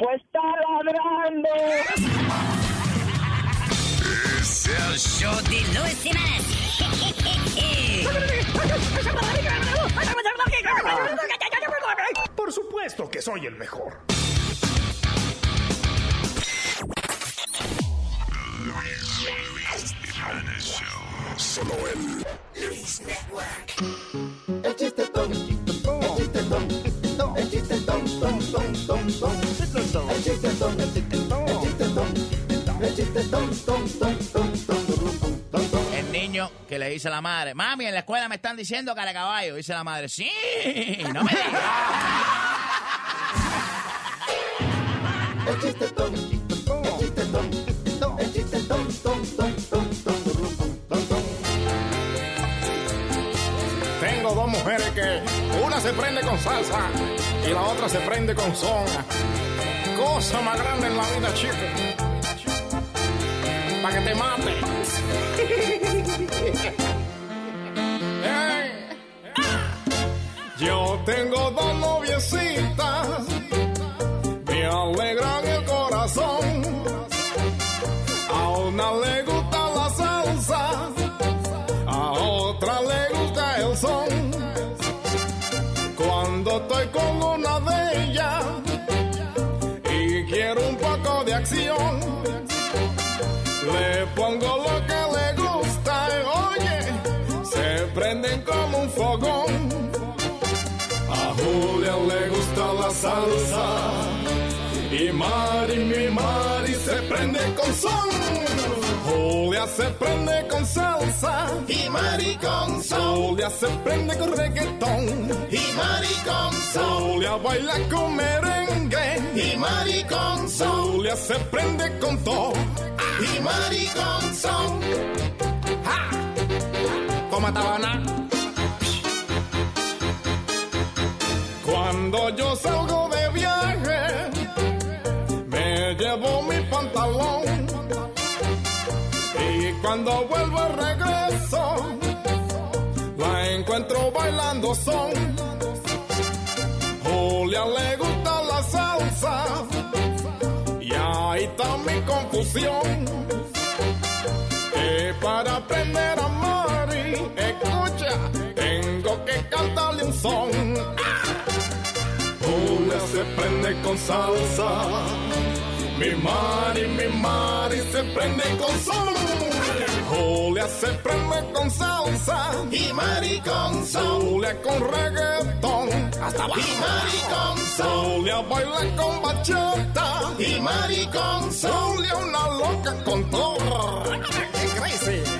Pues está ladrando. Es el show de Luis Jiménez. Por supuesto que soy el mejor. Solo el Luis Network. El chistetón, el chistetón, el chistetón, el chistetón, El niño que le dice a la madre, mami, en la escuela me están diciendo cara caballo. Dice la madre, sí, no me digas. el chistetón, el chistetón, el chistetón, Tengo dos mujeres que una se prende con salsa y la otra se prende con son. Cosa más grande en la vida, chico. Para que te mate. Yo tengo dos noviecitas, me alegran el corazón. A una le gusta la salsa, a otra le le pongo lo que le gusta oye, se prenden como un fogón. A Julia le gusta la salsa y Mari, mi Mari se prende con son. Julia se prende con salsa y Mari con son. Julia se prende con reggaetón y Mari con son. Julia baila con merengue y Mari con son. Julia se prende con todo y Mari con son. ¡Ja! Toma tabana. Cuando yo salgo de viaje, me llevo mi pantalón. Y cuando vuelvo regreso, la encuentro bailando son. Julia le gusta la salsa, y ahí está mi confusión. Que para aprender a Mari, escucha, tengo que cantarle un son. Julia se prende con salsa. Mi Mari, mi Mari se prende con son. Julia se prende con salsa. Y Mari con son. Julia con reggaetón. Hasta abajo. Y Mari con son. Julia baila con bachata. Y Mari con son. Julia una loca con todo. ¡Qué crazy!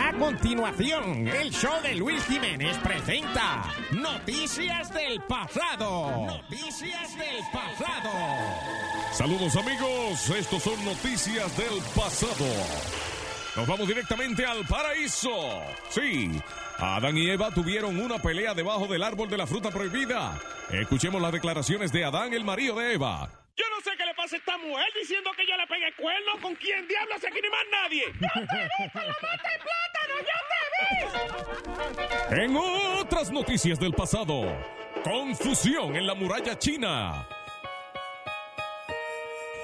A continuación, el show de Luis Jiménez presenta Noticias del Pasado. Noticias del Pasado. Saludos amigos, estos son noticias del pasado. Nos vamos directamente al paraíso. Sí, Adán y Eva tuvieron una pelea debajo del árbol de la fruta prohibida. Escuchemos las declaraciones de Adán, el marido de Eva. Yo no sé qué le pasa a esta mujer diciendo que yo le pegué cuerno. ¿Con quién diablos aquí ni más nadie? ¡Yo te vi con la mata plátano! ¡Yo te vi! En otras noticias del pasado, confusión en la muralla china.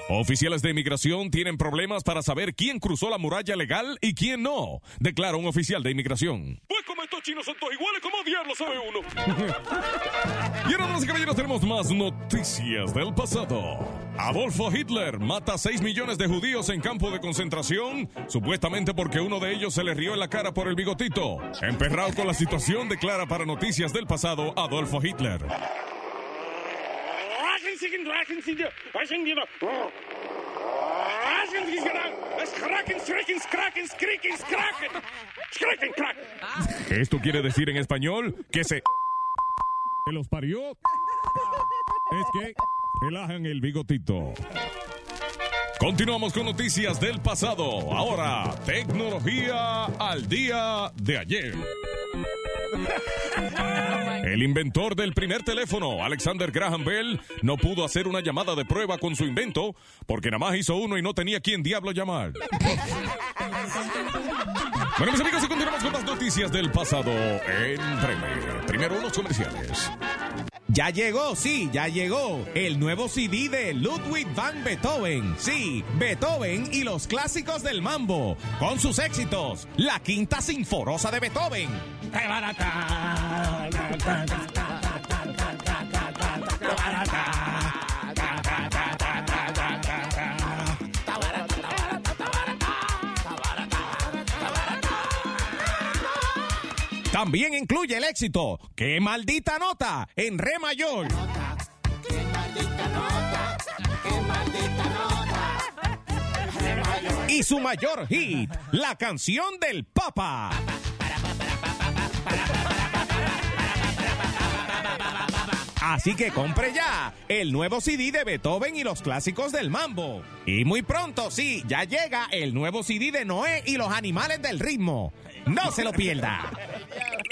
Oficiales de inmigración tienen problemas para saber quién cruzó la muralla legal y quién no, declara un oficial de inmigración. Pues estos chinos son todos iguales, ¿cómo diablos sabe uno? Y ahora, damas y caballeros, tenemos más noticias del pasado. Adolfo Hitler mata a 6 millones de judíos en campo de concentración, supuestamente porque uno de ellos se le rió en la cara por el bigotito. Emperrado con la situación, declara para Noticias del Pasado Adolfo Hitler. Esto quiere decir en español que se... ¿Que los parió? Es que relajan el bigotito. Continuamos con noticias del pasado. Ahora, tecnología al día de ayer. El inventor del primer teléfono, Alexander Graham Bell, no pudo hacer una llamada de prueba con su invento porque nada más hizo uno y no tenía quien diablo llamar. Bueno, mis amigos, y continuamos con las noticias del pasado en breve. Primero, unos comerciales. Ya llegó, sí, ya llegó. El nuevo CD de Ludwig van Beethoven. Sí, Beethoven y los clásicos del mambo. Con sus éxitos. La quinta sinforosa de Beethoven. También incluye el éxito ¡Qué maldita nota! en re mayor. Y su mayor hit, la canción del Papa. Así que compre ya el nuevo CD de Beethoven y los clásicos del mambo. Y muy pronto, sí, ya llega el nuevo CD de Noé y los animales del ritmo. No se lo pierda.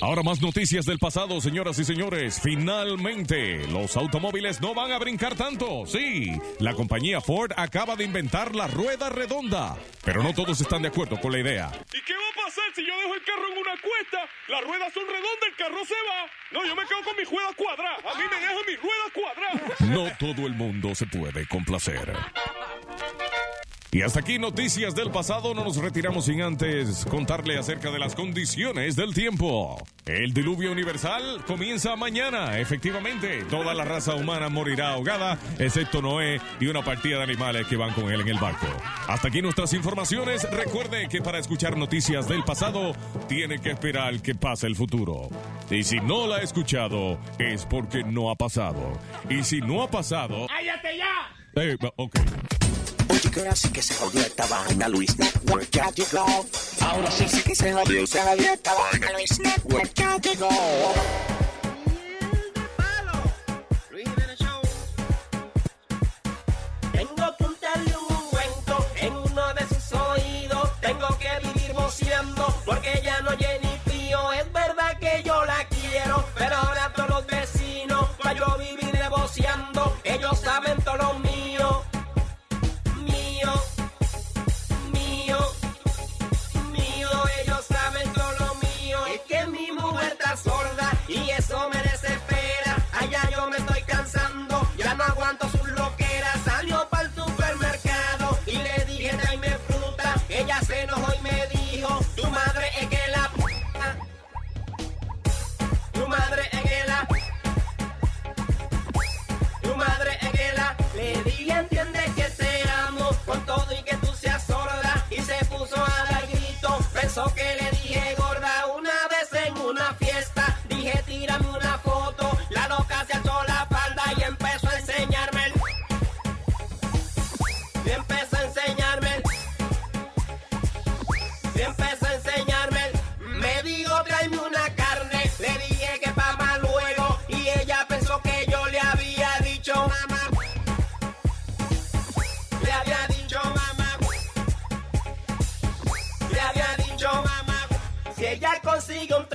Ahora más noticias del pasado, señoras y señores. Finalmente, los automóviles no van a brincar tanto. Sí, la compañía Ford acaba de inventar la rueda redonda. Pero no todos están de acuerdo con la idea. ¿Y qué va a pasar si yo dejo el carro en una cuesta? Las ruedas son redondas, el carro se va. No, yo me quedo con mis ruedas cuadradas. A mí me dejan mis ruedas cuadradas. No todo el mundo se puede complacer. Y hasta aquí noticias del pasado, no nos retiramos sin antes contarle acerca de las condiciones del tiempo. El diluvio universal comienza mañana, efectivamente. Toda la raza humana morirá ahogada, excepto Noé y una partida de animales que van con él en el barco. Hasta aquí nuestras informaciones. Recuerde que para escuchar noticias del pasado, tiene que esperar que pase el futuro. Y si no la ha escuchado, es porque no ha pasado. Y si no ha pasado... ¡Cállate ya! Eh, ok. Oye, que ahora sí que se jodió esta vaina, Luis Network ya llegó. Ahora sí, sí que se jodió, se jodió esta vaina, Luis Network ya llegó. Tengo que untarle un ungüento en uno de sus oídos. Tengo que vivir boceando porque ya no oye si ella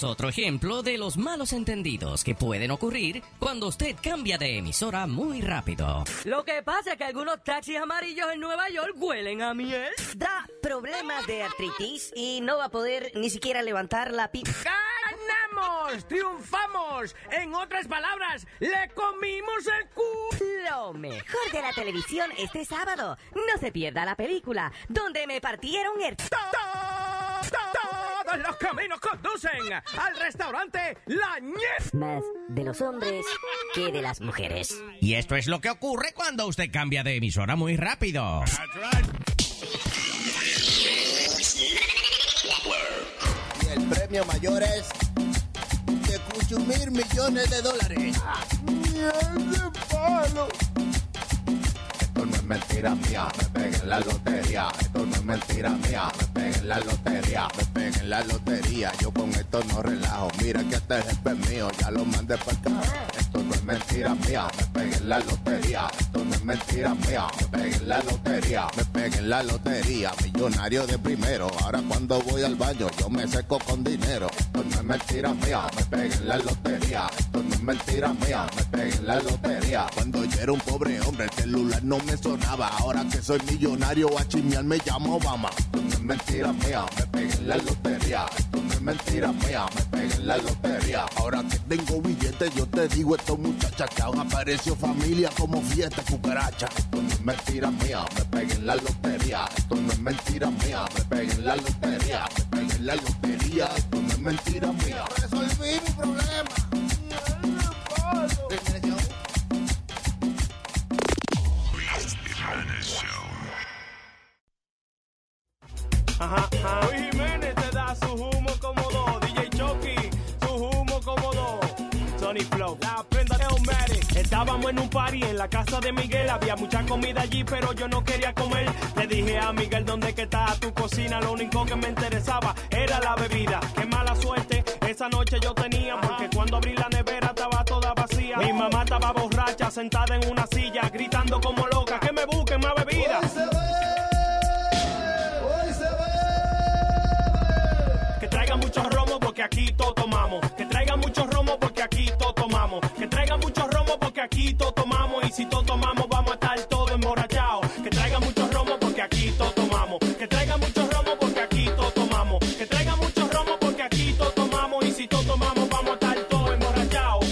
es otro ejemplo de los malos entendidos que pueden ocurrir cuando usted cambia de emisora muy rápido. Lo que pasa es que algunos taxis amarillos en Nueva York huelen a miel. Da problemas de artritis y no va a poder ni siquiera levantar la pipa. ¡Ganamos! ¡Triunfamos! En otras palabras, ¡le comimos el cu! Lo mejor de la televisión este sábado. No se pierda la película donde me partieron el... Todos los caminos conducen al restaurante La Ñez. Más de los hombres que de las mujeres. Y esto es lo que ocurre cuando usted cambia de emisora muy rápido. Y el premio mayor es de consumir millones de dólares. ¡Miel de palo! Esto no es mentira mía, me pegué en la lotería. Esto no es mentira mía, me pegué en la lotería. Me pegué en la lotería, yo con esto no relajo. Mira que este jefe es mío, ya lo mandé para acá. Esto no es mentira mía, me pegué en la lotería. Esto no es mentira mía, me pegué en la lotería. Me pegué en la lotería, millonario de primero. Ahora cuando voy al baño, yo me seco con dinero. Esto no es mentira mía, me pegué en la lotería. Esto no es mentira mía, me pegué en la lotería. Cuando yo era un pobre hombre, el celular no me sonaba. Ahora que soy millonario, a chismear me llamo Obama. Esto no es mentira mía, me pegué en la lotería. Esto no es mentira mía, me pegué en la lotería. Ahora que tengo billetes, yo te digo esto, muchacha, que aún apareció familia como fiesta cucaracha. Esto no es mentira mía, me pegué en la lotería. Esto no es mentira mía, me pegué en la lotería. Me pegué en la lotería, esto no es mentira mía. Resolví mi problema. En un party en la casa de Miguel. Había mucha comida allí, pero yo no quería comer. Le dije a Miguel, ¿dónde que está tu cocina? Lo único que me interesaba era la bebida. Qué mala suerte esa noche yo tenía, porque cuando abrí la nevera estaba toda vacía. Mi mamá estaba borracha, sentada en una silla, gritando como loca, que me busquen más bebida. Que traiga mucho romo porque aquí todo tomamos. Que traiga porque aquí todo tomamos. Y si todo tomamos vamos a estar todo emborrachados. Que traiga mucho romo porque aquí todo tomamos. Que traiga mucho romo porque aquí todo tomamos. Que traiga mucho romo porque aquí todo tomamos. Y si todo tomamos vamos a estar todo emborrachados.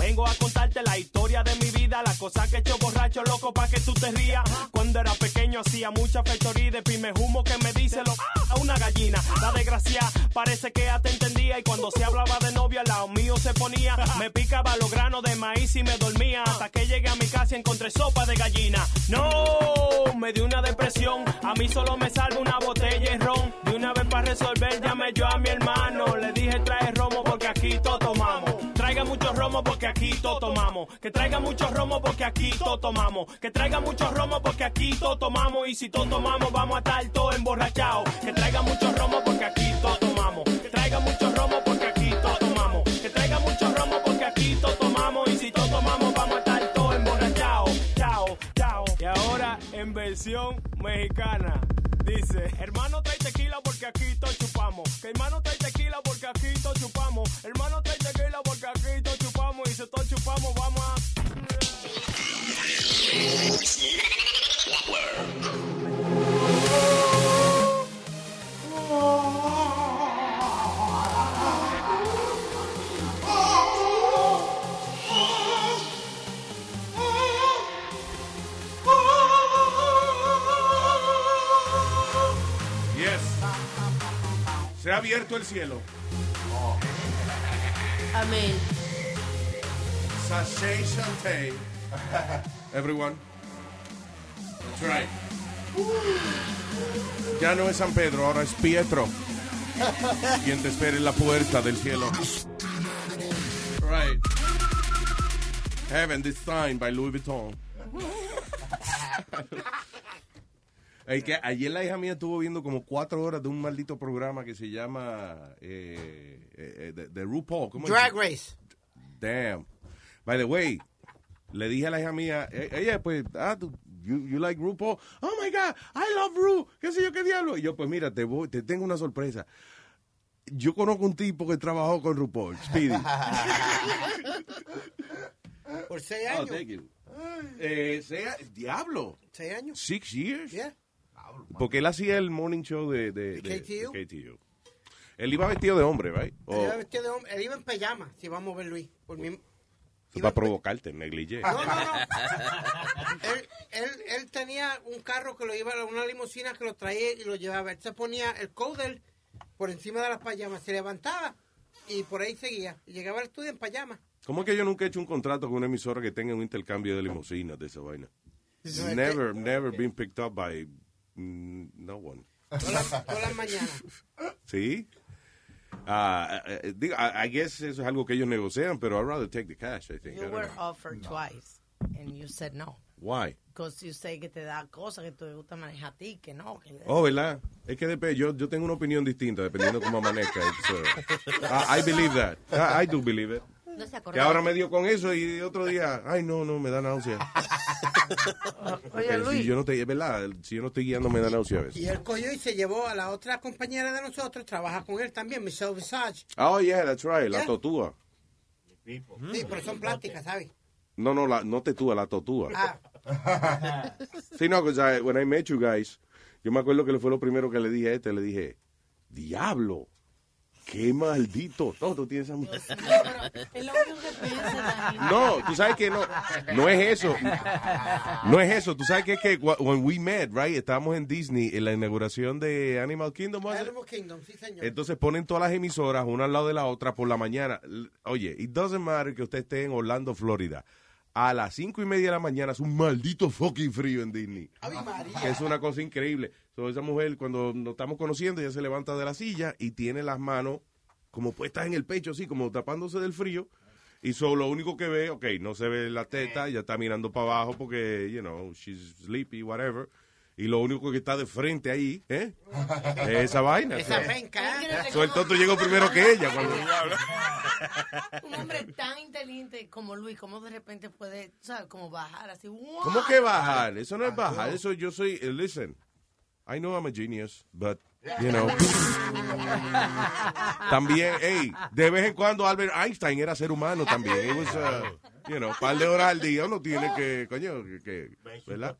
Vengo a contarte la historia de mi vida, la cosa que he hecho borracho, loco, pa' que tú te rías. Cuando era pequeño hacía mucha fechoría de primer humo que me dice lo una gallina. La desgracia parece que ya te entendía y cuando se hablaba de novia al lado mío se ponía. Me picaba los granos de maíz y me dormía hasta que llegué a mi casa y encontré sopa de gallina. No, me dio una depresión, a mí solo me salva una botella de ron. De una vez para resolver llamé yo a mi hermano, le dije romo porque aquí todo tomamos. Que traiga mucho romo porque aquí todo tomamos. Que traiga mucho romo porque aquí todo tomamos. Y si todo tomamos vamos a estar todos emborrachados. Que traiga mucho romo porque aquí todo tomamos. Que traiga mucho romo porque aquí todo tomamos. Que traiga mucho romo porque aquí todo tomamos. Y si todo tomamos vamos a estar todos emborrachados. Chao, chao. Y ahora en versión mexicana. Dice, hermano trae tequila porque aquí todo chupamos. Que hermano trae tequila porque aquí todo chupamos. Hermano vamos a... Yes. Se ha abierto el cielo. Amén. Sashay Shantay. Everyone. That's right. Ya no es San Pedro, ahora es Pietro. Quien te espera en la puerta del cielo. Right. Heaven this time by Louis Vuitton. Es que ayer la hija mía estuvo viendo como cuatro horas de un maldito programa que se llama eh, eh, de, de RuPaul. ¿cómo es? Drag Race. Damn. By the way, le dije a la hija mía, eh, ella pues, ah, tú- you, you like RuPaul? Oh my God, I love Ru, qué sé yo qué diablo. Y yo, pues mira, te, voy, te tengo una sorpresa. Yo conozco un tipo que trabajó con RuPaul, Speedy. Por seis Oh, años. thank you. Eh, sea, diablo. ¿Seis años? Six years. Yeah. Porque él hacía el morning show de, de, de- KTU? de KTU. Él iba vestido de hombre, right? Él, iba vestido de hombre, él iba en pijama, si vamos a ver Luis. Por mí. para provocarte, negligé. No, no, no. él, él, él tenía un carro que lo iba, una limusina que lo traía y lo llevaba. Él se ponía el coder por encima de las payamas, se levantaba y por ahí seguía. Llegaba al estudio en pajama. ¿Cómo es que yo nunca he hecho un contrato con una emisora que tenga un intercambio de limusinas de esa vaina? Eso Never, never been picked up by mm, no one. Todas las, todas las mañanas. ¿Sí? Digo, I, I guess eso es algo que ellos negocian, pero I'd rather take the cash, I think. I You don't were know. offered twice and you said no. Why? Because you say que te da cosas que te gusta manejar a ti, que no. Que Oh, ¿verdad? Es que depende, yo, yo tengo una opinión distinta dependiendo cómo amanezca. It's, uh, I, I believe that. I, I do believe it. No se Que ahora me dio con eso y otro día, ay no, no, me da náusea. Oye, Que Luis. Si yo no estoy, es verdad, si yo no estoy guiando me da náusea a veces. Y él cogió y se llevó a la otra compañera de nosotros, trabaja con él también, Michelle Visage. Oh, yeah, that's right, la totúa. Sí, pero son plásticas, ¿sabes? No, no, la, no tetúa, la totúa. Ah, Sí, no, because I, when I met you guys, yo me acuerdo que le fue lo primero que le dije a este, le dije, diablo, qué maldito todo tiene esa mujer. Es lo único que piensa. No, tú sabes que no, no es eso. No es eso. Tú sabes que es que wh- when we met, right, estábamos en Disney en la inauguración de Animal Kingdom. Animal Kingdom, sí, señor. Entonces ponen todas las emisoras una al lado de la otra por la mañana. Oye, it doesn't matter que usted esté en Orlando, Florida. A las cinco y media de la mañana es un maldito fucking frío en Disney. Que es una cosa increíble. So, esa mujer, cuando nos estamos conociendo, ella se levanta de la silla y tiene las manos como puestas en el pecho, así como tapándose del frío. Y so, lo único que ve, ok, no se ve la teta, ya está mirando para abajo porque, you know, she's sleepy, whatever. Y lo único que está de frente ahí, ¿eh? Es esa vaina. Esa penca. So, el tonto llegó primero que ella. Cuando... Un hombre tan inteligente como Luis, ¿cómo de repente puede, ¿sabes? Como bajar así. ¿Cómo que bajar? Eso no es bajar. Eso yo soy. eh, listen, I know I'm a genius, but, you know. también, hey, de vez en cuando Albert Einstein era ser humano también. It was, uh, you know, par de horas al día uno tiene que, coño, que, que- ¿verdad?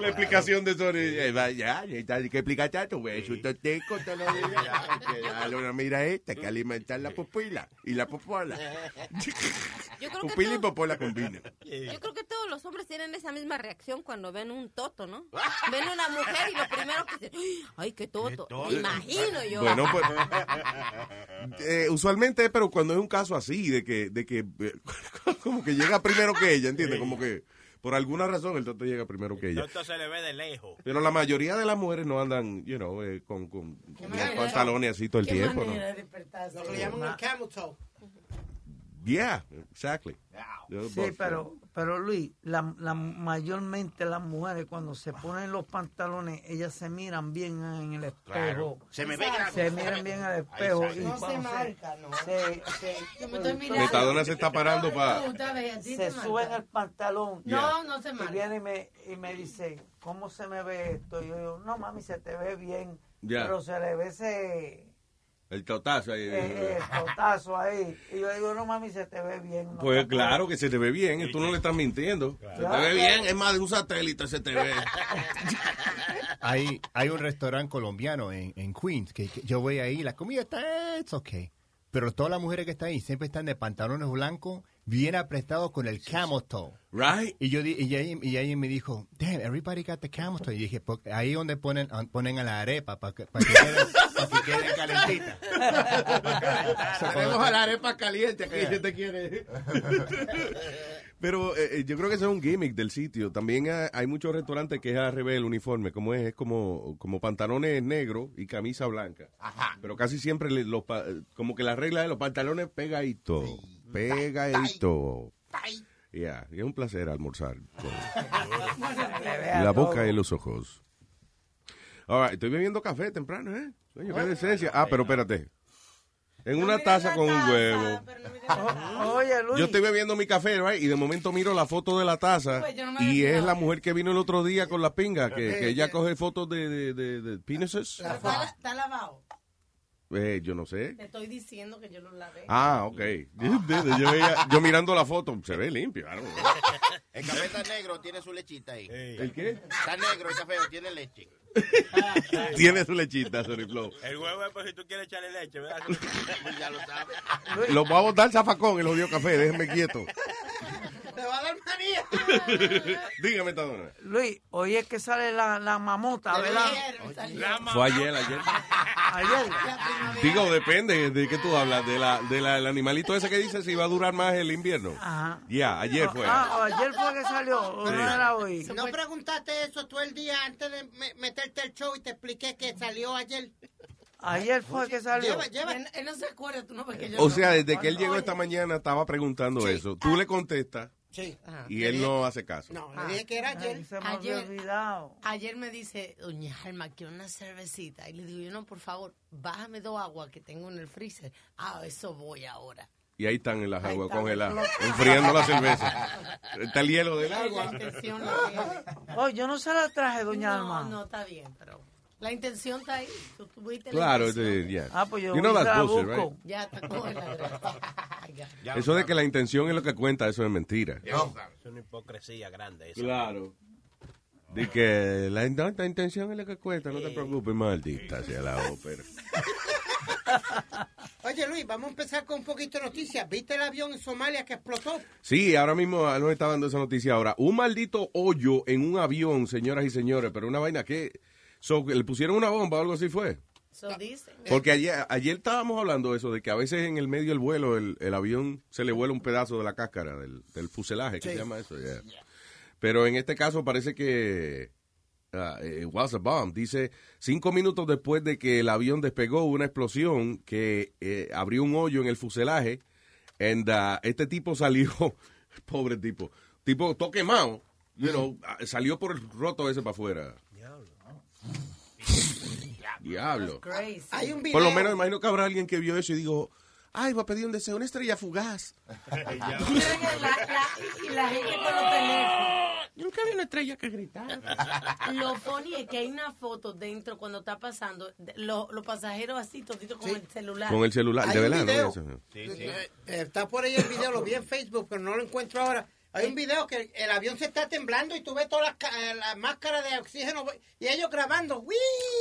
La explicación de Tony. eh, va, Ya, ya está, hay que explicar tanto, güey. Es un te lo digo. que ya, no, Mira esta, hay que alimentar la pupila y la popola. Pupila y popola combina. Yo creo que todos los hombres tienen esa misma reacción cuando ven un toto, ¿no? Ven una mujer y lo primero que dicen, ¡ay, qué toto! Me imagino yo. Bueno, pues eh, usualmente, pero cuando es un caso así, de que, de que eh, como que llega primero que ella, ¿entiendes? Como que por alguna razón el toto llega primero que ella. Esto se le ve de lejos. Pero la mayoría de las mujeres no andan, you know, eh, con, con pantalones así todo el ¿Qué tiempo, ¿no? manera de despertarse? Lo que le llaman el camel toe. Yeah, exactly. Sí, pero, pero Luis, la, la- mayormente las mujeres cuando se ponen los pantalones, ellas se miran bien en el espejo. Claro. Se me ve grande. Se miran bien en el espejo. Y. No se marca, ¿no? Se, se, Yo me estoy mirando. Metadona se está parando para... Se suben el pantalón. No, no se Y marca. viene y me, y me dice, ¿cómo se me ve esto? Y yo digo, no mami, se te ve bien. Pero se le ve ese El totazo ahí. eh, eh, totazo ahí. Y yo digo, no mami, se te ve bien. no Pues claro que se te ve bien, y tú no le estás mintiendo. Se te ve bien, es más de un satélite se te ve. Hay, hay un restaurante colombiano en, en Queens que, que yo voy ahí, la comida está, it's okay. Pero todas las mujeres que están ahí siempre están de pantalones blancos, bien apretados con el camel toe. Right. Y yo di- y ahí, y ahí me dijo, damn, everybody got the camel toe. Y dije, porque ahí es donde ponen, ponen a la arepa para que, para que queden, para que queden calentitas. Tenemos a la arepa caliente que ella te quiere. Pero eh, eh, yo creo que ese es un gimmick del sitio. También hay, hay muchos restaurantes que es al revés el uniforme. Como es, es como, como pantalones negros y camisa blanca. Pero casi siempre le- los, pa- como que la regla de los pantalones pegaditos. Pegadito. Ya, y es un placer almorzar. con la boca y los ojos. All right, estoy bebiendo café temprano, ¿eh? Coño, qué decencia. Ah, pero espérate. En una taza con un huevo. Oye, Luis. Yo estoy bebiendo mi café, right, y de momento miro la foto de la taza Pues y es la mujer que vino el otro día con la pinga, que, que ella coge fotos de, de, de, de penises. Está lavado. Eh, yo no sé. Te estoy diciendo que yo lo lavé. Ah, ok. Yo, veía- yo mirando la foto, se ve limpio. El café está negro, tiene su lechita ahí. ¿El qué? Está negro el café, tiene leche. Tiene su lechita, Sorry Flow. El huevo es por si tú quieres echarle leche, ¿verdad? ya lo sabes. Lo voy a botar zafacón, el odio café, déjenme quieto. Te va a dar manía. Dígame, Tadona. Luis, hoy es que sale la, la mamota, ¿verdad? Fue ayer, ayer. Ayer. Digo, depende de qué tú hablas. De la, de la, el animalito ese que dice si va a durar más el invierno. Ajá. Ya, ayer fue. Ah, ayer fue que salió, o Sí. no era hoy. ¿No preguntaste eso tú el día antes de me- meterte el show y te expliqué que salió ayer? Ayer fue que salió. Lleva, lleva. Él, él no se acuerda, tú no ves que yo O no- sea, desde que él llegó esta mañana estaba preguntando eso. Tú le contestas Sí. y él no hace caso. No, le dije que era ayer. se me había olvidado. Ayer me dice, doña Alma, quiero una cervecita. Y le digo, yo no, por favor, bájame dos aguas que tengo en el freezer. Ah, eso voy ahora. Y ahí están en las aguas congeladas, enfriando la cerveza. Está el hielo del agua. Oh, yo no se la traje, doña No, Alma. no, está bien, pero la intención está ahí. Tú tuviste la Claro, intención. este, yeah. Ah, pues yo You know that's la bullshit, right? Ya la gracia. Eso de que la intención es lo que cuenta, eso es mentira. Es una hipocresía grande. esa. Claro. De que la, no, la intención es lo que cuenta, no te preocupes, maldita sea la ópera. Oye, Luis, vamos a empezar con un poquito de noticias. ¿Viste el avión en Somalia que explotó? Sí, ahora mismo nos está dando esa noticia ahora. Un maldito hoyo en un avión, señoras y señores, pero una vaina que... so, le pusieron una bomba o algo así fue. Dicen. Porque ayer, ayer estábamos hablando de eso, de que a veces en el medio del vuelo el, el avión se le vuela un pedazo de la cáscara, del, del fuselaje, que Sí. se llama eso. yeah. Pero en este caso parece que it was a bomb. Dice, cinco minutos después de que el avión despegó, hubo una explosión que eh, abrió un hoyo en el fuselaje. And, ah, este tipo salió, pobre tipo, tipo todo quemado, you know, ah, salió por el roto ese para afuera. Diablo. Hay un video. Por lo menos imagino que habrá alguien que vio eso y dijo, ay, va a pedir un deseo, una estrella fugaz. Y la, la- y la gente con los teléfonos. Nunca vi una estrella que gritara. Lo funny es que hay una foto dentro cuando está pasando, lo- los pasajeros así, toditos con el celular. Con el celular, de verdad, eh, está por ahí el video, lo vi en Facebook, pero no lo encuentro ahora. Hay un video que el avión se está temblando y tú ves todas las ca- las máscaras de oxígeno y ellos grabando. ¡Wii!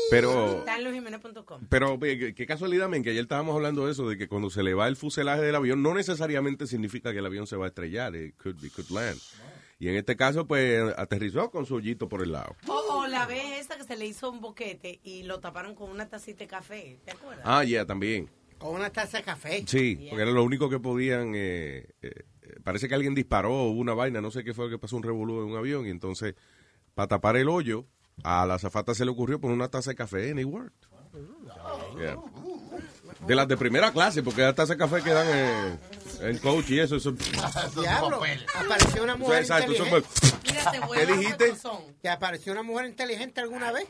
Pero- Está en luisjiménez.com. Pero eh, qué- casualidad, men, que ayer estábamos hablando de eso, de que cuando se le va el fuselaje del avión, no necesariamente significa que el avión se va a estrellar, it could, it could land. Y en este caso, pues, aterrizó con su hoyito por el lado. O, o la vez esa que se le hizo un boquete y lo taparon con una tacita de café. ¿Te acuerdas? Ah, ya, también. Con una taza de café. Sí, porque era lo único que podían. eh, eh, eh, parece que alguien disparó una vaina, no sé qué fue lo que pasó, un revolú en un avión. Y entonces, para tapar el hoyo, a la azafata se le ocurrió poner una taza de café and it worked. Yeah. De las de primera clase, porque las tazas de café que dan en, en coach y eso. eso Diablo, apareció una mujer Exacto, ¿Qué dijiste? Que apareció una mujer inteligente alguna vez.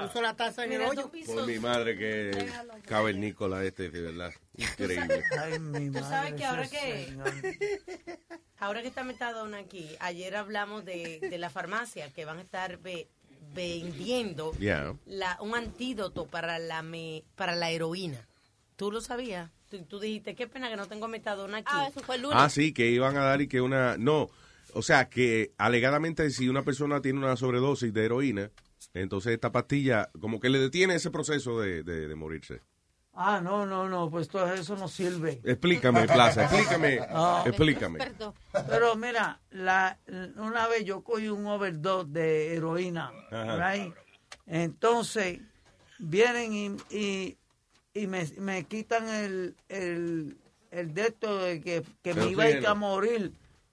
Puso la taza en el hoyo. Por mi madre que cavernícola este, de verdad. Increíble. Ay, mi Tú sabes madre, que ahora que ahora que está Metadona aquí, ayer hablamos de, de la farmacia que van a estar ve- vendiendo Yeah. la, un antídoto para la me- para la heroína. ¿Tú lo sabías? Tú, tú dijiste, qué pena que no tengo Metadona aquí. Ah, eso fue el Ah, sí, que iban a dar y que una... No, o sea, que alegadamente si una persona tiene una sobredosis de heroína, entonces esta pastilla como que le detiene ese proceso de, de- de morirse. Ah, no, no, no, pues todo eso no sirve. Explícame, Plaza, explícame, No. explícame. Pero mira, la, una vez yo cogí un overdose de heroína, Ajá. right? Entonces, vienen y, y, y me, me quitan el, el, el de esto de que, que me iba a ir a morir.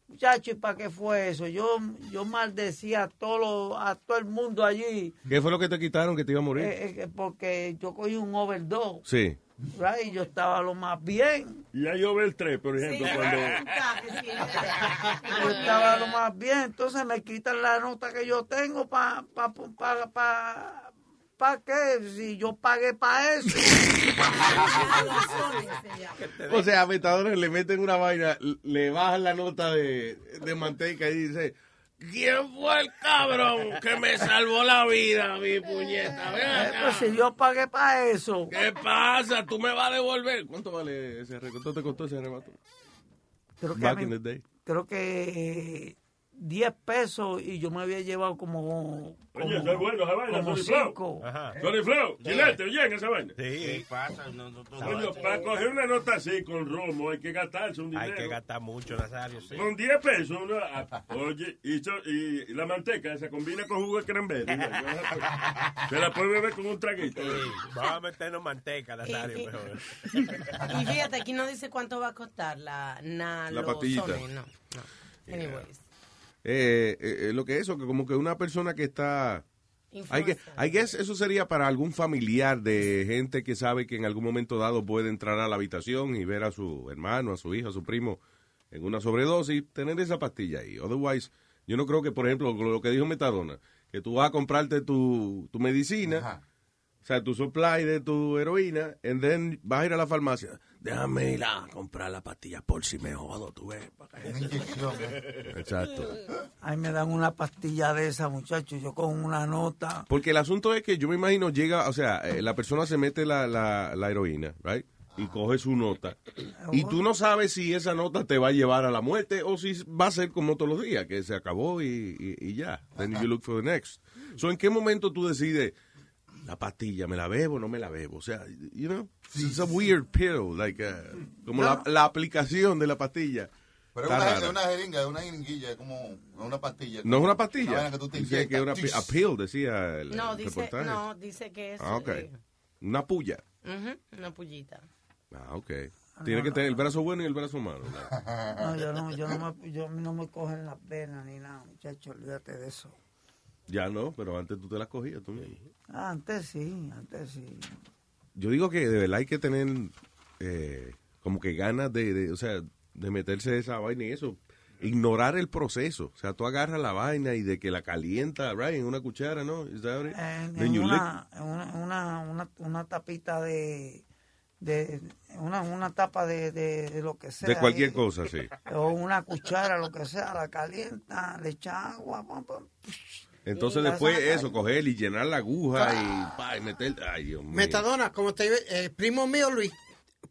Muchacho, ¿y para qué fue eso? Yo, yo maldecía a todo, a todo el mundo allí, ¿Qué fue lo que te quitaron que te iba a morir? eh, eh, porque yo cogí un overdose, Sí. right? Y yo estaba lo más bien. Y hay over 3, por ejemplo, cuando... Yo estaba lo más bien, entonces me quitan la nota que yo tengo para pa, pa, pa, ¿para qué? Si yo pagué para eso. O sea, a Metadona le meten una vaina, le bajan la nota de, de manteca y dice, ¿quién fue el cabrón que me salvó la vida, mi puñeta? Eh, acá. pues si yo pagué para eso. ¿Qué pasa? ¿Tú me vas a devolver? ¿Cuánto vale ese? ¿Cuánto te costó ese arrebato? Creo que, Back mí- in the day. creo que 10 pesos y yo me había llevado como. como Oye, eso es bueno, esa vaina, como Sony Flow. Sony Flow, Gilete, oye, esa vaina. ¿Qué pasa? No, no, no, Coño, para coger una nota así con romo hay que gastarse un Hay dinero. que gastar mucho, Nazario. Sí. Con 10 pesos, uno, ah, oye, y, so- y- y la manteca se combina con jugo de cranberry. Se la puede beber con un traguito. Vamos a meternos manteca, Nazario, mejor. Y fíjate, aquí no dice cuánto va a costar la La pastillita. nalosone, No, no. Anyways. Eh, eh, lo que es eso, que como que una persona que está... Hay que, I guess eso sería para algún familiar de gente que sabe que en algún momento dado puede entrar a la habitación y ver a su hermano, a su hijo, a su primo en una sobredosis, tener esa pastilla ahí. Otherwise, yo no creo que, por ejemplo, lo que dijo Metadona, que tú vas a comprarte tu, tu medicina, o sea, tu supply de tu heroína, and then vas a ir a la farmacia. Déjame ir a comprar la pastilla por si me jodo, tú ves. Exacto. Ahí me dan una pastilla de esa, muchachos. Yo con una nota. Porque el asunto es que yo me imagino llega, o sea, eh, la persona se mete la, la, la heroína, right? Y coge su nota. Y tú no sabes si esa nota te va a llevar a la muerte o si va a ser como todos los días, que se acabó y, y- y ya. Then you look for the next. So, ¿en qué momento tú decides la pastilla, me la bebo o no me la bebo? O sea, you know, it's a weird pill, like, uh, como la, la aplicación de la pastilla. Pero es una, es una jeringa, es una jeringuilla, es como una pastilla. No es una Una pastilla. vaina que tú te Dice que es una a pill, decía el, No, el dice, reportaje. no, dice que es Ah, ok. eh, Una puya. ujú, una pullita. Ah, ok. Tiene que tener el brazo bueno y el brazo malo. No, yo no, yo no me, yo, no me cogen las venas ni nada, muchachos. Olvídate de eso. Ya no, pero antes tú te las cogías tú mismo. Antes sí, antes sí. Yo digo que de verdad hay que tener eh, como que ganas de, de, o sea, de meterse esa vaina y eso. Ignorar el proceso. O sea, tú agarras la vaina y de que la calienta, right, en una cuchara, ¿no? En, lick- una, una, una, una, tapita de, de una, una tapa de, de, de lo que sea. De cualquier ahí. cosa, sí. O una cuchara, lo que sea, la calienta, le echa agua. Entonces después eso, coger y llenar la aguja y, pa, y meter... Ay, Dios mío. Metadona, como te eh, primo mío Luis,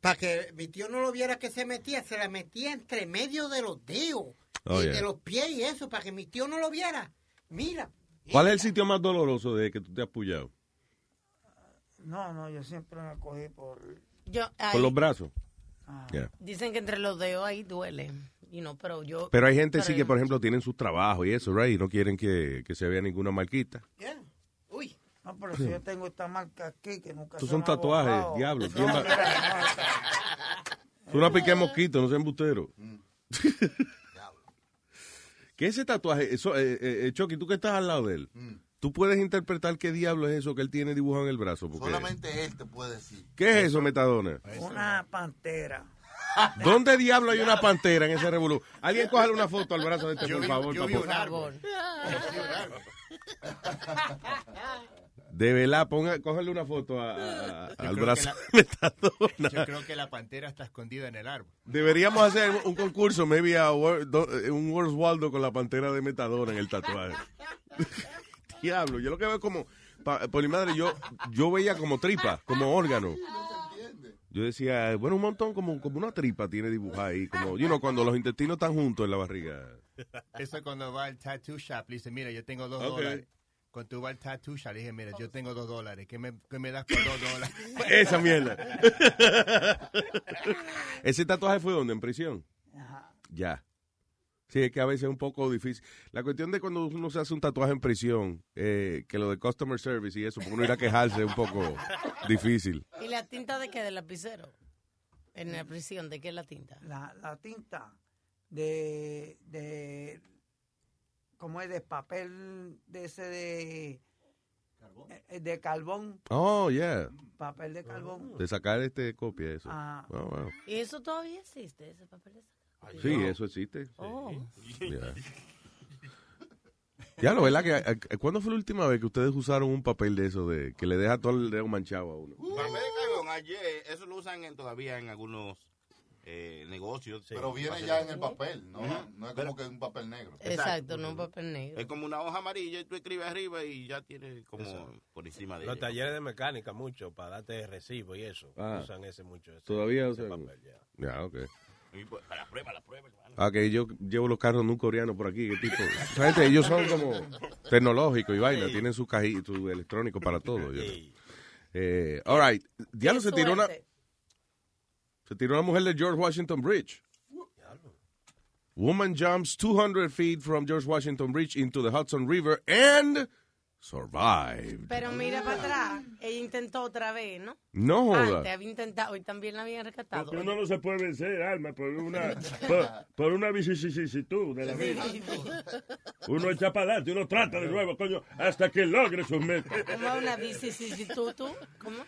para que mi tío no lo viera que se metía, se la metía entre medio de los dedos Oh, y yeah. de los pies y eso, para que mi tío no lo viera. Mira, ¿Cuál es el sitio más doloroso de que tú te has pullado? No, no, yo siempre me cogí por... Yo, Por los brazos. Ah. Yeah. Dicen que entre los dedos ahí duele. You know, pero yo. Pero hay gente sí que, por ejemplo, tienen sus trabajos y eso, right? Y no quieren que, que se vea ninguna marquita. Uy. No, pero si yo tengo esta marca aquí que nunca Estos se son tatuajes, borrado. diablo. No, ¿quién va- mira, no, Es una pique de mosquito, no sea embustero. ¿Qué es ese tatuaje? Eso, eh, eh, Chucky, tú que estás al lado de él, ¿tú puedes interpretar qué diablo es eso que él tiene dibujado en el brazo? Porque- Solamente él te puede decir. ¿Qué es eso, Metadona? Una pantera. ¿Dónde diablo hay una pantera en ese revolú? Alguien cójale una foto al brazo de este, Yo por favor. yo. Yo vi un árbol. De verdad, ponga, cójale una foto a- a- Yo al creo brazo que de Metadona. Yo creo que la pantera está escondida en el árbol. Deberíamos hacer un concurso, maybe a eh, un World Waldo con la pantera de Metadona en el tatuaje. Diablo, yo lo que veo es como, pa- por mi madre, yo, yo veía como tripa, como órgano. Yo decía, bueno, un montón, como, como una tripa tiene dibujada ahí, como, you know, cuando los intestinos están juntos en la barriga. Eso cuando va al tattoo shop, le dice, mira, yo tengo dos dólares. Cuando tú vas al tattoo shop, le dije, mira, yo tengo dos dólares. ¿Qué me, qué me das por dos dólares? Esa mierda. ¿Ese tatuaje fue donde? ¿En prisión? Ya. Sí, es que a veces es un poco difícil. La cuestión de cuando uno se hace un tatuaje en prisión, eh, que lo de customer service y eso, porque uno ir a quejarse es un poco difícil. ¿Y la tinta de qué? ¿Del lapicero? En la prisión, ¿de qué es la tinta? La, la tinta de, de, ¿cómo es? De papel de ese de, eh, de carbón. Oh, yeah. Papel de carbón. De sacar este copia de eso. Ah. Oh, wow. ¿Y eso todavía existe, ese papel de Sí, eso existe. Oh. Yeah. Ya lo, ¿verdad? Que, ¿Cuándo fue la última vez que ustedes usaron un papel de eso, de que le deja todo el dedo manchado a uno? Papel de ayer, eso lo usan en- todavía en algunos eh, negocios. Pero viene ya en el papel, ¿no? No es como que un papel negro. Exacto, no un papel negro. Es como una hoja amarilla y tú escribes arriba y ya tiene como por encima de Los ella. talleres de mecánica mucho para darte recibo y eso. Ah. Usan ese mucho. ese- Todavía ese usan. papel, ya. Ya, ok. Y pues, a la prueba, la prueba, hermano. Ah, que yo llevo los carros de un coreano por aquí. que tipo, esa gente, ellos son como tecnológicos y vaina, tienen su cajita, su electrónico para todo. yo. Eh, all right. Diablo se tiró una, se tiró una mujer de George Washington Bridge. Woman jumps 200 feet from George Washington Bridge into the Hudson River and survived. Pero mira para atrás, ella intentó otra vez, ¿no? No joda. Antes había intentado y también la habían rescatado. Porque uno no se puede vencer, Alma, por una, por, por una vicisitud de la vida. Uno echa para adelante, uno trata de nuevo, coño, hasta que logre sus metas. ¿Cómo una vicisitud tú? ¿Cómo?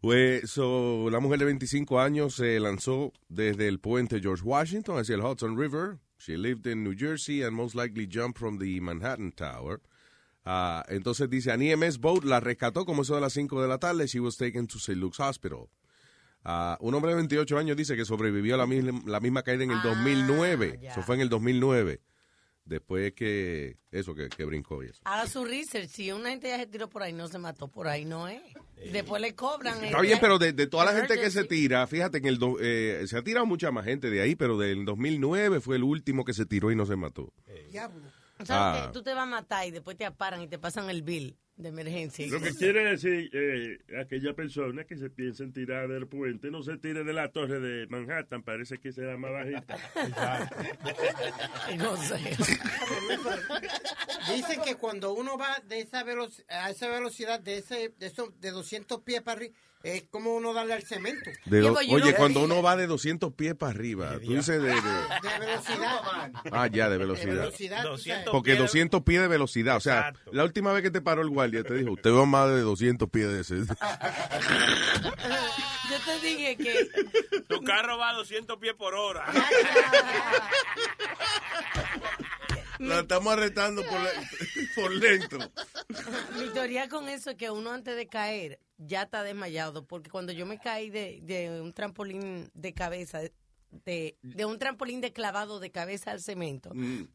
Pues, so, la mujer de 25 años se lanzó desde el puente George Washington hacia el Hudson River. She lived in New Jersey and most likely jumped from the Manhattan Tower. Ah, entonces dice, an EMS boat la rescató como eso de las 5 de la tarde. She was taken to St. Luke's Hospital. Ah, un hombre de 28 años dice que sobrevivió a la misma, la misma caída en el 2009. Eso fue en el 2009. Después que, eso, que, que brincó y eso. Haga su research. Si una gente ya se tiró por ahí, no se mató por ahí, no es. Después le cobran. Está el- bien, pero de, de toda la gente que se tira, fíjate que el do- eh, se ha tirado mucha más gente de ahí, pero del 2009 fue el último que se tiró y no se mató. Diablo. O Ah. sea, que tú te vas a matar y después te aparan y te pasan el bill de emergencia. Lo que quiere decir, eh, aquella persona que se piensa en tirar del puente, no se tire de la torre de Manhattan, parece que será más bajita. No sé. Dicen que cuando uno va de esa a esa velocidad de ese de, eso, de 200 pies para arriba, es como uno darle al cemento. De yo oye, cuando uno va de 200 pies para arriba, tú dices de... de- De velocidad. ah, ya, de De velocidad. velocidad. tú sabes. Porque 200 pies de velocidad, o sea, la última vez que te paró el guardia te dijo, usted va más de 200 pies de ese. Yo te dije que Tu carro va a 200 pies por hora. La estamos arrestando por, la- por dentro. mi teoría con eso es que uno antes de caer ya está desmayado. Porque cuando yo me caí de, de un trampolín de cabeza, de, de un trampolín de clavado de cabeza al cemento,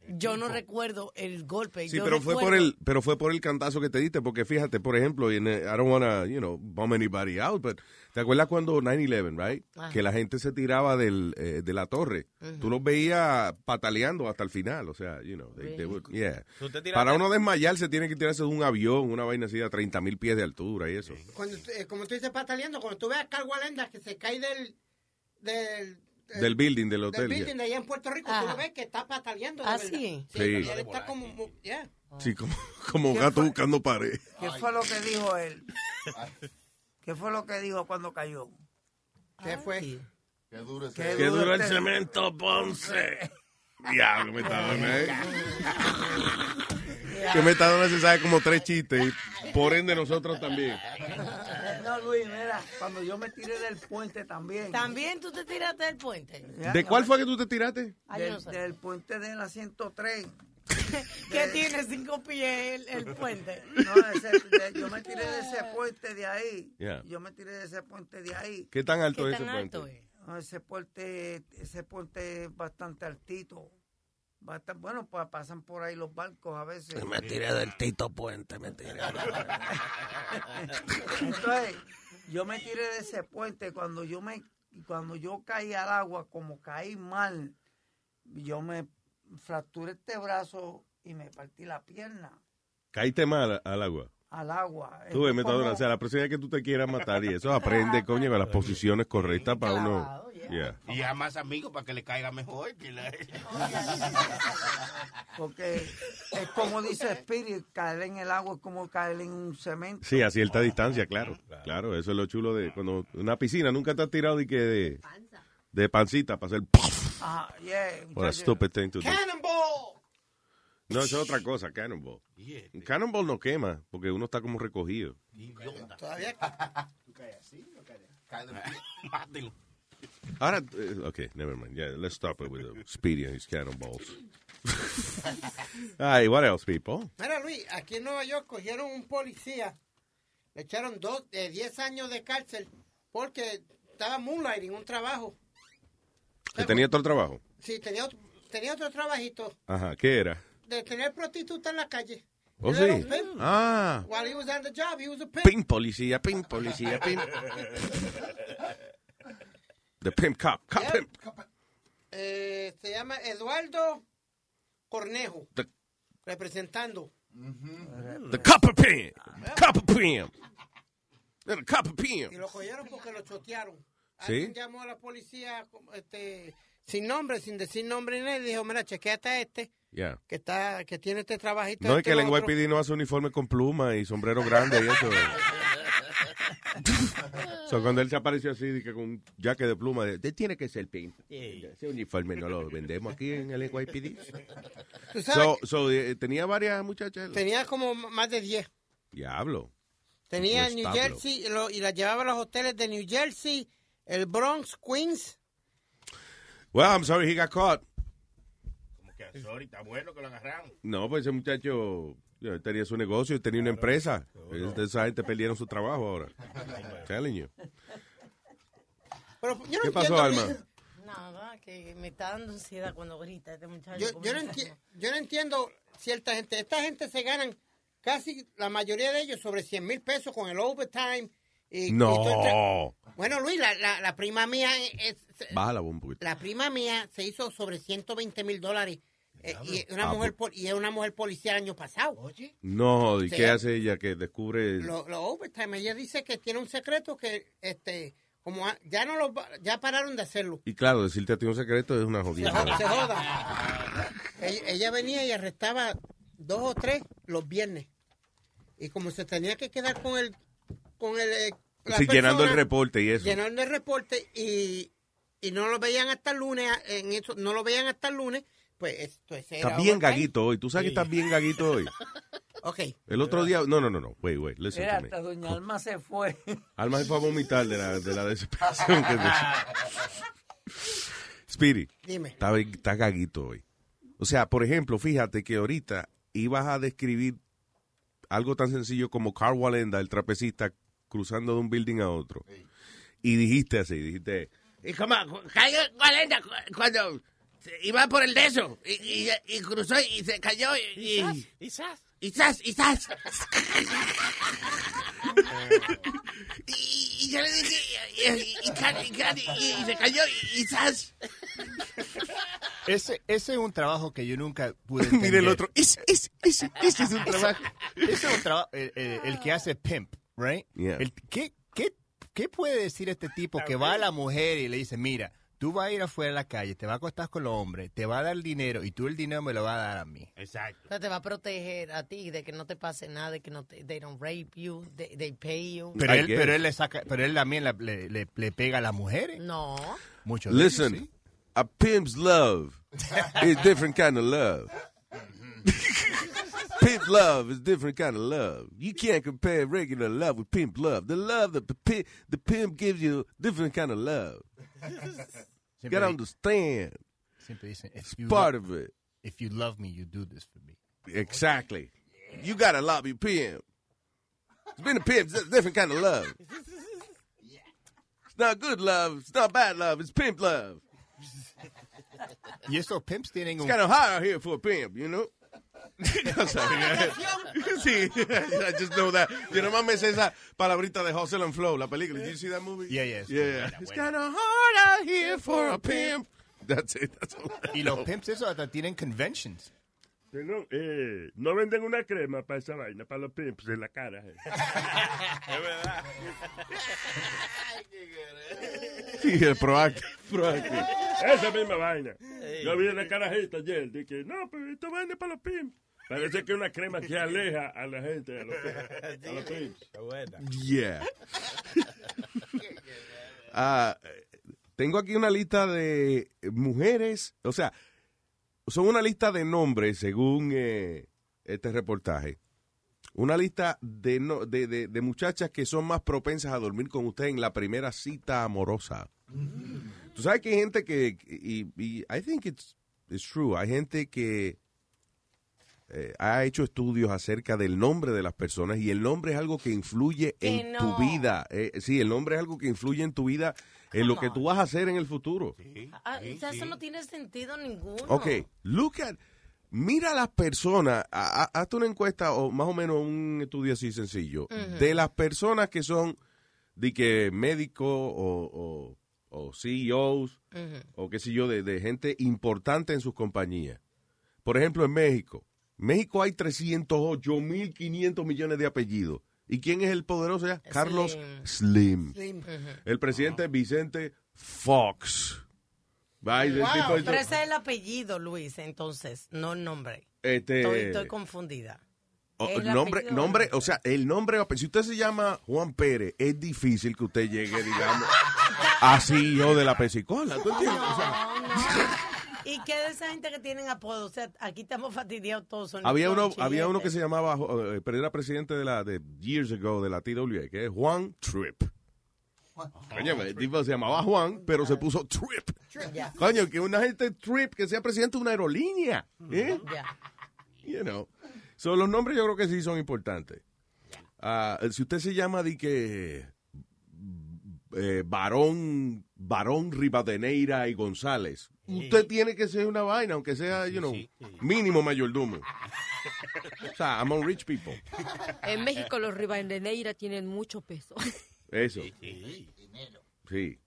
yo no recuerdo el golpe. Sí, Yo pero fue por el pero fue por el cantazo que te diste, porque fíjate, por ejemplo, en, eh, I don't wanna, you know, bum anybody out, but ¿te acuerdas cuando 9/11, right? Ajá. Que la gente se tiraba del, eh, de la torre. Ujú. Tú los veías pataleando hasta el final, o sea, you know, they- they would- yeah. Tú te tiraste- Para uno desmayarse tiene que tirarse de un avión, una vaina así a 30 mil pies de altura y eso. Cuando, eh, como tú dices, pataleando, cuando tú ves a Carl Walenda que se cae del... del Del building, del del hotel. building yeah. de allá en Puerto Rico, tú lo ves que está pataleando. ¿Ah, sí? Sí. y él está como... yeah. Sí, como, como ¿Qué gato fue? buscando pared. ¿Qué fue lo que dijo él? ¿Qué fue lo que dijo cuando cayó? ¿Qué fue? Qué duro es Qué dura el este- cemento, Ponce. Diablo, Metadona, ¿eh? Que Metadona se sabe como tres chistes y por ende nosotros también. Luis, mira, cuando yo me tiré del puente también. También tú te tiraste del puente. ¿De cuál fue que tú te tiraste? Del, no sé. del puente de la 103. ¿Qué tiene cinco pies el, el puente? No, ese- de- yo me tiré de ese puente de ahí. Yeah. Yo me tiré de ese puente de ahí. ¿Qué tan alto ¿Qué es ese tan puente? alto es? No, ese puente, ese puente es bastante altito. Bastante, bueno, pues pasan por ahí los barcos a veces. Me tiré del Tito Puente, me tiré. Entonces, yo me tiré de ese puente cuando yo me cuando yo caí al agua, como caí mal, yo me fracturé este brazo y me partí la pierna Caíste mal al agua. Al agua. Tú ves, Es Metadona, como- o sea, la próxima vez que tú te quieras matar y eso, aprende, coño, con las posiciones correctas para uno. Yeah. Y a más amigos para que le caiga mejor. Que la- Porque es como dice Spirit, caer en el agua es como caer en un cemento. Sí, a cierta distancia, claro. Claro, eso es lo chulo de cuando una piscina nunca te has tirado de que de, de pancita para hacer Ah, yeah, What a stupid thing to do. ¡Cannonball! No, eso es otra cosa, cannonball. Un Cannonball no quema, porque uno está como recogido. Todavía. Mátelo. Ahora, eh, okay, never mind. Yeah, let's stop it with the Speedy and his cannonballs. Ay, what else, people? Mira, Luis, aquí en Nueva York cogieron un policía, le echaron dos, eh, 10 años de cárcel porque estaba moonlighting, un trabajo. Que tenía otro trabajo. Sí, tenía otro, tenía otro trabajito Ajá, ¿qué era? De tener prostituta en la calle. ¿Oh, sí? pimp. Ah. While he was on the job, he was a pimp. Pimp policía, pimp policía, pimp. The pimp cop, cop Yeah. pimp. Eh, se llama Eduardo Cornejo, The, representando. the copper pimp. Copper pimp. The copper pimp. Y lo cogieron porque lo chotearon. ¿Sí? Alguien llamó a la policía este, sin nombre, sin decir nombre ni nada, y dijo, mira, chequeate a este, Yeah. que está, que tiene este trabajito. No, es este que el otro". NYPD no hace uniforme con pluma y sombrero grande y eso. so, cuando él se apareció así, que con un jaque de pluma, de, tiene que ser pimp. Ese uniforme no lo vendemos aquí en el NYPD. Tú sabes So, so, eh, tenía varias muchachas. Tenía como más de 10. Diablo. Tenía en New. Jersey lo- y la llevaba a los hoteles de New Jersey, el Bronx, Queens. Well, I'm sorry he got caught. Que sorry, está bueno que lo agarraron. No, pues ese muchacho you know, tenía su negocio y tenía una empresa. Esa gente perdieron su trabajo ahora. Telling you. Pero yo no ¿Qué pasó, entiendo, Alma? Nada, que me está dando ansiedad cuando grita este muchacho. Yo, yo no enti- yo no entiendo cierta gente. Esta gente se ganan casi la mayoría de ellos sobre 100 mil pesos con el overtime. Y, No. bueno, Luis, la, la, la prima mía es, Bájala un poquito. la prima mía se hizo sobre 120 mil dólares. eh, y, una Ah, mujer, pol- y es una mujer policía el año pasado. No, ¿y qué hace ella que descubre? Lo, lo overtime, ella dice que tiene un secreto que este como a- ya no lo ya pararon de hacerlo. Y claro, decirte a ti un secreto es una Se, jodida. jo- se joda. Ella, ella venía y arrestaba dos o tres los viernes. Y como se tenía que quedar con el con el eh, la Sí, llenando el reporte y eso. Llenando el reporte y, y no lo veían hasta el lunes, en eso no lo veían hasta el lunes, pues esto ese Está era bien gaguito hoy. ¿Tú sabes que estás bien gaguito hoy? Ok. El otro día... No, no, no, no. Wait, wait. Listen to me. hasta doña Alma se fue. Alma se fue a vomitar de la, de la desesperación. que. Dime. Está, está gaguito hoy. O sea, por ejemplo, fíjate que ahorita ibas a describir algo tan sencillo como Carl Walenda, el trapecista, cruzando de un building a otro. Y dijiste así, dijiste... Y como cayó Valenda cu- cuando se iba por el de eso y, y, y cruzó y se cayó y... Y, zas. Y zas, y zas. y, y yo le dije, y, y, y, ca- y ca- y- y se cayó y. Ese, ese es un trabajo que yo nunca pude entender. Mira el otro. Ese, ese, ese, ese es un trabajo. Ese es un trabajo, el, el- el que hace pimp, right? Yeah. El- ¿qué, qué, ¿Qué puede decir este tipo que va a la mujer y le dice, mira, tú vas a ir afuera a la calle, te vas a acostar con los hombres, te va a dar dinero y tú el dinero me lo vas a dar a mí? Exacto. O sea, te va a proteger a ti de que no te pase nada, de que no te, they don't rape you, they, they pay you. Pero él, pero él le saca, pero él también la- le, le- le pega a las mujeres. No. Ellos, Listen, sí. a pimp's love is different kind of love. pimp love is different kind of love. You can't compare regular love with pimp love. The love that the pimp, the pimp gives you, different kind of love. You gotta understand. If you Part of it. If you love me, you do this for me. Exactly. You gotta love your pimp. It's been a pimp, it's a different kind of love. It's not good love, it's not bad love, it's pimp love. Y esos pimps tienen It's kind of hard out here for a pimp, you know? I'm sorry. sí, I just know that. Yo nomás me sé esa palabrita de Hustle and Flow, la película. Did you see that movie? Yeah, yeah, it's Yeah. buena, It's buena. kind of hard out here for a pimp. That's it. That's all Y los know. pimps esos hasta tienen conventions. No, eh, no venden una crema para esa vaina, para los pimps en la cara. eh. Es verdad. Sí, el proactive. proactive. Esa misma vaina. Yo vi en la carajita ayer, dije, no, pero esta vaina es para los pimps. Parece que es una crema que aleja a la gente, a los, a los. Yeah. Ah, tengo aquí una lista de mujeres, o sea, son una lista de nombres según eh, este reportaje. Una lista de, no- de, de- de muchachas que son más propensas a dormir con usted en la primera cita amorosa. Tú sabes que hay gente que, y, y I think it's it's true. Hay gente que eh, ha hecho estudios acerca del nombre de las personas y el nombre es algo que influye Que en no. tu vida. Eh, sí, el nombre es algo que influye en tu vida, en lo que tú vas a hacer en el futuro. Ah, o sea, eso no tiene sentido ninguno. Ok, look at, mira a las personas, ha- ha- hazte una encuesta o más o menos un estudio así sencillo, de las personas que son de que médicos o, o, o CEOs o qué sé yo, de, de gente importante en sus compañías. Por ejemplo, en México. México hay 308.500 millones de apellidos. ¿Y quién es el poderoso ya? Carlos Slim. El presidente Vicente Fox. Wow, tipo pero ese es el apellido, Luis, entonces, no el nombre. Este- Estoy, estoy confundida. O- El nombre, apellido. nombre, o sea, el nombre, si usted se llama Juan Pérez, es difícil que usted llegue, digamos, así yo de la pesicola. ¿tú entiendes? O sea, ¿Y qué de esa gente que tienen apodo? O sea, aquí estamos fastidiados todos. son había uno, había uno que se llamaba, eh, pero era presidente de la, de years ago, de la TWA, que es Juan Trip. Coño, el tipo se llamaba Juan, pero se puso Trip. Coño, que una gente Trip que sea presidente de una aerolínea. ¿eh? Ya. You know. So, los nombres yo creo que sí son importantes. Ah, si usted se llama de que eh, Barón, Barón Rivadeneira y González, usted tiene que ser una vaina, aunque sea, you know, mínimo mayordomo. O sea, among rich people. En México los Rivadeneira tienen mucho peso. Eso. Sí.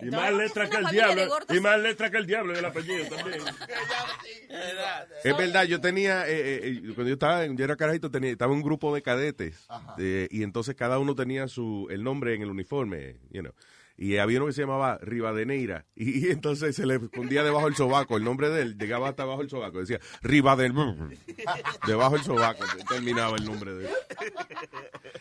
Y No, más letra que el diablo. Y más letra que el diablo del apellido también. Es verdad, yo tenía, eh, eh, eh, cuando yo estaba, en- yo era carajito, tenía, estaba un grupo de cadetes eh, y entonces cada uno tenía su el nombre en el uniforme, you know. Y había uno que se llamaba Rivadeneira y, y entonces se le escondía debajo del sobaco, el nombre de él llegaba hasta abajo del sobaco, decía Rivadeneira, debajo del sobaco terminaba el nombre de él.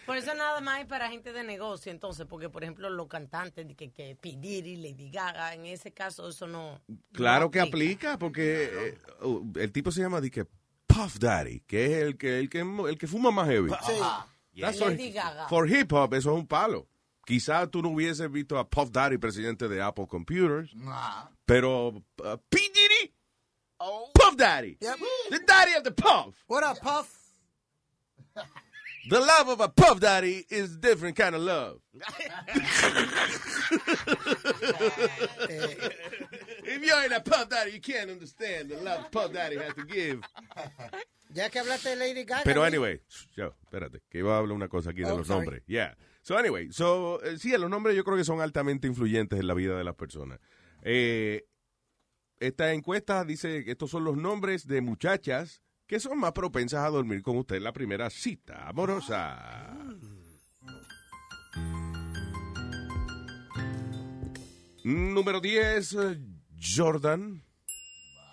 Por eso nada más es para gente de negocio, entonces, porque por ejemplo los cantantes de que, que P. Diddy, Lady Gaga, en ese caso eso no. Claro no que aplica porque eh, uh, el tipo se llama de que Puff Daddy, que es el que el que el que fuma más heavy. Sí. That's Lady for, Gaga. for hip hop, eso es un palo. Quizás tú no hubieses visto a Puff Daddy, presidente de Apple Computers, pero uh, P. Diddy, Puff Daddy, the daddy of the Puff. What up, Puff? The love of a Puff Daddy is a different kind of love. if you ain't a Puff Daddy, you can't understand the love Puff Daddy has to give. Ya que hablaste de Lady Gaga. Pero anyway, yo, espérate, que iba a hablar una cosa aquí de Oh, los sorry. nombres. Yeah. So anyway, so, eh, sí, los nombres yo creo que son altamente influyentes en la vida de las personas. Eh, esta encuesta dice que estos son los nombres de muchachas que son más propensas a dormir con usted en la primera cita amorosa. Número 10, eh, Jordan.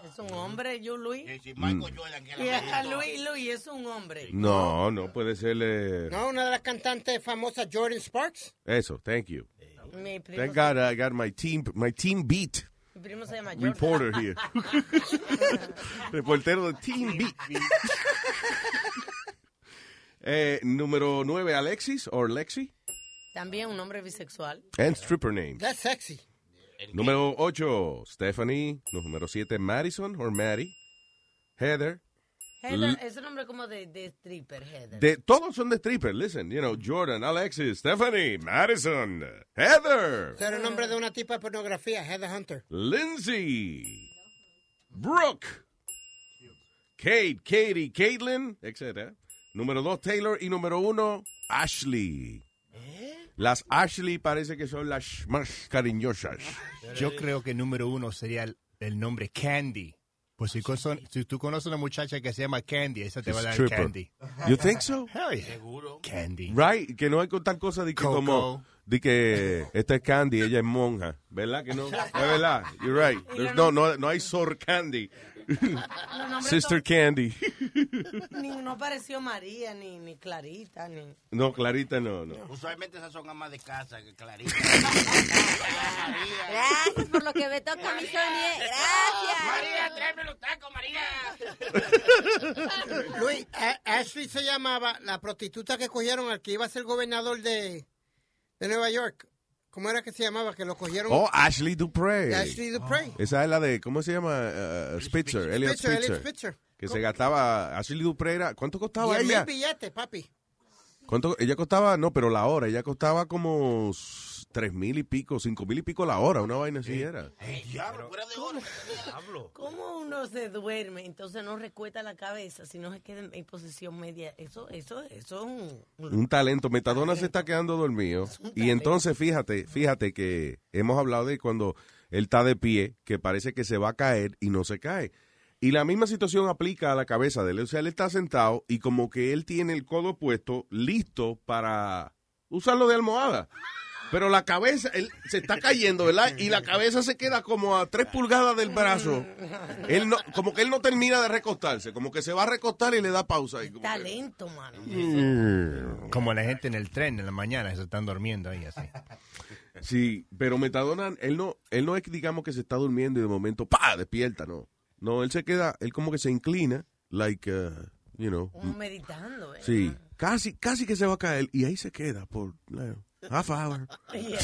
Es un hombre, yo, Luis. Michael Yeah, Luis, Luis es un hombre. No, no puede ser eh, No, una de las cantantes famosas, Jordan Sparks. eso. Thank you. Mi primo, Thank God I got my team, my team beat mi primo se llama Jordan. reporter here. Reportero de Team Beat. Eh, número 9, Alexis or Lexi. También un hombre bisexual. And stripper name. That's sexy. Número 8, Stephanie. Número 7, Madison or Maddie. Heather. Heather, L- es un nombre como de, de stripper, Heather. De, todos son de stripper. Listen, you know, Jordan, Alexis, Stephanie, Madison, Heather, Ese era el nombre de una tipa de pornografía, Heather Hunter. Lindsay, Brooke, Kate, Katie, Caitlin, etc. Número 2, Taylor. Y número 1, Ashley. Las Ashley parece que son las más cariñosas. Yo creo que número uno sería el, el nombre Candy. Pues si, tú conoces a una muchacha que se llama Candy, esa te va a dar Stripper. Candy. You think so? Hell yeah. Candy. Right, que no hay tal cosa de que Coco. como de que esta es Candy, ella es monja, ¿verdad que no? Es verdad, you're right. There's no, no, no hay Sor Candy, Sister Candy. Ni, no pareció María, ni, ni Clarita, ni... No, Clarita no, no. Usualmente esas son amas de casa, que clarita. Gracias por lo que me toca, mi Sonia. Gracias. María, tráeme los tacos, María. Luis, a- Ashley se llamaba la prostituta que cogieron al que iba a ser gobernador de, de Nueva York. ¿Cómo era que se llamaba? Que lo cogieron. Oh, Ashley Dupree. Ashley Dupree. Esa es la de, ¿cómo se llama? Uh, Spitzer, Elliot Spitzer, Spitzer. Elliot Spitzer. Que se gastaba, Ashley Dupree era, ¿cuánto costaba Diez mil ella? billetes, papi. ¿Cuánto? Ella costaba, no, pero la hora, ella costaba como tres mil y pico, cinco mil y pico la hora, una vaina así era. ¿Cómo uno se duerme, entonces no recuesta la cabeza, si no se queda en, en posición media? Eso, eso, eso es un... Un talento. Metadona se está quedando dormido. Y entonces, fíjate, fíjate que hemos hablado de cuando él está de pie, que parece que se va a caer y no se cae. Y la misma situación aplica a la cabeza de él. O sea, él está sentado y como que él tiene el codo puesto, listo para usarlo de almohada. Pero la cabeza, él se está cayendo, ¿verdad? Y la cabeza se queda como a tres pulgadas del brazo. Él no, como que él no termina de recostarse, como que se va a recostar y le da pausa. Que- Talento, mano. Como la gente en el tren en la mañana se están durmiendo ahí así. Sí, pero Metadona, él no, él no es digamos que se está durmiendo y de momento, ¡pa! despierta, no. No, él se queda, él como que se inclina, like, uh, you know. Como meditando, ¿eh? Sí, casi, casi que se va a caer y ahí se queda por you know, half hour. Yeah.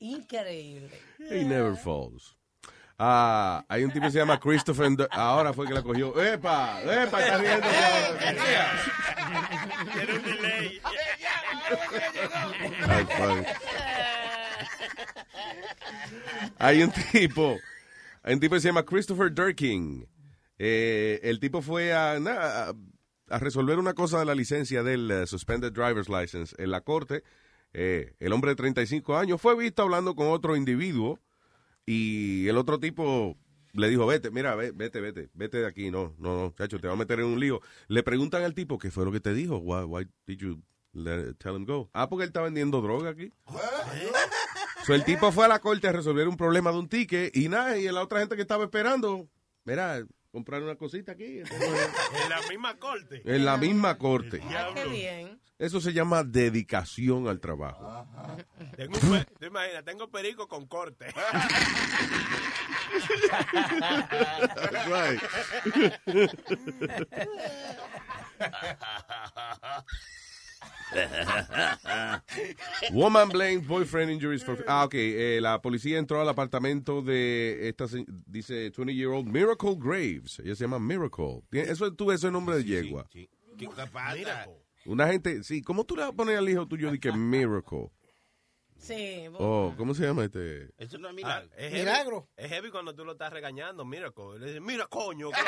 Increíble. He never falls. Ah, hay un tipo que se llama Christopher. Ndo- Ahora fue que la cogió. ¡Epa! ¡Epa! Está riendo. Tiene un delay. Hay un tipo, hay un tipo que se llama Christopher Durking. Eh, el tipo fue a, a- a resolver una cosa de la licencia del eh, Suspended Driver's License en la corte. Eh, el hombre de 35 años fue visto hablando con otro individuo y el otro tipo le dijo, vete, mira, ve- vete, vete, vete de aquí, no, no, no, chacho, te va a meter en un lío. Le preguntan al tipo, ¿qué fue lo que te dijo? Why, why did you let- tell him go? Ah, porque él está vendiendo droga aquí. So, el tipo fue a la corte a resolver un problema de un ticket y nada, y la otra gente que estaba esperando, mira, comprar una cosita aquí. En la misma corte. En la misma corte. Ah, qué bien. Eso se llama dedicación al trabajo. Tengo un ¿Te imaginas? Tengo perico con corte. Woman blames boyfriend injuries for... Ah, ok. eh, la policía entró al apartamento de esta, dice, 20-year-old Miracle Graves. Ella se llama Miracle. Eso tú ese nombre de yegua. ¿Qué qué pasa? Una gente, sí, ¿cómo tú le vas a poner al hijo tuyo de que Miracle? Sí. Oh, ¿cómo se llama este? Eso no es Ah, milagro. es heavy- Milagro. Es heavy cuando tú lo estás regañando, mira, co- le dices, mira, coño.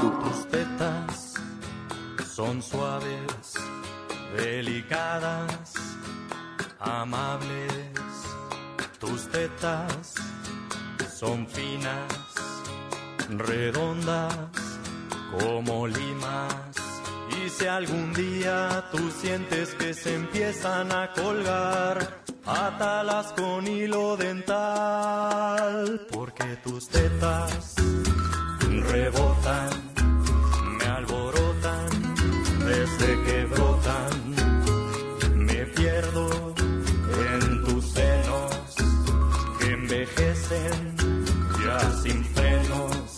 Tus tetas son suaves, delicadas, amables. Tus tetas son finas, redondas, como limas. Y si algún día tú sientes que se empiezan a colgar, átalas con hilo dental, porque tus tetas rebotan, me alborotan desde que brotan. Me pierdo en tus senos que envejecen ya sin frenos.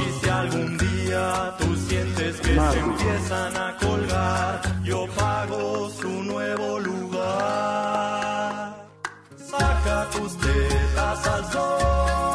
Y si algún día que se empiezan a colgar, yo pago su nuevo lugar. Saca tus tetas al sol.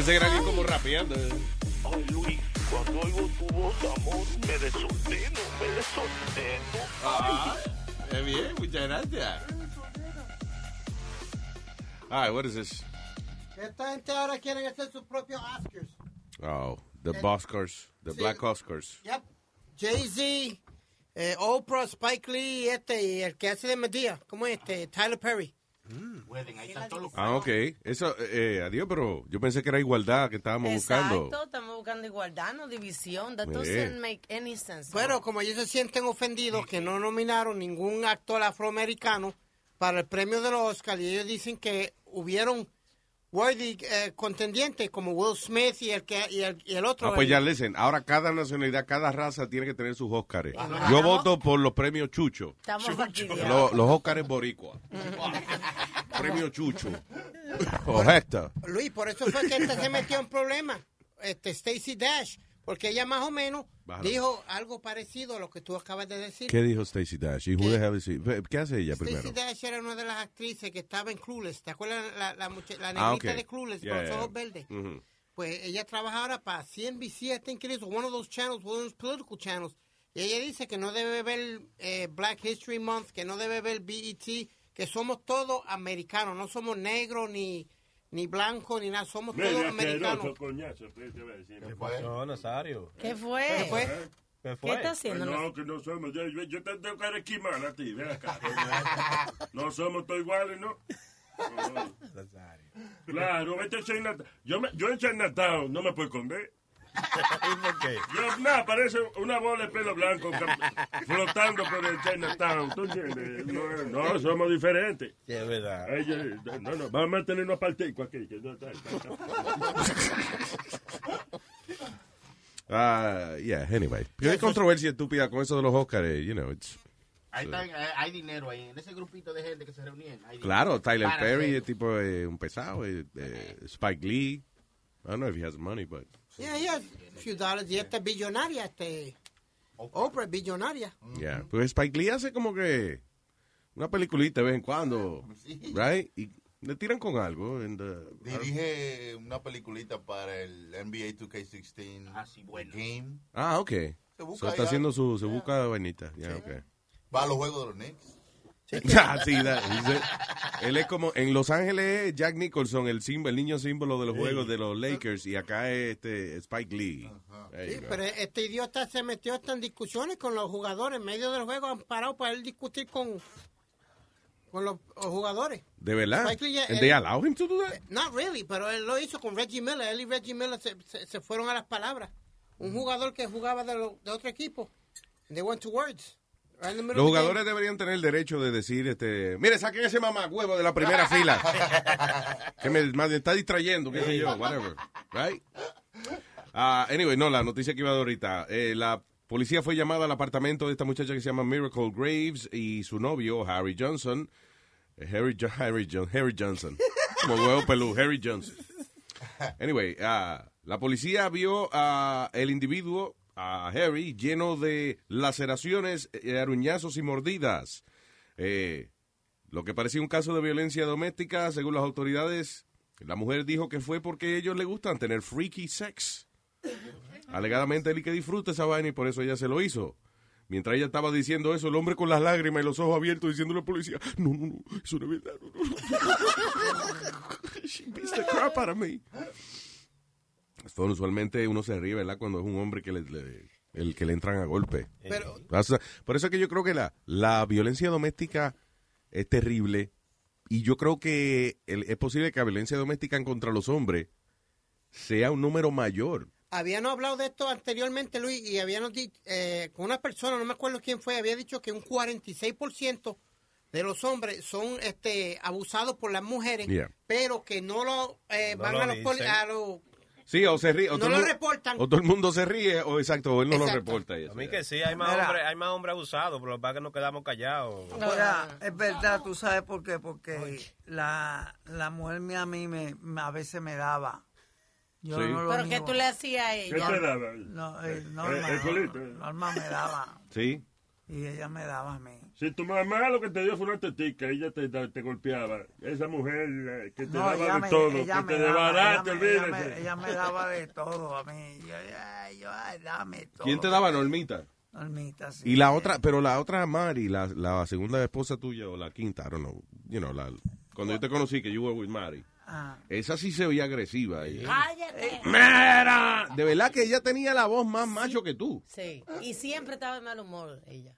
Pensé que era alguien como rapeando. ay, Luis, cuando oigo tu voz, amor, me desordeno, me desordeno. Ah, qué bien, muchas gracias. Alright, what is this? Esta gente ahora quieren hacer sus propios Oscars. Oh, the Oscars, the Black Oscars. Yep. Jay-Z, eh, Oprah, Spike Lee, este, y el que hace de Medea. ¿Cómo es este? Tyler Perry. Pueden, ahí están todos los Ah, ok. Eso, eh, adiós, pero yo pensé que era igualdad que estábamos buscando. Exacto, estamos buscando igualdad, no división. That doesn't make any sense. Bueno, como ellos se sienten ofendidos que no nominaron ningún actor afroamericano para el premio de los Oscars y ellos dicen que hubieron worthy eh, contendientes como Will Smith y el, que, y el, y el otro. Ah, pues ya listen, ahora cada nacionalidad, cada raza tiene que tener sus Óscares. Ajá. Yo voto por los premios Chucho. Estamos. Los, los Óscares boricua. Premio Chucho. O. Luis, por eso fue que este se metió en problemas. Este, Stacey Dash, porque ella más o menos Bájalo. dicho algo parecido a lo que tú acabas de decir. ¿Qué dijo Stacey Dash? ¿Y she? ¿Qué hace ella primero? Stacey Dash era una de las actrices que estaba en Clueless. ¿Te acuerdas la, la, Ah, negrita de Clueless Yeah, con los yeah. ojos verdes? Ujú. Pues ella trabaja ahora para CNBC, I think it is, one of those channels, one of those political channels. Y ella dice que no debe ver eh, Black History Month, que no debe ver BET, que somos todos americanos, no somos negros ni, ni blancos ni nada, somos todos Medio americanos. asqueroso, coñazo, te- te voy a decir. ¿Qué pasó, Nazario? ¿Qué fue? ¿Qué fue? ¿Qué ¿Qué está haciendo? Pues no, que no somos. Yo, yo, yo te tengo que esquimal a ti, ven acá. No somos todos iguales, ¿no? No. Claro, vete a Chinatown. Yo, me, yo en Chinatown no me puedo esconder. ¿Y por qué? Yo, nada, parece una bola de pelo blanco flotando por el Chinatown. ¿Tú entiendes? No, no, somos diferentes. Sí, es verdad. Ellos- no, no, vamos a mantenernos aparticos aquí. que no está- Ah, yeah, anyway. Pero hay controversia estúpida con eso de los Óscares, you know, it's... Ahí está, hay, hay dinero ahí, en ese grupito de gente que se reunían. hay. Claro, Tyler Para Perry es tipo eh, un pesado, eh, eh, Spike Lee. I don't know if he has money, but... Yeah, yeah, a few dollars. Y esta es billonaria, este... Oprah es billonaria. Yeah. Pues Spike Lee hace como que una peliculita de vez en cuando, right? Y le tiran con algo. and, uh, Dirige una peliculita para el NBA 2K16 Game. ah, ok. Se So busca está ahí haciendo su, se busca vainita. Yeah, okay. Va a los juegos de los Knicks. Ah, sí, da- él es como en Los Ángeles es Jack Nicholson, el símbolo, el niño símbolo de los Sí. juegos de los Lakers, y acá es este Spike Lee. Sí, go. pero este idiota se metió hasta en discusiones con los jugadores. En medio del juego han parado para él discutir con, con los, los jugadores. De verdad. Spike Lee, And él- they allow him to do that? Not really, pero él lo hizo con Reggie Miller. Él y Reggie Miller se, se- se fueron a las palabras. Un jugador que jugaba de, lo- de otro equipo. They went to words. Los jugadores deberían tener el derecho de decir, este, mire, saquen ese mamá huevo de la primera fila. que me, me está distrayendo, qué sé yo, whatever. Right? Ah, anyway, no, la noticia que iba a dar ahorita. Eh, la policía fue llamada al apartamento de esta muchacha que se llama Miracle Graves y su novio, Harry Johnson. Eh, Harry, Jo- Harry, Jo- Harry Johnson. Como huevo pelú, Harry Johnson. Anyway, ah, la policía vio a el individuo, a Harry, lleno de laceraciones, eh, aruñazos y mordidas. Eh, lo que parecía un caso de violencia doméstica, según las autoridades, la mujer dijo que fue porque ellos les gustan tener freaky sex. Alegadamente él que disfruta esa vaina y por eso ella se lo hizo. Mientras ella estaba diciendo eso, el hombre con las lágrimas y los ojos abiertos diciendo a la policía, no, no, no, eso no es verdad. No, no. She beats the crap out of me. Esto usualmente uno se ríe, ¿verdad? Cuando es un hombre que le, le- el que le entran a golpe. Pero- por eso es que yo creo que la, la violencia doméstica es terrible y yo creo que el- es posible que la violencia doméstica en contra los hombres sea un número mayor. Habíamos hablado de esto anteriormente, Luis, y habíamos dicho, eh, con una persona, no me acuerdo quién fue, había dicho que un 46% de los hombres son este abusados por las mujeres, Yeah. pero que no lo eh, No van lo a los a los Sí, o se ríe. O No todo el lo reportan. O todo el mundo se ríe, o exacto, o él no lo reporta. y eso, A mí que sí, hay más Mira. hombres hay más hombres abusados, pero lo que pasa es que nos quedamos callados. Mira, es verdad, tú sabes por qué, porque la, la mujer mía a mí me, a veces me daba. Yo Sí. no lo ¿Pero qué tú le hacías a ella? ¿Qué te daba? No, eh, Eh, Norma, el culito. Norma me daba. Sí. Y ella me daba a mí. Si tu mamá lo que te dio fue una tetica, ella te, te golpeaba. Esa mujer eh, que te No, daba de me- todo, ella que me te ella me- ella olvídese. me- ella me daba de todo a mí. Yo, ay, yo, ay, dame todo. ¿Quién te daba Normita? Normita, sí. Y la otra, pero la otra Mari, la, la segunda esposa tuya o la quinta, I don't know, you know, la, cuando yo te conocí que you were with Mari, Ah. esa sí se veía agresiva. ella. Cállate. ¡Mira! De verdad que ella tenía la voz más macho que tú. Sí, y siempre estaba de mal humor ella.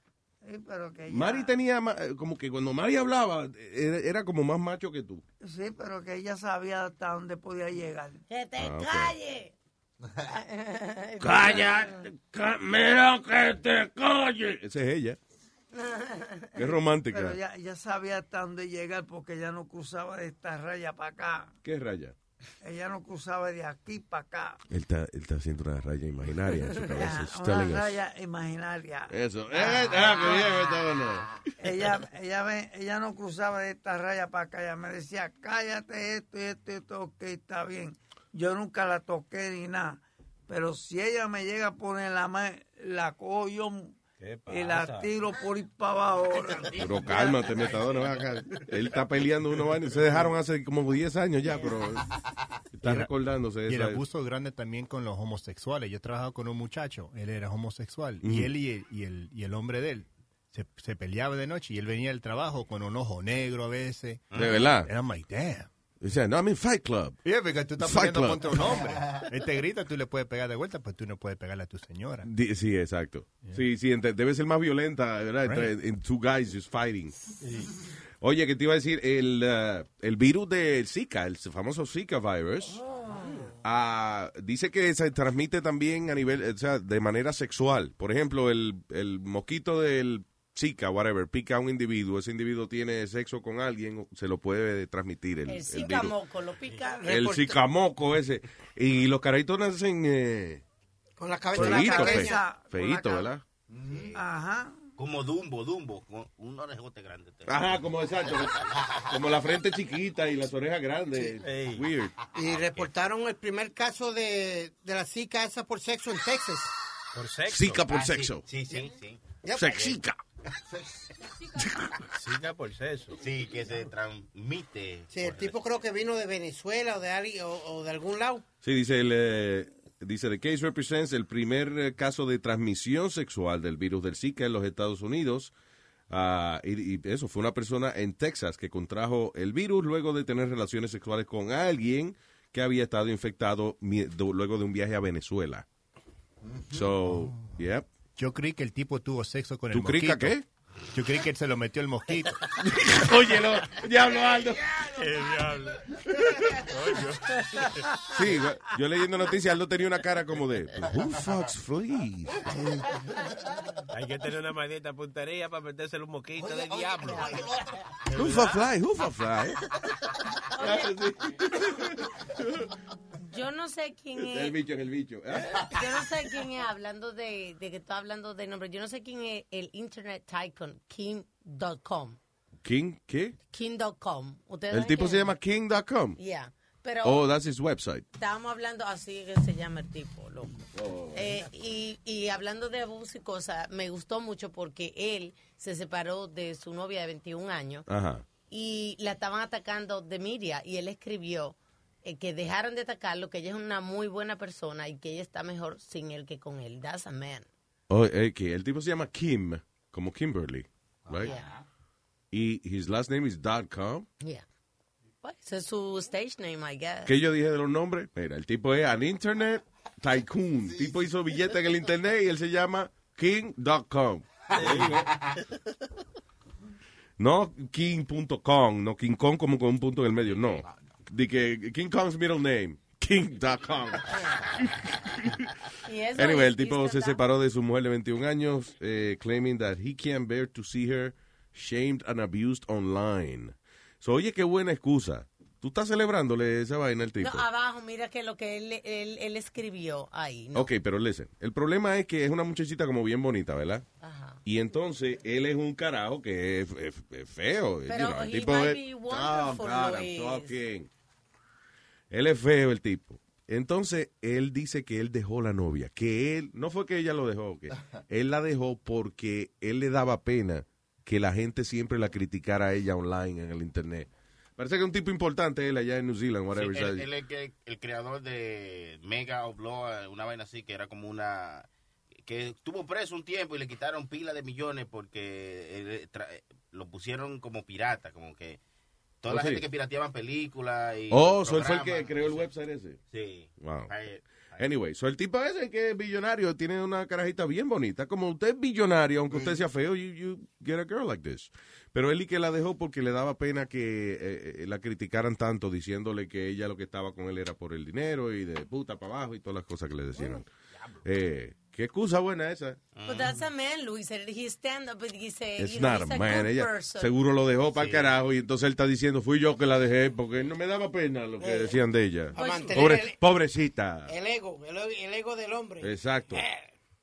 Sí, pero que ella, Mari tenía ma- como que cuando Mari hablaba era, era como más macho que tú. sí, pero que ella sabía hasta dónde podía llegar. ¡Que te Ah, calle! Cállate, ca- mira que te calle. Esa es ella. Qué romántica. Pero ella, ella sabía hasta dónde llegar porque ella no cruzaba de esta raya para acá. ¿Qué raya? Ella no cruzaba de aquí para acá. Él está, él está haciendo una raya imaginaria en su cabeza. Una us. raya imaginaria. Eso. Eh, ah, qué bien, está bueno. ella, ella, ve- ella no cruzaba de esta raya para acá. Ella me decía, cállate esto y esto y esto, ok, está bien. Yo nunca la toqué ni nada. Pero si ella me llega a poner la mano, la cojo yo y la tiro por ir para abajo. Pero cálmate, metadona. Él está peleando uno vaina. Se dejaron hace como 10 años ya, pero está Y el- recordándose Y el abuso grande también con los homosexuales. Yo he trabajado con un muchacho, él era homosexual, y él y el, y el, y el hombre de él se, se peleaba de noche y él venía del trabajo con un ojo negro a veces. ¿De verdad? Era my damn. Dice, no, I'm in Fight Club. Yeah, porque tú estás Fight Club. contra un hombre. Él te grita, tú le puedes pegar de vuelta, pues tú no puedes pegarle a tu señora. Di- Sí, exacto. Sí, sí, ente- debe ser más violenta, ¿verdad? Entre Right. en two guys just fighting. Oye, que te iba a decir, el, uh, el virus del Zika, el famoso Zika virus, ah, dice que se transmite también a nivel, o sea, de manera sexual. Por ejemplo, el, el mosquito del Zika, whatever, pica a un individuo, ese individuo tiene sexo con alguien, se lo puede transmitir el, El el virus. lo pica. El cicamoco ese. Y los carajitos nacen eh, Con la cabeza feíto, la fe- cabeza. feíto, ¿verdad? Ajá. Como Dumbo, Dumbo, con un orejote grande. Ajá, como exacto. Como la frente chiquita y las orejas grandes. Weird. Y reportaron el primer caso de, de la Zika esa por sexo en Texas. Por sexo. Zika por Ah, sí, sexo. Sí, sí, sí. Yep. Sexica. Zika por sexo. Sí, que se transmite. Sí, el tipo creo que vino de Venezuela o de, alguien- o, o de algún lado. Sí, dice el eh, dice the case represents el primer eh, caso de transmisión sexual del virus del Zika en los Estados Unidos. Ah, y, y eso fue una persona en Texas que contrajo el virus luego de tener relaciones sexuales con alguien que había estado infectado luego de un viaje a Venezuela. So, yep. Yo creí que el tipo tuvo sexo con ¿Tú el crees mosquito. que qué? Yo creí que él se lo metió el mosquito. Óyelo, diablo Aldo. ¿Qué diablo? Sí, yo leyendo noticias, Aldo tenía una cara como de Who fucks fleas? Hay que tener una maldita puntería para metérselo un moquito de diablo. Who fuck fly? Who fuck fly? Yo no sé quién El es. bicho es el bicho. Yo no sé quién es hablando de, de que está hablando de nombre. Yo no sé quién es el Internet Tycoon, King.com. King, ¿qué? King.com. ¿Ustedes El tipo se llama king.com. Yeah. Pero Oh, that's his website. estábamos hablando así que se llama el tipo, loco. Oh. Eh, y, y hablando de abuso y cosas, me gustó mucho porque él se separó de su novia de 21 años Ajá. y la estaban atacando de media y él escribió que dejaron de atacarlo, que ella es una muy buena persona y que ella está mejor sin él que con él. That's a man. Oh, eh, que el tipo se llama Kim, como Kimberly, right? Yeah. Y his last name is .com. Yeah. Pues, ese es su stage name, I guess. ¿Qué yo dije de los nombres? Mira, el tipo es an internet tycoon. El tipo hizo billete en el internet y él se llama king.com. No king.com, no King Kong como con un punto en el medio, no. De que King Kong's middle name, king.com. Anyway, el tipo se separó de su mujer de 21 años, eh, claiming that he can't bear to see her shamed and abused online. So, oye, qué buena excusa. Tú estás celebrándole esa vaina al tipo. No, abajo, mira que lo que él, él, él escribió ahí. ¿no? Ok, pero listen. El problema es que es una muchachita como bien bonita, ¿verdad? Y entonces él es un carajo que es, es- es feo. you Pero know, el tipo es- Oh, God, I'm talking. Él es feo, el tipo. Entonces, él dice que él dejó la novia, que él, no fue que ella lo dejó, que él la dejó porque él le daba pena que la gente siempre la criticara a ella online en el internet. Parece que es un tipo importante él allá en New Zealand, Sí, whatever. él, ¿sabes? él es que- el creador de Mega Upload, una vaina así, que era como una... que estuvo preso un tiempo y le quitaron pila de millones porque él tra- lo pusieron como pirata, como que toda Oh, la sí. gente que pirateaban películas y Oh, so él fue el que creó el website ese. Sí. Wow. Ay, Anyway, so el tipo ese que es billonario tiene una carajita bien bonita. Como usted es billonario, aunque usted sea feo, you, you get a girl like this. Pero él y que la dejó porque le daba pena que eh, eh, la criticaran tanto, diciéndole que ella lo que estaba con él era por el dinero y de puta para abajo y todas las cosas que le decían. Eh, qué excusa buena esa. But that's a man, Luis. He stand up and he say, It's you know, not he's a a man. good Ella person. seguro lo dejó para el carajo y entonces él está diciendo, fui yo que la dejé porque no me daba pena lo que decían de ella. A mantener Pobre- el- pobrecita. El ego, el, el ego del hombre. Exacto.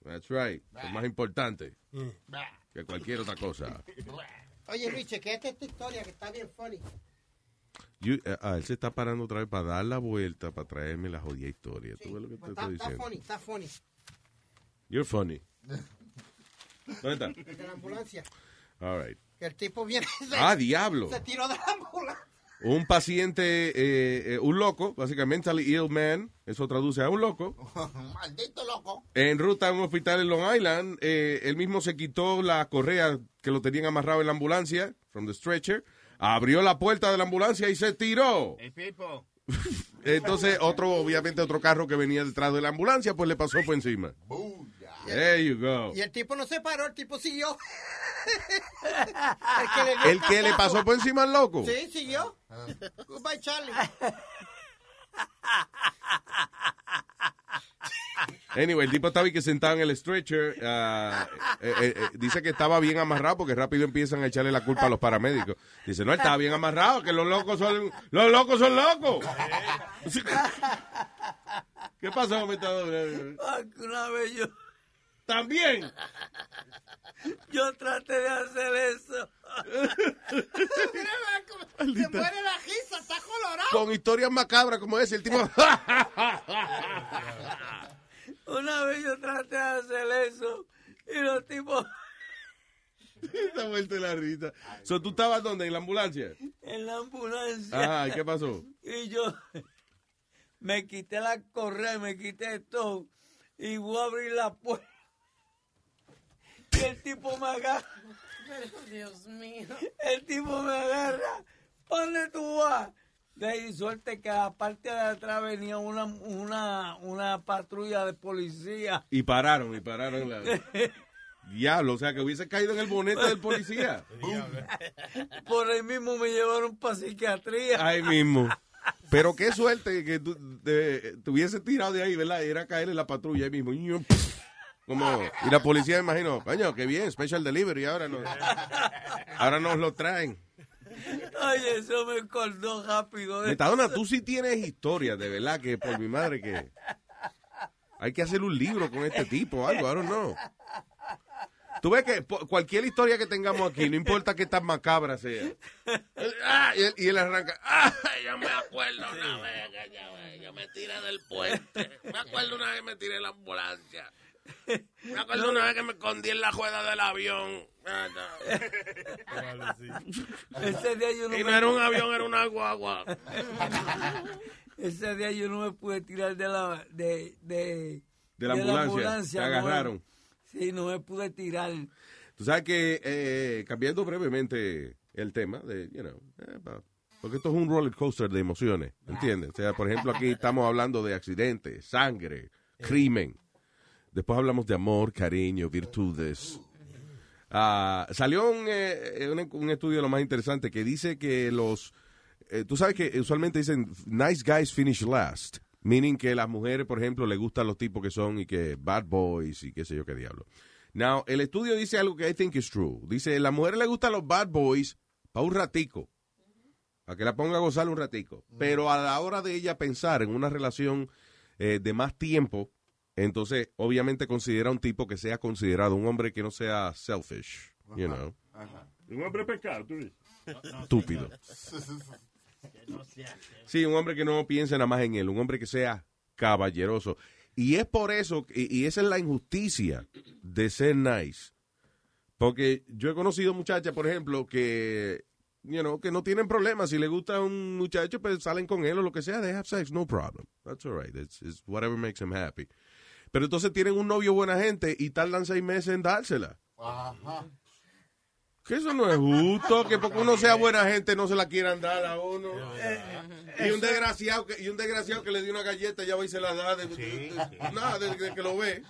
That's right. Es más importante que cualquier otra cosa. Oye, Luis, chequete esta historia que está bien funny. You- eh, ah, él se está parando otra vez para dar la vuelta, para traerme la jodida historia. ¿Tú ves lo que te Pues estoy está, está diciendo? funny, está funny. You're funny. ¿Dónde está? El de la ambulancia. All right. El tipo viene. se- Ah, diablo. Se tiró de la ambulancia. Un paciente, eh, eh, un loco, básicamente mentally ill man, eso traduce a un loco, Maldito loco. en ruta a un hospital en Long Island, eh, él mismo se quitó la correa que lo tenían amarrado en la ambulancia, from the stretcher, abrió la puerta de la ambulancia y se tiró. Hey, people. Entonces, otro, obviamente, otro carro que venía detrás de la ambulancia, pues le pasó por encima. There you go. Y el tipo no se paró, el tipo siguió. el que le, dio ¿El que le pasó por encima al loco? Sí, siguió. Goodbye, Charlie. Anyway, el tipo estaba ahí que sentado en el stretcher. ah, eh, eh, eh, dice que estaba bien amarrado porque rápido empiezan a echarle la culpa a los paramédicos. Dice, no, él estaba bien amarrado, que los locos son, los locos son locos. ¿Qué pasó, metador? Una vez yo. También. Yo traté de hacer eso. Se muere la risa, está colorado. Con historias macabras como ese, el tipo... Una vez yo traté de hacer eso. Y los tipos Está vuelta la risa. So, ¿Tú estabas dónde? ¿En la ambulancia? en la ambulancia. Ajá, ¿y qué pasó? Y yo me quité la correa, me quité todo. Y voy a abrir la puerta. Y el tipo me agarra. Dios mío. El tipo me agarra. ¿Dónde tú vas? De ahí suerte que a la parte de atrás venía una, una, una patrulla de policía. Y pararon, y pararon la... Diablo, o sea, que hubiese caído en el bonete del policía. Por ahí mismo me llevaron para psiquiatría. Ahí mismo. Pero qué suerte que tú te, te hubiese tirado de ahí, ¿verdad? Era caer en la patrulla ahí mismo. Y, Como, y la policía me imagino, coño, qué bien, special delivery, ahora nos, ahora nos lo traen. Ay, eso me acordó rápido. de- Metadona, tú sí tienes historias, de verdad, que por mi madre que hay que hacer un libro con este tipo, algo, don't know. Tú ves que cualquier historia que tengamos aquí, no importa qué tan macabra sea. Ah, y, él, y él arranca. Ah, yo me acuerdo una vez que yo, me tiré del puente. Me acuerdo una vez que me tiré en la ambulancia. Me acuerdo una vez que me escondí en la rueda del avión. Ah, no. Ese día yo no Y me- no era un avión, era una guagua. Ese día yo no me pude tirar de la de de, De la ambulancia, te no me- agarraron. sí, no me pude tirar. Tú sabes que, eh, cambiando brevemente el tema, de, you know, eh, pa- porque esto es un roller coaster de emociones, ¿entiendes? O sea, por ejemplo, aquí estamos hablando de accidentes, sangre, crimen. Después hablamos de amor, cariño, virtudes. Ah, salió un, eh, un, un estudio lo más interesante que dice que los... eh, tú sabes que usualmente dicen nice guys finish last. Meaning que las mujeres, por ejemplo, le gustan los tipos que son y que bad boys y qué sé yo qué diablo. Now, el estudio dice algo que I think is true. Dice, las mujeres le gustan los bad boys para un ratico. Para que la ponga a gozar un ratico. Pero a la hora de ella pensar en una relación eh, de más tiempo, entonces obviamente considera un tipo que sea considerado un hombre que no sea selfish, you know, Un hombre pecado, tú dices. estúpido. Sí, un hombre que no piense nada más en él, un hombre que sea caballeroso. Y es por eso, y, y esa es la injusticia de ser nice. Porque yo he conocido muchachas, por ejemplo, que, you know, que no tienen problemas. Si le gusta un muchacho, pues salen con él o lo que sea. They have sex, no problem. That's all right. It's, it's whatever makes them happy. Pero entonces tienen un novio buena gente y tardan seis meses en dársela. Ajá. Que eso no es justo, que porque uno sea buena gente no se la quieran dar a uno. Y un desgraciado que, y un desgraciado que le dio una galleta ya va y se la da de, de- de- nada, desde que lo ve.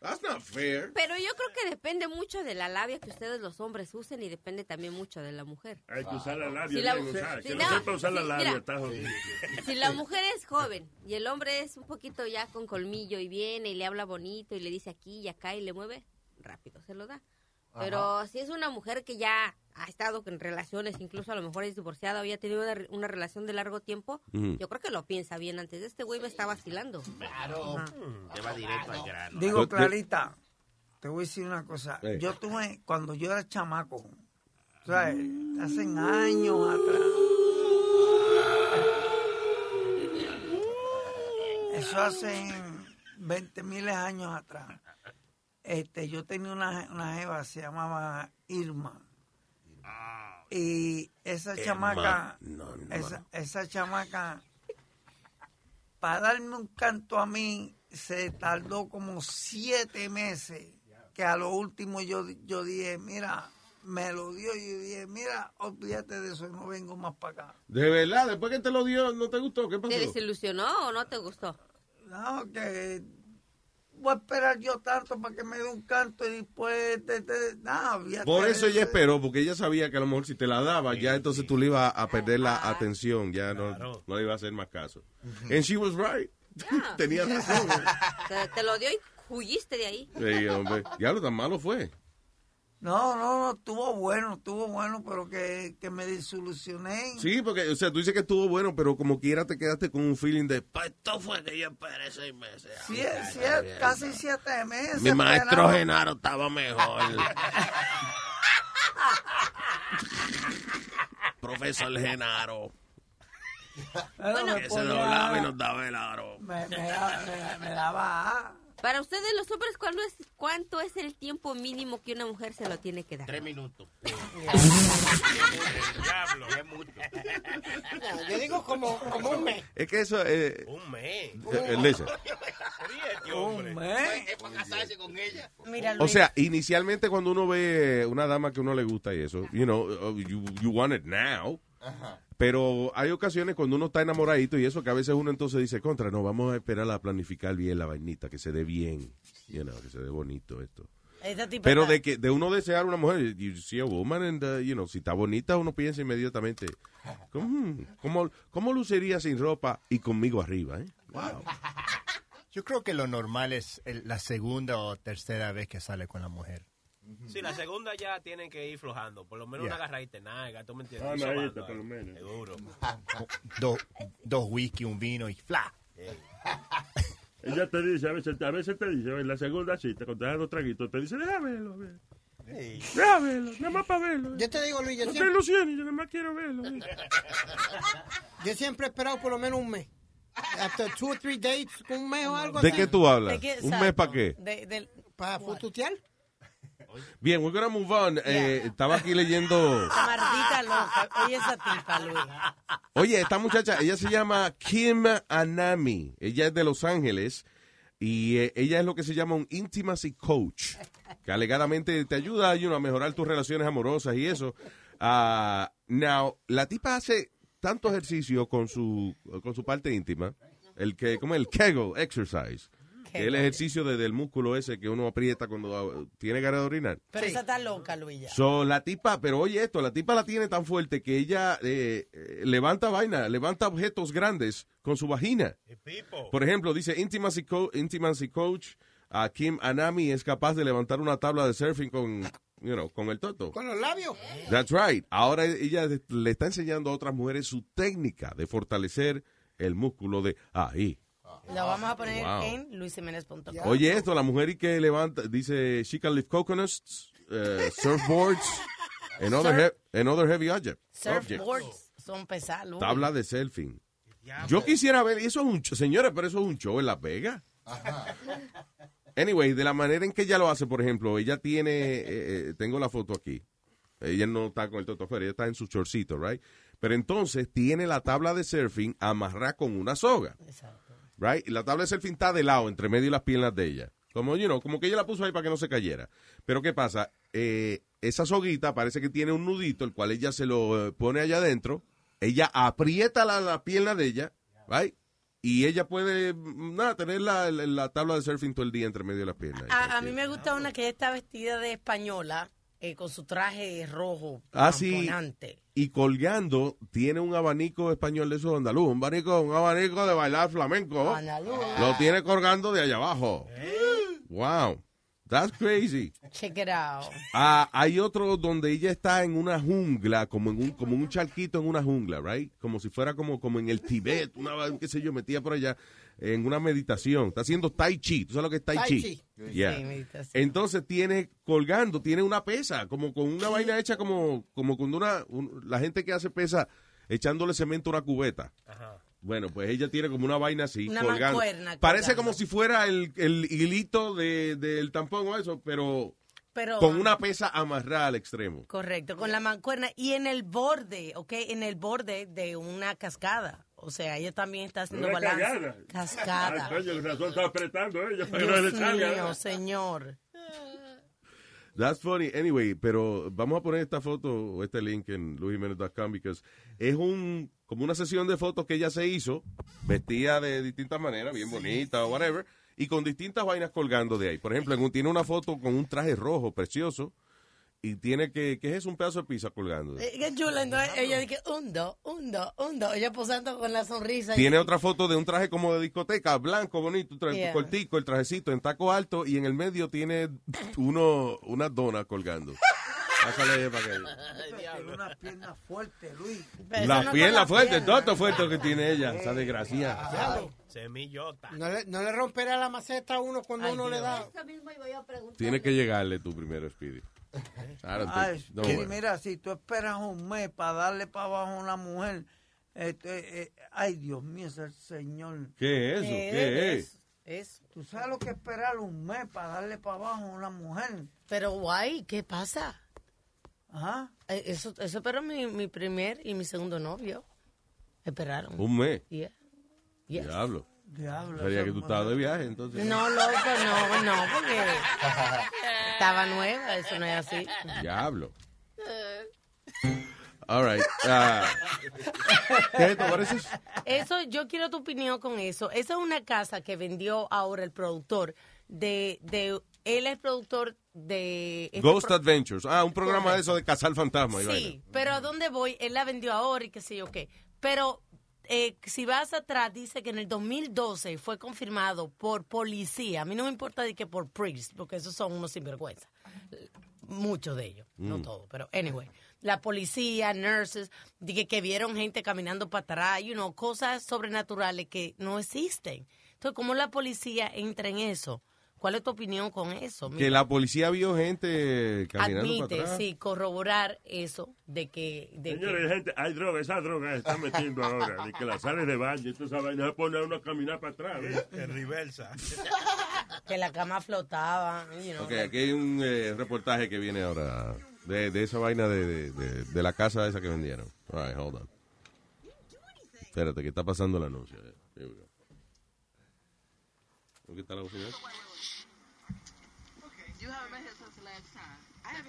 That's not fair. Pero yo creo que depende mucho de la labia que ustedes los hombres usen y depende también mucho de la mujer. Hay que usar la labia Si la- bien si Que no, no sepa usar la si- labia, mira. está jodido. Si la mujer es joven y el hombre es un poquito ya con colmillo y viene y le habla bonito y le dice aquí y acá y le mueve, rápido se lo da. Pero si es una mujer que ya ha estado en relaciones, incluso a lo mejor es divorciada o ya ha tenido una, re- una relación de largo tiempo, yo creo que lo piensa bien antes. Este güey me está vacilando. Claro. Te va directo al grano. Digo, Clarita, te voy a decir una cosa. Yo tuve, cuando yo era chamaco, ¿sabes? Hace años atrás. Eso hace 20 miles años atrás. Este, yo tenía una, una jeva, se llamaba Irma. Y esa Irma, chamaca, no, no, esa, esa chamaca, para darme un canto a mí, se tardó como siete meses. Que a lo último yo, yo dije, mira, me lo dio y yo dije, mira, olvídate de eso, no vengo más para acá. De verdad, después que te lo dio, ¿no te gustó? ¿Qué pasó? ¿Te desilusionó o no te gustó? No, que voy a esperar yo tanto para que me dé un canto y después, no, olvídate Por de eso ella esperó, porque ella sabía que a lo mejor si te la daba, ya entonces tú le ibas a perder la atención, ya no, no le iba a hacer más caso. And she was right. Tenía razón. Te, te lo dio y huyiste de ahí. Sí, hombre. Ya lo tan malo fue. No, no, no, estuvo bueno, estuvo bueno, pero que, que me desilusioné. Sí, porque, o sea, tú dices que estuvo bueno, pero como quiera te quedaste con un feeling de... Pues esto fue que yo esperé seis meses. Sie- sie- casi siete meses. Mi maestro esperaba. Genaro estaba mejor. Profesor Genaro. Bueno, que se doblaba y nos daba el aro. Me, me me- me daba A. Para ustedes los hombres, ¿cuándo es, ¿cuánto es el tiempo mínimo que una mujer se lo tiene que dar? Tres minutos. Diablo. Yo digo como, como un mes. Es que eso... Eh, Un mes. eh, listen. Un mes. Es para casarse con ella. Mira, O sea, inicialmente cuando uno ve una dama que uno le gusta y eso, you know, uh, you, you want it now. Pero hay ocasiones cuando uno está enamoradito y eso que a veces uno entonces dice, contra, no, vamos a esperar a planificar bien la vainita, que se dé bien, you know, que se dé bonito esto. Pero de que de uno desear una mujer, you see a woman and, uh, you know, si está bonita uno piensa inmediatamente, ¿cómo, cómo, cómo luciría sin ropa y conmigo arriba? Eh? Wow. Yo creo que lo normal es el- la segunda o tercera vez que sale con la mujer. Sí, la segunda ya tienen que ir flojando. Por lo menos Yeah. una agarradita nalga, tú me entiendes. Ah, no, está, por lo menos. Seguro. Dos dos whisky, un vino y fla. Ella te dice, a veces, a veces te dice, en la segunda cita, cuando te dan los traguitos, te dice, déjame verlo, a ver. Déjame verlo, nada más para verlo. Yo te digo, Luis, yo No te siempre, ilusiones, yo nada más quiero verlo. yo siempre he esperado por lo menos un mes. After two or three dates, un mes o algo ¿De así. qué tú hablas? ¿De qué? ¿Un mes para qué? De- ¿Para fututear? Bien, we're gonna move on. Eh, estaba aquí leyendo... Esa maldita loca. Oye, esa tipa, Luis. Oye, esta muchacha, ella se llama Kim Anami. Ella es de Los Ángeles y eh, ella es lo que se llama un intimacy coach, que alegadamente te ayuda you know, a mejorar tus relaciones amorosas y eso. Ah, now, la tipa hace tanto ejercicio con su con su parte íntima, el que como el Kegel exercise, que es el ejercicio de- del músculo ese que uno aprieta cuando ah, tiene ganas de orinar. Pero esa está loca, Luis. So, la tipa, pero oye esto, la tipa la tiene tan fuerte que ella eh, eh, levanta vaina, levanta objetos grandes con su vagina. Por ejemplo, dice Intimacy, Co- Intimacy Coach, a Kim Anami es capaz de levantar una tabla de surfing con, you know, con el toto. ¿Con los labios? That's right. Ahora ella le está enseñando a otras mujeres su técnica de fortalecer el músculo de ahí. Lo vamos a poner Wow. en luisimenez.com. Oye esto, la mujer y que levanta, dice, she can lift coconuts, eh, surfboards, and other, Surf- he- and other heavy object- objects. Surfboards son pesados. Tabla de surfing. Yo quisiera ver, y eso es un show, señores, pero eso es un show en Las Vegas. Anyway, de la manera en que ella lo hace, por ejemplo, ella tiene, eh, eh, tengo la foto aquí. Ella no está con el toto afuera, ella está en su chorcito, right? Pero entonces tiene la tabla de surfing amarrada con una soga. Right? Y la tabla de surfing está de lado, entre medio de las piernas de ella. Como, you como que ella la puso ahí para que no se cayera. Pero ¿qué pasa? Eh, esa soguita parece que tiene un nudito, el cual ella se lo eh, pone allá adentro. Ella aprieta la, la pierna de ella, right? Y ella puede, mm, nada, tener la, la- la tabla de surfing todo el día entre medio de las piernas. A, a mí me gusta una que está vestida de española eh, con su traje rojo. Ah, sí. Y colgando tiene un abanico español de esos andaluz. Un abanico, un abanico de bailar flamenco. Andaluz. Lo tiene colgando de allá abajo. Wow. That's crazy. Check it out. Ah, hay otro donde ella está en una jungla, como en un, como un charquito en una jungla, right? Como si fuera como, como en el Tibet, una qué sé yo, metía por allá en una meditación. Está haciendo tai chi. ¿Tú sabes lo que es tai, Tai chi? chi. Yeah. Sí, meditación. Entonces tiene colgando, tiene una pesa, como con una vaina hecha como, como con una, un- la gente que hace pesa echándole cemento a una cubeta. Bueno, pues ella tiene como una vaina así, Una colgando. mancuerna Parece colgando. como si fuera el, el hilito de- del tampón o eso, pero Pero, con una pesa amarrada al extremo. Correcto, con la mancuerna y en el borde, ¿ok? En el borde de una cascada. O sea, ella también está haciendo Una balance. cagada. Cascada. Coño, el razón está apretando ella para que no Dios le salga. mío, señor. That's funny. Anyway, pero vamos a poner esta foto o este link en luisjimenez.com because es un como una sesión de fotos que ella se hizo, vestida de distintas maneras, bien bonita o whatever, y con distintas vainas colgando de ahí. Por ejemplo, en un- tiene una foto con un traje rojo precioso y tiene que, ¿qué es eso? Un pedazo de pizza colgando. Eh, Qué chula, entonces ella dice, hundo, hundo, hundo. Ella posando con la sonrisa. y- Tiene otra foto de un traje como de discoteca, blanco, bonito, tra- Yeah. cortico, el trajecito en taco alto y en el medio tiene uno, una dona colgando. Pásale para que... Tiene una pierna fuerte, Luis. La pierna fuerte, todo fuerte que tiene ella, esa desgracia. Semillota. No le, no le romperá la maceta a uno cuando uno le da. Eso mismo iba yo a preguntar. Tiene que llegarle tú primero, Speedy. Ay, worry. mira, si tú esperas un mes para darle para abajo a una mujer, este, eh, ay, Dios mío, es el Señor. ¿Qué es eso? ¿Qué es? Es. Tú sabes lo que es esperar un mes para darle para abajo a una mujer. Pero guay, ¿qué pasa? Ajá. Eh, Eso, eso pero mi, mi primer y mi segundo novio. Esperaron. Un mes. Yeah. Yes. Diablo. Diablo. Sería que tú estabas de viaje, entonces. No, loco, no, no, porque estaba nueva, eso no es así. Diablo. All right. ah, ¿Qué es esto? What is this? Eso, yo quiero tu opinión con eso. Esa es una casa que vendió ahora el productor de, de él es productor de este Ghost pro- Adventures. Ah, un programa de eso de cazar fantasmas. Sí, pero ¿a dónde voy? Él la vendió ahora y qué sé yo qué. Pero eh, si vas atrás, dice que en el 2012 fue confirmado por policía. A mí no me importa de que por priest, porque esos son unos sinvergüenza. Muchos de ellos, no Mm. todos, pero anyway. La policía, nurses, dije que vieron gente caminando para atrás, you know, cosas sobrenaturales que no existen. Entonces, ¿cómo la policía entra en eso? ¿Cuál es tu opinión con eso? Que la policía vio gente caminando para Admite, atrás. sí, corroborar eso de que... De que- Señores, gente, hay droga, esa droga se está metiendo ahora. De que la sale de baño, esto esa vaina se pone a uno a caminar para atrás. ¿ves? En reversa. que la cama flotaba. you know. Ok, aquí hay un eh, reportaje que viene ahora de, de esa vaina de, de, de- de la casa esa que vendieron. All right, hold on. Espérate, que está pasando el anuncio. eh. Here we go. ¿Dónde está la bocina? You haven't been here since the last time. I haven't passed. I haven't. I haven't been here since the day after he came.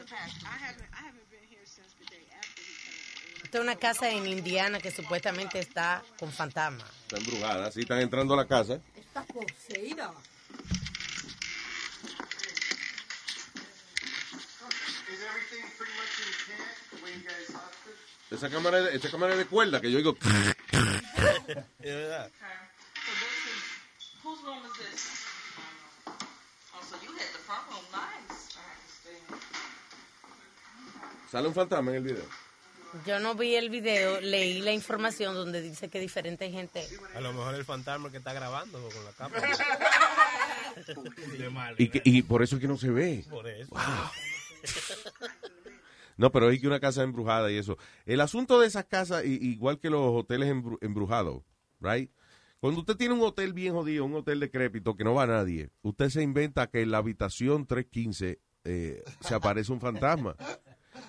Esta es una casa en Indiana que supuestamente está con fantasmas. Está embrujada, sí, están entrando a la casa. Está poseída. Esa cámara, es de- esa cámara es de cuerda que yo digo. Es verdad. So this is whose room is this? Oh, so you had the front room nice. I had to stay. Sale un fantasma en el video. Yo no vi el video, leí la información donde dice que diferente gente... A lo mejor el fantasma que está grabando con la cámara. De mal. Y, que- y por eso es que no se ve. Por eso. No, pero hay que una casa embrujada y eso. El asunto de esas casas, igual que los hoteles embru- embrujados, right? Cuando usted tiene un hotel bien jodido, un hotel decrépito que no va nadie, usted se inventa que en la habitación 315 eh, se aparece un fantasma.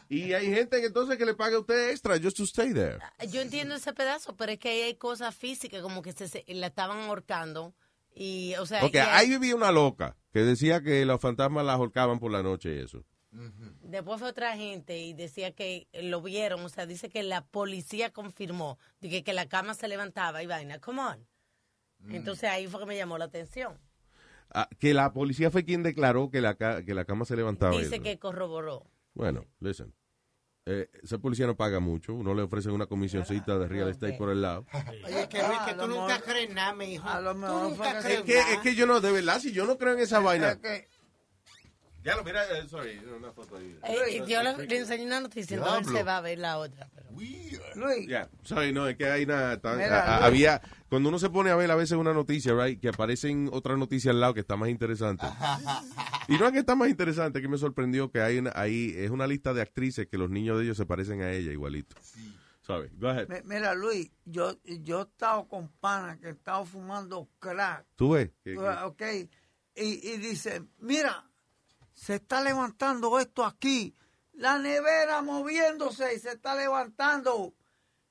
Y hay gente que entonces que le paga a usted extra just to stay there. Yo entiendo ese pedazo, pero es que ahí hay cosas físicas como que se, se- la estaban ahorcando y, o sea, Ok, y ahí vivía una loca que decía que los fantasmas la ahorcaban por la noche y eso. después fue otra gente y decía que lo vieron, o sea, dice que la policía confirmó de que, que la cama se levantaba y vaina, come on. Mm. Entonces ahí fue que me llamó la atención. Ah, que la policía fue quien declaró que la, que la cama se levantaba. Dice eso. que corroboró. Bueno, listen. Eh, ese policía no paga mucho. Uno le ofrece una comisioncita de real estate por el lado. Oye, que Luis, que Ah, tú nunca crees nada, mi hijo. a lo Tú mejor nunca fue que crees Es que, es que yo no, de verdad, si yo no creo en esa vaina. Que- Ya lo mira, eh, sorry, una foto ahí. Eh, yo le, le enseñé una noticia, entonces Diablo. se va a ver la otra. pero- Luis, Ya, sorry, no, es que hay una, ta- Mira, a- a- Luis. había, cuando uno se pone a ver a veces una noticia, right, que aparecen otras noticias al lado que está más interesante. Y no es que está más interesante, que me sorprendió que hay una, ahí, es una lista de actrices que los niños de ellos se parecen a ella igualito. Sorry, go ahead. mi- mira, Luis, yo, yo he estado con pana que he estado fumando crack. ¿Tú ves? Que- que- Ok. Y, y dice, mira, se está levantando esto aquí. La nevera moviéndose y se está levantando.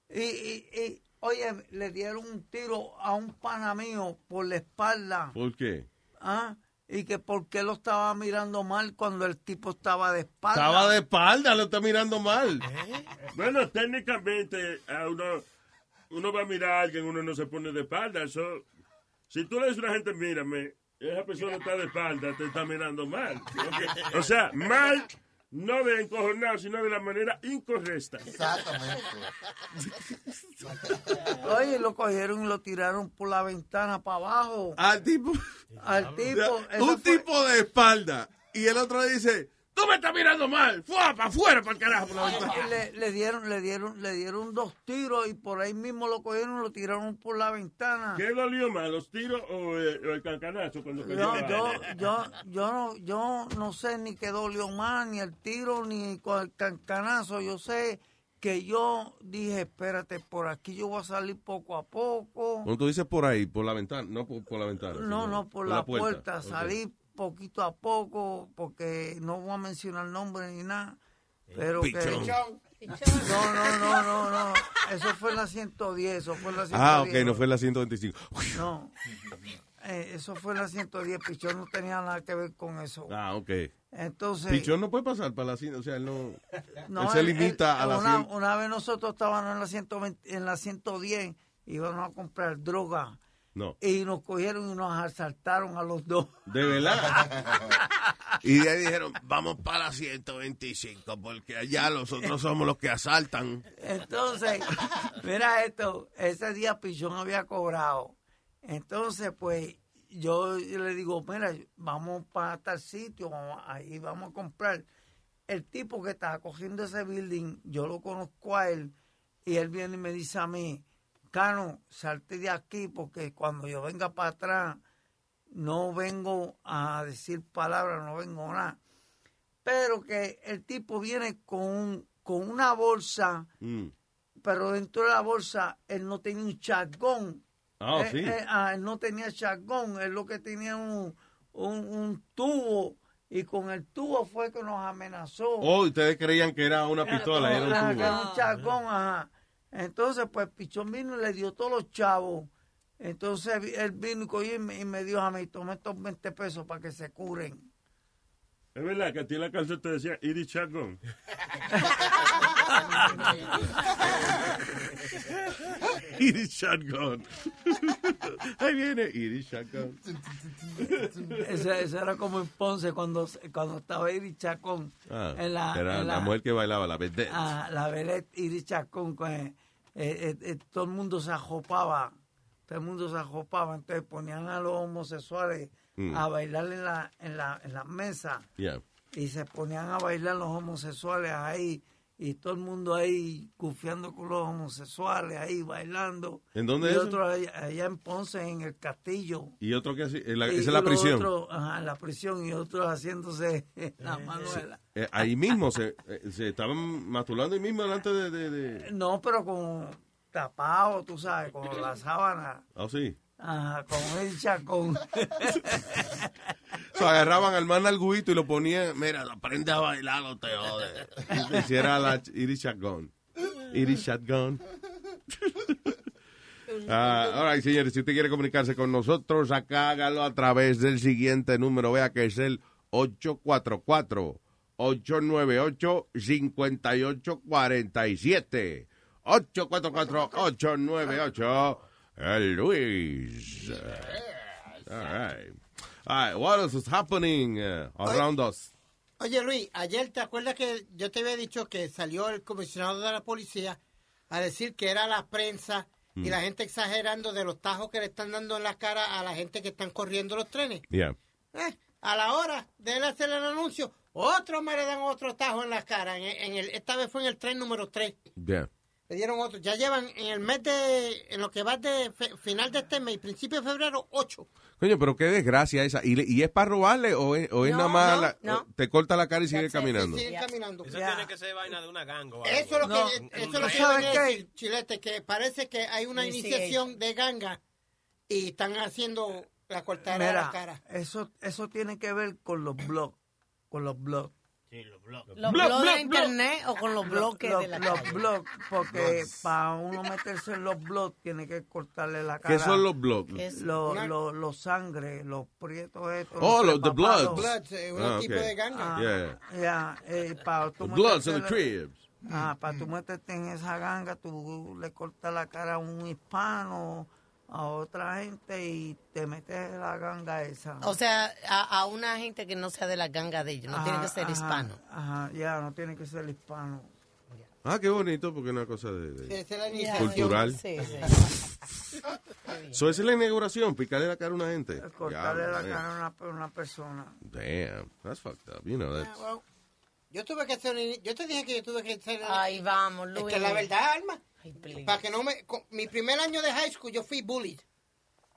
Y, y, y, oye, le dieron un tiro a un pana mío por la espalda. ¿Por qué? ¿Ah? Y que por qué lo estaba mirando mal cuando el tipo estaba de espalda. Estaba de espalda, lo está mirando mal. Bueno, técnicamente, a uno, uno va a mirar a alguien, uno no se pone de espalda. Eso, si tú le dices a una gente, mírame, esa persona está de espalda, te está mirando mal. O sea, mal, no de encojonado, sino de la manera incorrecta. Oye, lo cogieron y lo tiraron por la ventana para abajo. Al tipo. Al tipo. Un fue- tipo de espalda. Y el otro dice, tú me estás mirando mal. Fuera para afuera, para el carajo. por la ventana". Y le, le dieron, le dieron, le dieron dos tiros y por ahí mismo lo cogieron y lo tiraron por la ventana. ¿Qué dolió más, los tiros o, eh, o el cancanazo cuando cayó Yo, la yo, yo, yo, no, yo no sé ni qué dolió más, ni el tiro, ni con el cancanazo. Yo sé que yo dije, espérate, por aquí yo voy a salir poco a poco. Cuando tú dices por ahí, por la ventana, no por, por la ventana. No, no, por la, puerta. Ok. Salí poquito a poco, porque no voy a mencionar nombre ni nada. Pero que... Pichón. No, no, no, no, no. Eso fue en la 110, eso fue en la 110. Ah, ok, no fue la 125. No. Eh, eso fue en la 110, Pichón no tenía nada que ver con eso. Ah, ok. Entonces... Pichón no puede pasar para la 100, o sea, él no... No, él se limita él- a la una, 100. una vez nosotros estábamos en la 120, en la 110 íbamos a comprar droga No, y nos cogieron y nos asaltaron a los dos. de verdad. y de ahí dijeron, vamos para la 125, porque allá los otros somos los que asaltan. Entonces, mira esto, ese día Pichón había cobrado. Entonces, pues, yo le digo, mira, vamos para tal sitio, vamos- ahí vamos a comprar. El tipo que estaba cogiendo ese building, yo lo conozco a él, y él viene y me dice a mí, Cano, salte de aquí, porque cuando yo venga para atrás, no vengo a decir palabras, no vengo nada. Pero que el tipo viene con, un- con una bolsa Mm. pero dentro de la bolsa él no tenía un chagón. Ah, Eh, sí. eh, ah, él no tenía chagón, él lo que tenía un, un, un tubo y con el tubo fue que nos amenazó. Oh, ustedes creían que era una pistola, y Ajá, era un era tubo. un chagón, ajá. Entonces, pues Pichón vino y le dio todos los chavos. Entonces él vino y cogió y me, y me dio a mí, toma estos 20 pesos para que se curen. Es verdad que a ti en la canción te decía Iris Chagón. Iris Shotgun. Ahí viene Iris Shotgun. Ese, ese era como en Ponce cuando, cuando estaba Iris Chacón. Ah, en la, era en la, mujer que bailaba, la vedette. Ah, la vedette Iris Chacón, que, eh, eh, eh, todo el mundo se ajopaba, todo el mundo se ajopaba, entonces ponían a los homosexuales Mm. a bailar en la, en la, en la mesa Yeah. y se ponían a bailar los homosexuales ahí y todo el mundo ahí cufiando con los homosexuales ahí bailando. ¿En dónde y es otro allá, allá en Ponce, en el castillo. Y otro que así, en la- Y- esa es la prisión. otros, ajá, en la prisión y otros haciéndose la manuela. Eh, ahí mismo se, eh, se estaban masturbando ahí mismo delante de... de- de- No, pero como tapado, tú sabes, con la sábana. Oh, sí. Ajá, con el chacón. So, agarraban al man al guito y lo ponían, mira, Aprende a bailar o te jode. y hiciera la Iris Shotgun. Iris Shotgun. Ah, all right, señores, si usted quiere comunicarse con nosotros, acá hágalo a través del siguiente número. Vea que es el 844-898-5847. 844-898 el Luis. All right. Right, what else is happening uh, around us? Oye, Luis, ayer te acuerdas que yo te había dicho que salió el comisionado de la policía a decir que era la prensa y Mm. la gente exagerando de los tajos que le están dando en la cara a la gente que están corriendo los trenes. Yeah. Eh, a la hora de él hacer el anuncio, otro me le dan otro tajo en la cara. En, en el, esta vez fue en el tren número 3. Yeah. Le dieron otro. Ya llevan en el mes de, en lo que va de fe- final de este mes, principio de febrero, ocho. Coño, pero qué desgracia esa. ¿Y, y es para robarle o es, o es No, nada más no, la- no. te corta la cara y sigue caminando? Siguen caminando. Eso tiene que ser vaina de una ganga. Eso es lo que, eso lo que decir, Chilete, que parece que hay una iniciación de ganga y están haciendo la cortadera de la cara. eso, eso tiene que ver con los blogs. Con los blogs. ¿Los blogs de internet o con los bloques los, de la los blogs, porque para uno meterse en los blogs tiene que cortarle la cara. ¿Qué son los blogs? Los los- los sangre, los prietos estos. Oh, los the bloods. Bloods, eh, un Ah, tipo ok. de ganga. Ah, Yeah. ya, eh, para tú The bloods of the cribs. Ah, para tú meterte en esa ganga, tú le cortas la cara a un hispano, a otra gente y te metes en la ganga esa. O sea, a, a una gente que no sea de la ganga de ellos, no tiene que Ajá, ser ajá, hispano. Ajá, ya, no tiene que ser hispano. Ah, qué bonito, porque es una cosa de, de- Sí, es la cultural. Sí, sí. So, esa es la inauguración, picarle la cara a una gente. Cortarle Diablo, la man. cara a una, una persona. Damn, that's fucked up. You know, that's... Well, yo tuve que hacer, yo te dije que yo tuve que hacer. Ay, vamos, Es Luis. que la verdad, Alma. Para que no me, con- mi primer año de high school yo fui bullied.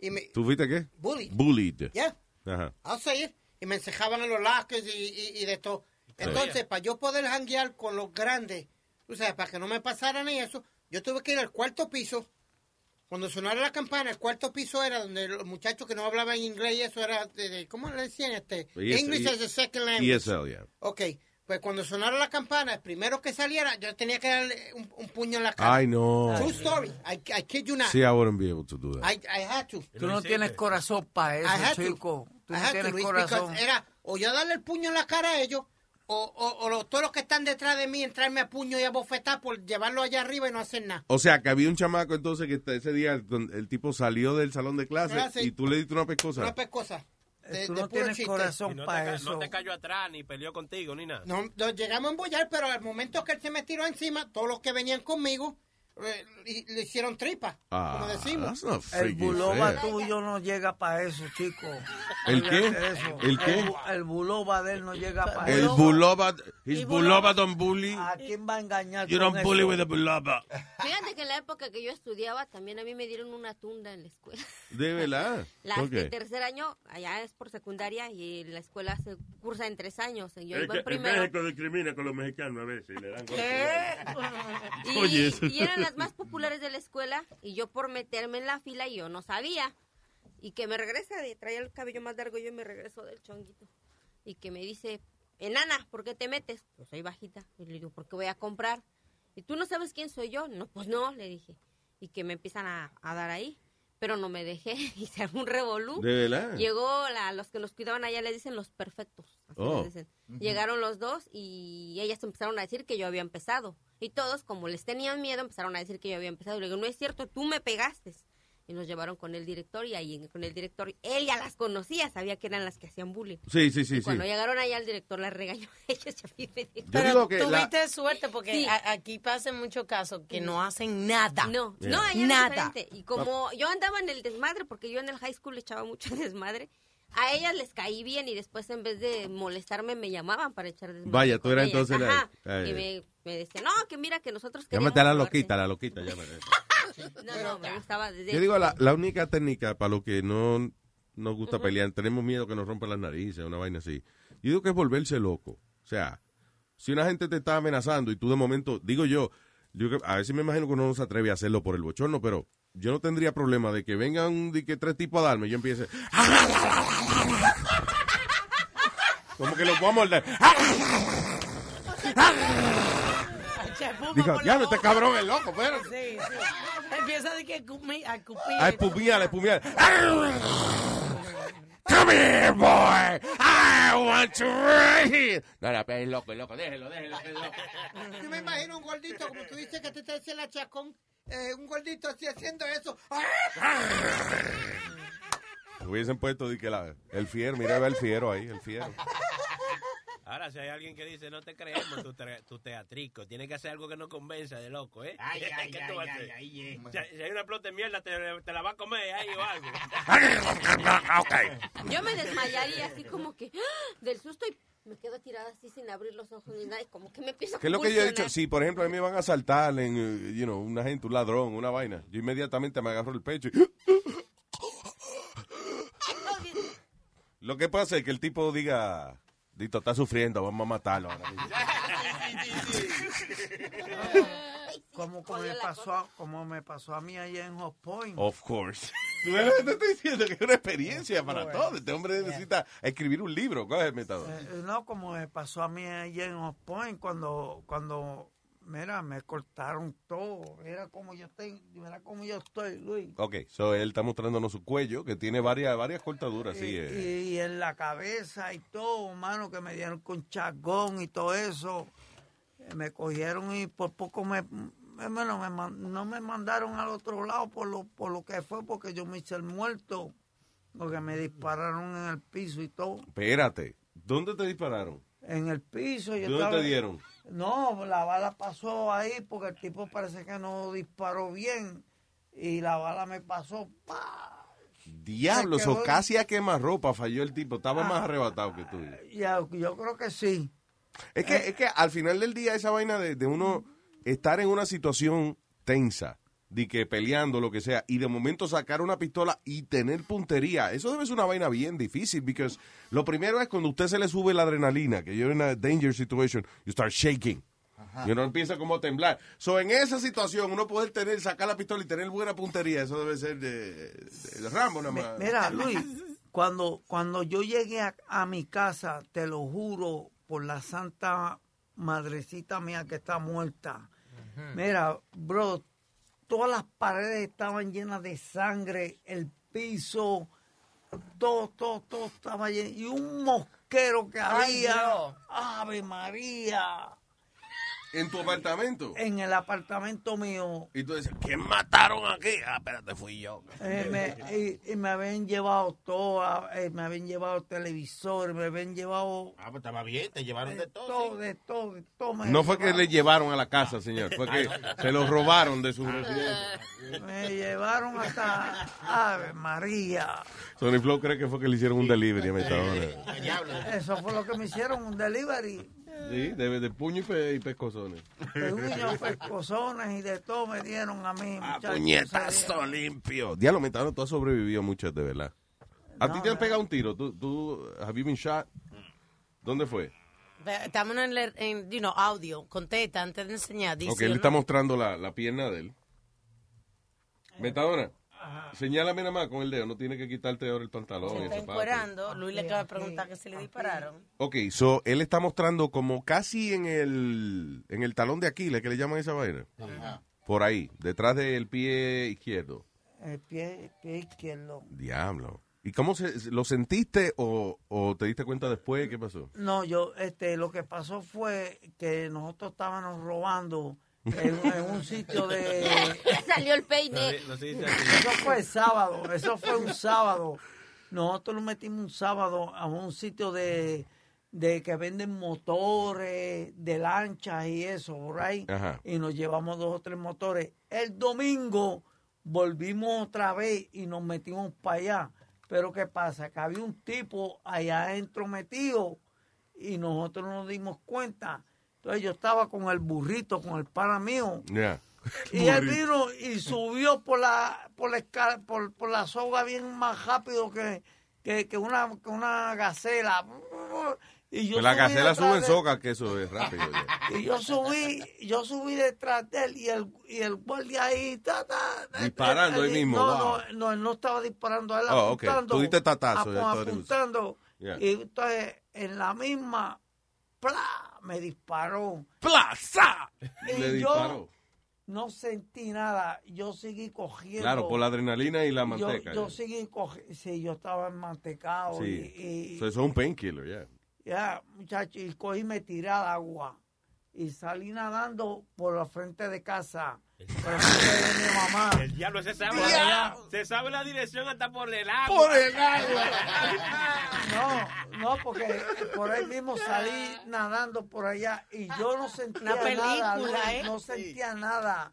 Y me, ¿Tú fuiste qué? Bullied. Bullied. Yeah. Ajá. I'll say it. Y me encejaban en los lockers y, y, y de todo. Entonces, para yo poder janguear con los grandes, tú sabes, para que no me pasaran ni eso, yo tuve que ir al cuarto piso. Cuando sonara la campana, el cuarto piso era donde los muchachos que no hablaban inglés y eso era, de, de- ¿cómo le decían? este ES- English as a second language. ESL, yeah. Ok, pues cuando sonara la campana, el primero que saliera, yo tenía que darle un, un puño en la cara. Ay, no. True story. I, I kid you not. Sí, I wouldn't be able to do that. I, I had to. Tú no tienes corazón para I eso, chico. Tú I no to, tienes Luis, corazón. Era o yo darle el puño en la cara a ellos, o, o, o los- todos los que están detrás de mí entrarme a puño y a bofetar por llevarlo allá arriba y no hacer nada. O sea, que había un chamaco entonces que ese día el, el tipo salió del salón de clase Clase. y tú le diste una pescosa. Una pescosa. De, Tú de no puro tienes chiste. corazón no, para eso. no te cayó atrás ni peleó contigo ni nada. No, nos llegamos a embullar, pero al momento que él se me tiró encima, todos los que venían conmigo eh, le, le hicieron tripa, Ah, como decimos. El buloba fair. tuyo no llega para eso, chico. ¿El qué? Eso. ¿El qué? bu- El buloba de él no llega para El eso. buloba, his buloba don't bully. ¿A quién va a engañar You don't bully eso? with a buloba. Fíjate que en la época que yo estudiaba, también a mí me dieron una tunda en la escuela. De verdad. La ¿Por de qué? tercer año, allá es por secundaria y la escuela se cursa en tres años. Yo Es iba que en en primero. México discrimina con los mexicanos a veces y le dan Y, Oye, eso. y eran las más populares de la escuela y yo por meterme en la fila yo no sabía. Y que me regresa, de, traía el cabello más largo yo me regreso del chonguito. Y que me dice, enana, ¿por qué te metes? Pues soy bajita. Y le digo, porque voy a comprar. ¿Y tú no sabes quién soy yo? No, pues no, le dije. Y que me empiezan a, a dar ahí. Pero no me dejé y se armó un revolú. ¿De verdad? Llegó la, los que los cuidaban allá, le dicen los perfectos. así Oh. les dicen. Llegaron los dos y ellas empezaron a decir que yo había empezado. Y todos, como les tenían miedo, empezaron a decir que yo había empezado. Y le digo, no es cierto, tú me pegaste. Y nos llevaron con el director y ahí con el director, él ya las conocía, sabía que eran las que hacían bullying. Sí, sí, sí, Y sí. cuando llegaron allá, el director las regañó. Ellos digo que la- Tuviste suerte porque Sí. a- aquí pasa en muchos casos que no hacen nada. No, Yeah. no, Nada. Y como yo andaba en el desmadre, porque yo en el high school echaba mucho desmadre, a ellas les caí bien y después en vez de molestarme me llamaban para echar desmadre. Vaya, tú eras entonces la- Y me, me decían, no, que mira que nosotros queríamos Llámate a la jugarte". loquita, la loquita, llámate. No, no, me gustaba desde... Yo digo, la, la única técnica para los que no nos gusta pelear, tenemos miedo que nos rompan las narices, una vaina así. Yo digo que es volverse loco. O sea, si una gente te está amenazando y tú de momento, digo yo, yo a veces me imagino que uno no se atreve a hacerlo por el bochorno, pero yo no tendría problema de que vengan de que tres tipos a darme y yo empiece. Como que los voy a morder. Digo, ya, la este cabrón es loco, pero. Sí, sí. Empieza de que a escupir. A escupir. A espumiar, a espumiar. Come here, boy. I want to ride. No, no, pero es loco, es loco. Déjelo, déjelo, loco. Yo me imagino un gordito, como tú dices que te te hace la chacón, eh, un gordito así haciendo eso. Hubiesen puesto de que la, el fiero, mira, ve el fiero ahí, el fiero. Ahora, si hay alguien que dice, no te creemos tu, te- tu teatrico, tiene que hacer algo que no convenza de loco, ¿eh? Ay, ay, ¿Qué ay, tú vas a ay, hacer? ay, eh. Si, si hay una plota de mierda, te, te la va a comer ahí o algo. Yo me desmayaría así como que ¡ah! del susto y me quedo tirada así sin abrir los ojos ni nada y como que me empiezo a ¿Qué es lo que yo he dicho? Si, por ejemplo, a mí me van a asaltar en, eh, you know, una gente, un ladrón, una vaina, yo inmediatamente me agarro el pecho y... Lo que pasa es que el tipo diga, Dito está sufriendo, vamos a matarlo ahora mismo". Como, como me pasó, a- como me pasó a mí allá en Hot Point. Of course. Tú te estoy diciendo que es una experiencia para todos. Este hombre necesita escribir un libro. ¿Cuál es el método? Eh, no, como me pasó a mí allá en Hot Point cuando, cuando, mira, me cortaron todo. Mira cómo yo estoy, mira cómo yo estoy, Luis. Ok, so él está mostrándonos su cuello, que tiene varias, varias cortaduras, sí. y, eh. y en la cabeza y todo, mano, que me dieron con chagón y todo eso. Eh, Me cogieron y por poco me, bueno, me no me mandaron al otro lado por lo, por lo que fue, porque yo me hice el muerto, porque me dispararon en el piso y todo. Espérate, ¿dónde te dispararon? En el piso. Yo ¿Dónde estaba- te dieron? No, la bala pasó ahí porque el tipo parece que no disparó bien y la bala me pasó. ¡pa! Diablo, Me so quedó- casi a quemarropa falló el tipo. Estaba Ah. más arrebatado que tú. Ya, yo creo que sí. Es que, es que al final del día esa vaina de, de uno estar en una situación tensa, de que peleando, lo que sea, y de momento sacar una pistola y tener puntería, eso debe ser una vaina bien difícil, porque lo primero es cuando usted se le sube la adrenalina, que you're in a danger situation, you start shaking. Y uno empieza como a temblar. So, en esa situación, uno poder tener, sacar la pistola y tener buena puntería, eso debe ser de, de- de Rambo nada más. Mira, Luis, cuando, cuando yo llegué a, a mi casa, te lo juro por la santa madrecita mía que está muerta. Mira, bro, todas las paredes estaban llenas de sangre, el piso, todo, todo, todo estaba lleno. Y un mosquero que Ay, había. Dios. Ave María. En tu apartamento. En el apartamento mío. Y tú dices, ¿Quién mataron aquí? Ah, espérate, fui yo. Eh, me- y, y me habían llevado todo, ah, eh, me habían llevado televisor, me habían llevado Ah, pues estaba bien, te llevaron de todo. todo, de todo, de todo. me No fue que le llevaron a la casa, señor, fue que se lo robaron de su residencia. Me llevaron hasta Ave María. Sony Flow cree que fue que le hicieron un delivery a Metadona. Eso fue lo que me hicieron, un delivery. Sí, de, de puño y, pe- y pescozones. De uñas, pescozones y de todo me dieron a mí. muchachos. Puñetazo limpio. Diablo, Metadona, tú has sobrevivido mucho, de verdad. ¿A No, ti te han pegado un tiro? ¿Tú, tú have you been shot? ¿Dónde fue? Estamos en, el, en you know, audio. Contesta antes de enseñar. Dice, ok, él ¿o está mostrando la, la pierna de él. Metadona, señálame nada más con el dedo, no tiene que quitarte ahora el pantalón. Se está encuerando. Luis le acaba de preguntar que si le dispararon. Ok, so él está mostrando como casi en el, en el talón de Aquiles, que le llaman esa vaina. Por ahí, detrás del pie izquierdo. El pie, el pie izquierdo. Diablo. ¿Y cómo se, lo sentiste o, o te diste cuenta después? ¿Qué pasó? No, yo, este, lo que pasó fue que nosotros estábamos robando en, en un sitio de... Salió el peine. Eso fue el sábado, eso fue un sábado. Nosotros nos metimos un sábado a un sitio de, de que venden motores, de lanchas y eso, right? Ajá. Y nos llevamos dos o tres motores. El domingo volvimos otra vez y nos metimos para allá. Pero ¿qué pasa? Que había un tipo allá adentro metido y nosotros no nos dimos cuenta. Entonces yo estaba con el burrito, con el pana mío. Ya. Y él vino y subió por la por la escala- por, por la soga bien más rápido que, que, que una, que una gacela. Y yo Pues la gacela sube en soga, que eso es rápido. ya. Y yo subí, yo subí detrás de él y el, y el guardia ahí, ta, ta, Disparando él- mismo, No, wow. no, no, él no estaba disparando, él Oh, apuntando. Tú diste tatazo, ya apu- tú eres- apuntando. Yeah. Y entonces, en la misma, ¡plá! Me disparó. ¡Plaza! Y Le yo disparó. no sentí nada, yo seguí cogiendo. Claro, por la adrenalina y la Yo- manteca. Yo, seguí cogiendo, sí, yo estaba enmantecado Sí. y, y- So, eso es un painkiller, ya. ya, muchacho, y cogí y me tiré al agua. Y salí nadando por la frente de casa. Por la frente de mi mamá. El diablo se sabe, allá. se sabe la dirección hasta por el agua. Por el No, no, porque por ahí mismo salí nadando por allá y yo no sentía Una película, nada, ¿eh? no sentía nada.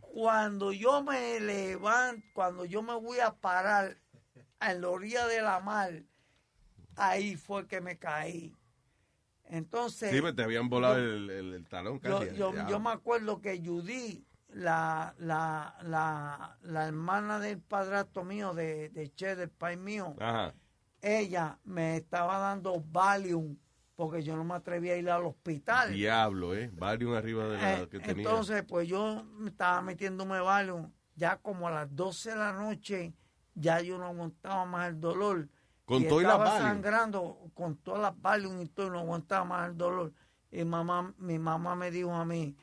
Cuando yo me levanto, cuando yo me voy a parar en la orilla de la mar, ahí fue que me caí. Entonces, Sí, pues te habían volado yo- el, el- el talón yo, casi. yo, yo me acuerdo que Judy, la, la, la, la hermana del padrastro mío, de, de Che, del país mío, Ajá. ella me estaba dando Valium porque yo no me atrevía a ir al hospital. Diablo, ¿eh? Varios arriba de la Eh, que tenía. entonces, pues yo estaba metiéndome Valium. Ya como a las 12 de la noche, ya yo no aguantaba más el dolor. Con y las estaba sangrando con todas las Valium y todo, y no aguantaba más el dolor. Y mamá, mi mamá me dijo a mí,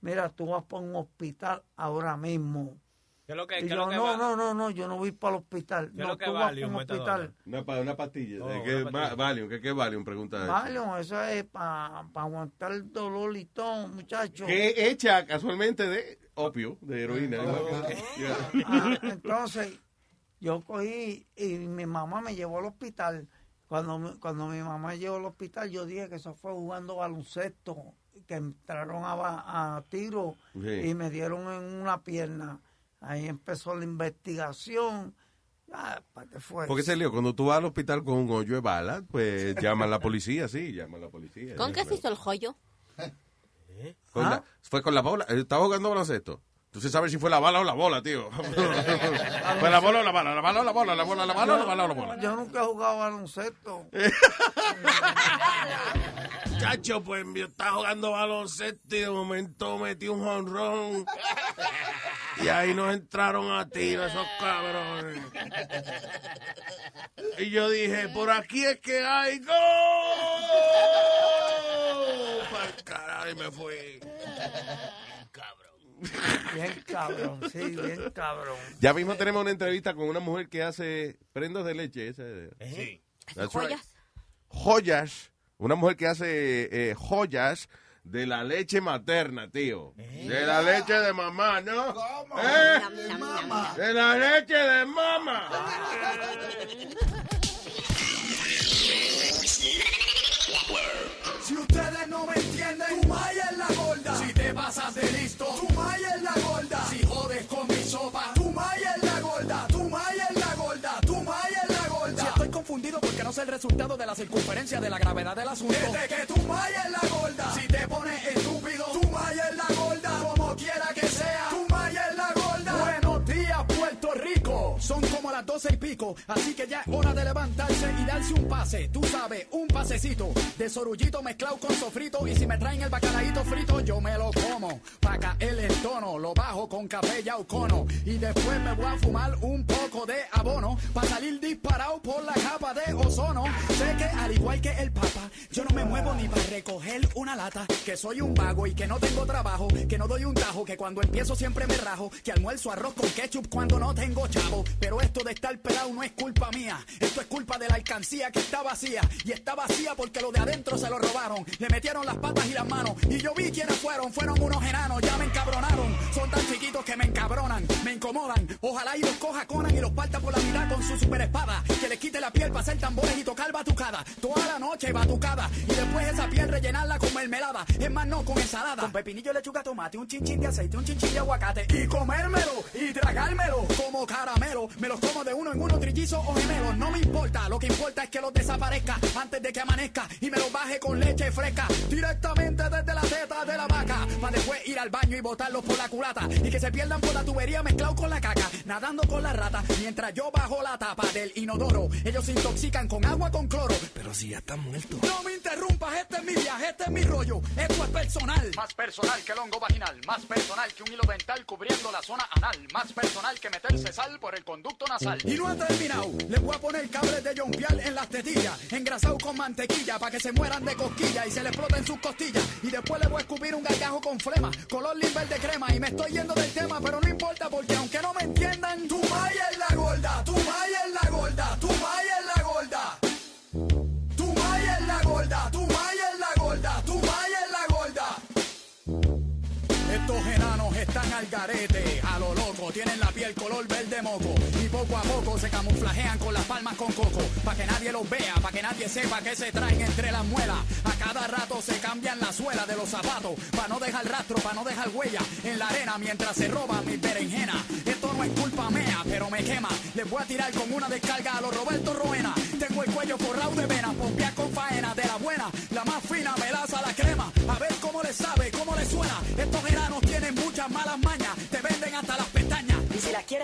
mira, tú vas para un hospital ahora mismo. ¿Qué es lo que, Y qué yo, lo que no, va- no, no, no, yo no voy para el hospital. ¿Qué No, lo que tú vas para un hospital. Una, pa- una pastilla. Oh, ¿De una qué, pastilla. va- Valium? ¿Qué, qué Valium? Pregunta. ella. Valium, eso es para aguantar el dolor y todo, muchacho. Que hecha casualmente de opio, de heroína. Yeah. Ah, entonces, yo cogí y mi mamá me llevó al hospital. Cuando, mi- cuando mi mamá me llevó al hospital, yo dije que eso fue jugando baloncesto, que entraron a, a tiro Sí. y me dieron en una pierna. Ahí empezó la investigación. Ah, ¿para qué fue? Porque ese lío, cuando tú vas al hospital con un hoyo de bala, pues llama a la policía, sí, llama a la policía. ¿Con qué se hizo el joyo? Con ¿Ah? la- fue con la bola. Estaba jugando baloncesto. Tú se sabes si fue la bala o la bola, tío. fue la bola o la bala, la bala o la bola, la bola, la bala o la bala o la bola. Yo nunca he jugado baloncesto. Chacho, pues estaba jugando baloncesto y de momento metí un jonrón. Y ahí nos entraron a tiro esos cabrones. Y yo dije, por aquí es que hay gol. Pa'l carajo, y me fui. Bien cabrón, sí, bien cabrón. Ya mismo tenemos una entrevista con una mujer que hace prendas de leche. Esa, Sí. That's ¿Joyas? right. Joyas. Una mujer que hace eh, joyas de la leche materna, tío. De la leche de mamá, ¿no? ¿Eh? De la leche de mamá. Si ustedes no me entienden, tu maya es la gorda. Si te pasas de listo, tu maya es la gorda. Si jodes con mi sopa, tu maya es la gorda. Tu maya es la gorda. Tu maya es la gorda. Si estoy confundido porque no sé el resultado de la circunferencia de la gravedad del asunto. Desde que tu maya es la gorda. Si te pones estúpido, tu maya es la gorda. Como quiera que sea, Son como las doce y pico, así que ya es hora de levantarse y darse un pase. Tú sabes, un pasecito de sorullito mezclado con sofrito. Y si me traen el bacalaíto frito, yo me lo como. Pa' caer el tono, lo bajo con café y cono. Y después me voy a fumar un poco de abono. Pa' salir disparado por la capa de ozono. Sé que al igual que el papa, yo no me muevo ni para recoger una lata. Que soy un vago y que no tengo trabajo. Que no doy un tajo, que cuando empiezo siempre me rajo. Que almuerzo arroz con ketchup cuando no tengo chavo. Pero esto de estar pelado no es culpa mía. Esto es culpa de la alcancía que está vacía. Y está vacía porque lo de adentro se lo robaron. Le metieron las patas y las manos. Y yo vi quiénes fueron. Fueron unos enanos. Ya me encabronaron. Son tan chiquitos que me encabronan. Me incomodan. Ojalá y los coja Conan y los parta por la mitad con su super espada. Que les quite la piel para hacer tambores y tocar batucada. Toda la noche batucada. Y después esa piel rellenarla con mermelada. Es más, no con ensalada. Con pepinillo, lechuga, tomate, un chinchín de aceite, un chinchín de aguacate. Y comérmelo y tragármelo como caramelo. Me los como de uno en uno, trillizos o gemelos. No me importa, lo que importa es que los desaparezca antes de que amanezca y me los baje con leche fresca. Directamente desde la teta de la vaca. Para después ir al baño y botarlos por la culata. Y que se pierdan por la tubería mezclado con la caca. Nadando con la rata. Mientras yo bajo la tapa del inodoro. Ellos se intoxican con agua con cloro. Pero si ya están muertos. No me interrumpas, este es mi viaje, este es mi rollo, esto es personal. Más personal que el hongo vaginal, más personal que un hilo dental cubriendo la zona anal, más personal que meterse sal por el Y no ha terminado, les voy a poner cables de John Pial en las tetillas, engrasado con mantequilla, para que se mueran de cosquilla y se le exploten sus costillas. Y después le voy a escupir un gargajo con flema, color limber de crema. Y me estoy yendo del tema, pero no importa porque aunque no me entiendan, tu maya es la gorda, tu maya es la gorda, tu maya es la gorda. Tu maya es la gorda, tu maya es la gorda, tu maya es la gorda. Estos enanos están al garete, tienen la piel color verde moco y poco a poco se camuflajean con las palmas con coco, pa' que nadie los vea, pa' que nadie sepa que se traen entre las muelas. A cada rato se cambian la suela de los zapatos, pa' no dejar rastro, pa' no dejar huella en la arena mientras se roban mis berenjenas. Esto no es culpa mía, pero me quema. Les voy a tirar con una descarga a los Roberto Roena. Tengo el cuello forrado de venas, pompear con faena de la buena, la más fina, melaza la crema. A ver cómo le sabe, cómo le suena. Estos enanos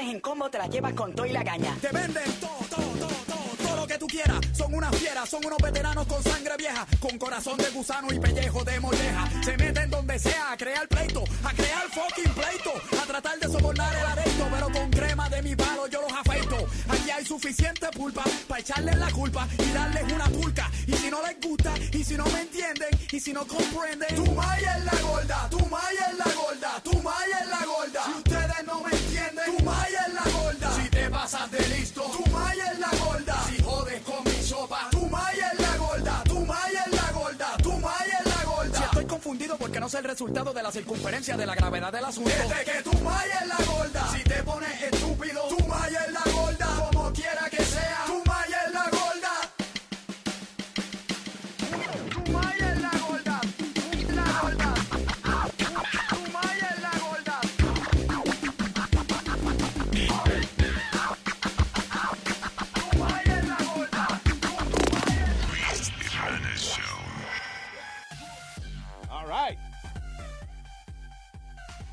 en combo, te las llevas con todo y la caña. Te venden todo, todo, todo, todo, todo lo que tú quieras. Son unas fieras, son unos veteranos con sangre vieja, con corazón de gusano y pellejo de molleja. Se meten donde sea a crear pleito, a crear fucking pleito, a tratar de sobornar el aresto, pero con crema de mi palo yo suficiente pulpa para echarles la culpa y darles una pulca. Y si no les gusta, y si no me entienden, y si no comprenden, tu maya es la gorda, tu maya es la gorda, tu maya es la gorda. Si ustedes no me entienden, tu maya es la gorda. Si te pasas de listo, tu maya es la gorda. Si jodes con mi sopa, tu maya es la gorda, tu maya es la gorda, tu maya es la gorda. Si estoy confundido porque no sé el resultado de la circunferencia de la gravedad del asunto. Desde que tu maya es la gorda. Si te pones estúpido, tu maya es la gorda. Quiera que sea,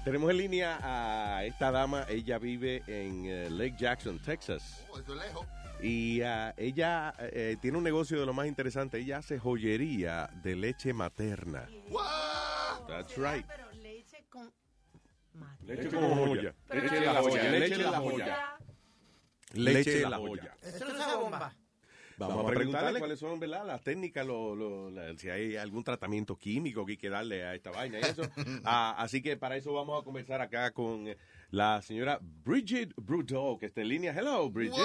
Tenemos en línea a esta dama. Ella vive en eh, Lake Jackson, Texas. Oh, eso es lejos. Y ah, ella eh, tiene un negocio de lo más interesante. Ella hace joyería de leche materna. That's right. Pero leche con... Leche con joya. Leche de la joya. Leche de la joya. Leche de la joya. Esto no es una bomba. Vamos a preguntarle cuáles son, ¿verdad? Las técnicas, lo, lo- la- si hay algún tratamiento químico que hay que darle a esta vaina y eso. Ah, así que para eso vamos a conversar acá con la señora Bridget Bruto, que está en línea. Hello, Bridget.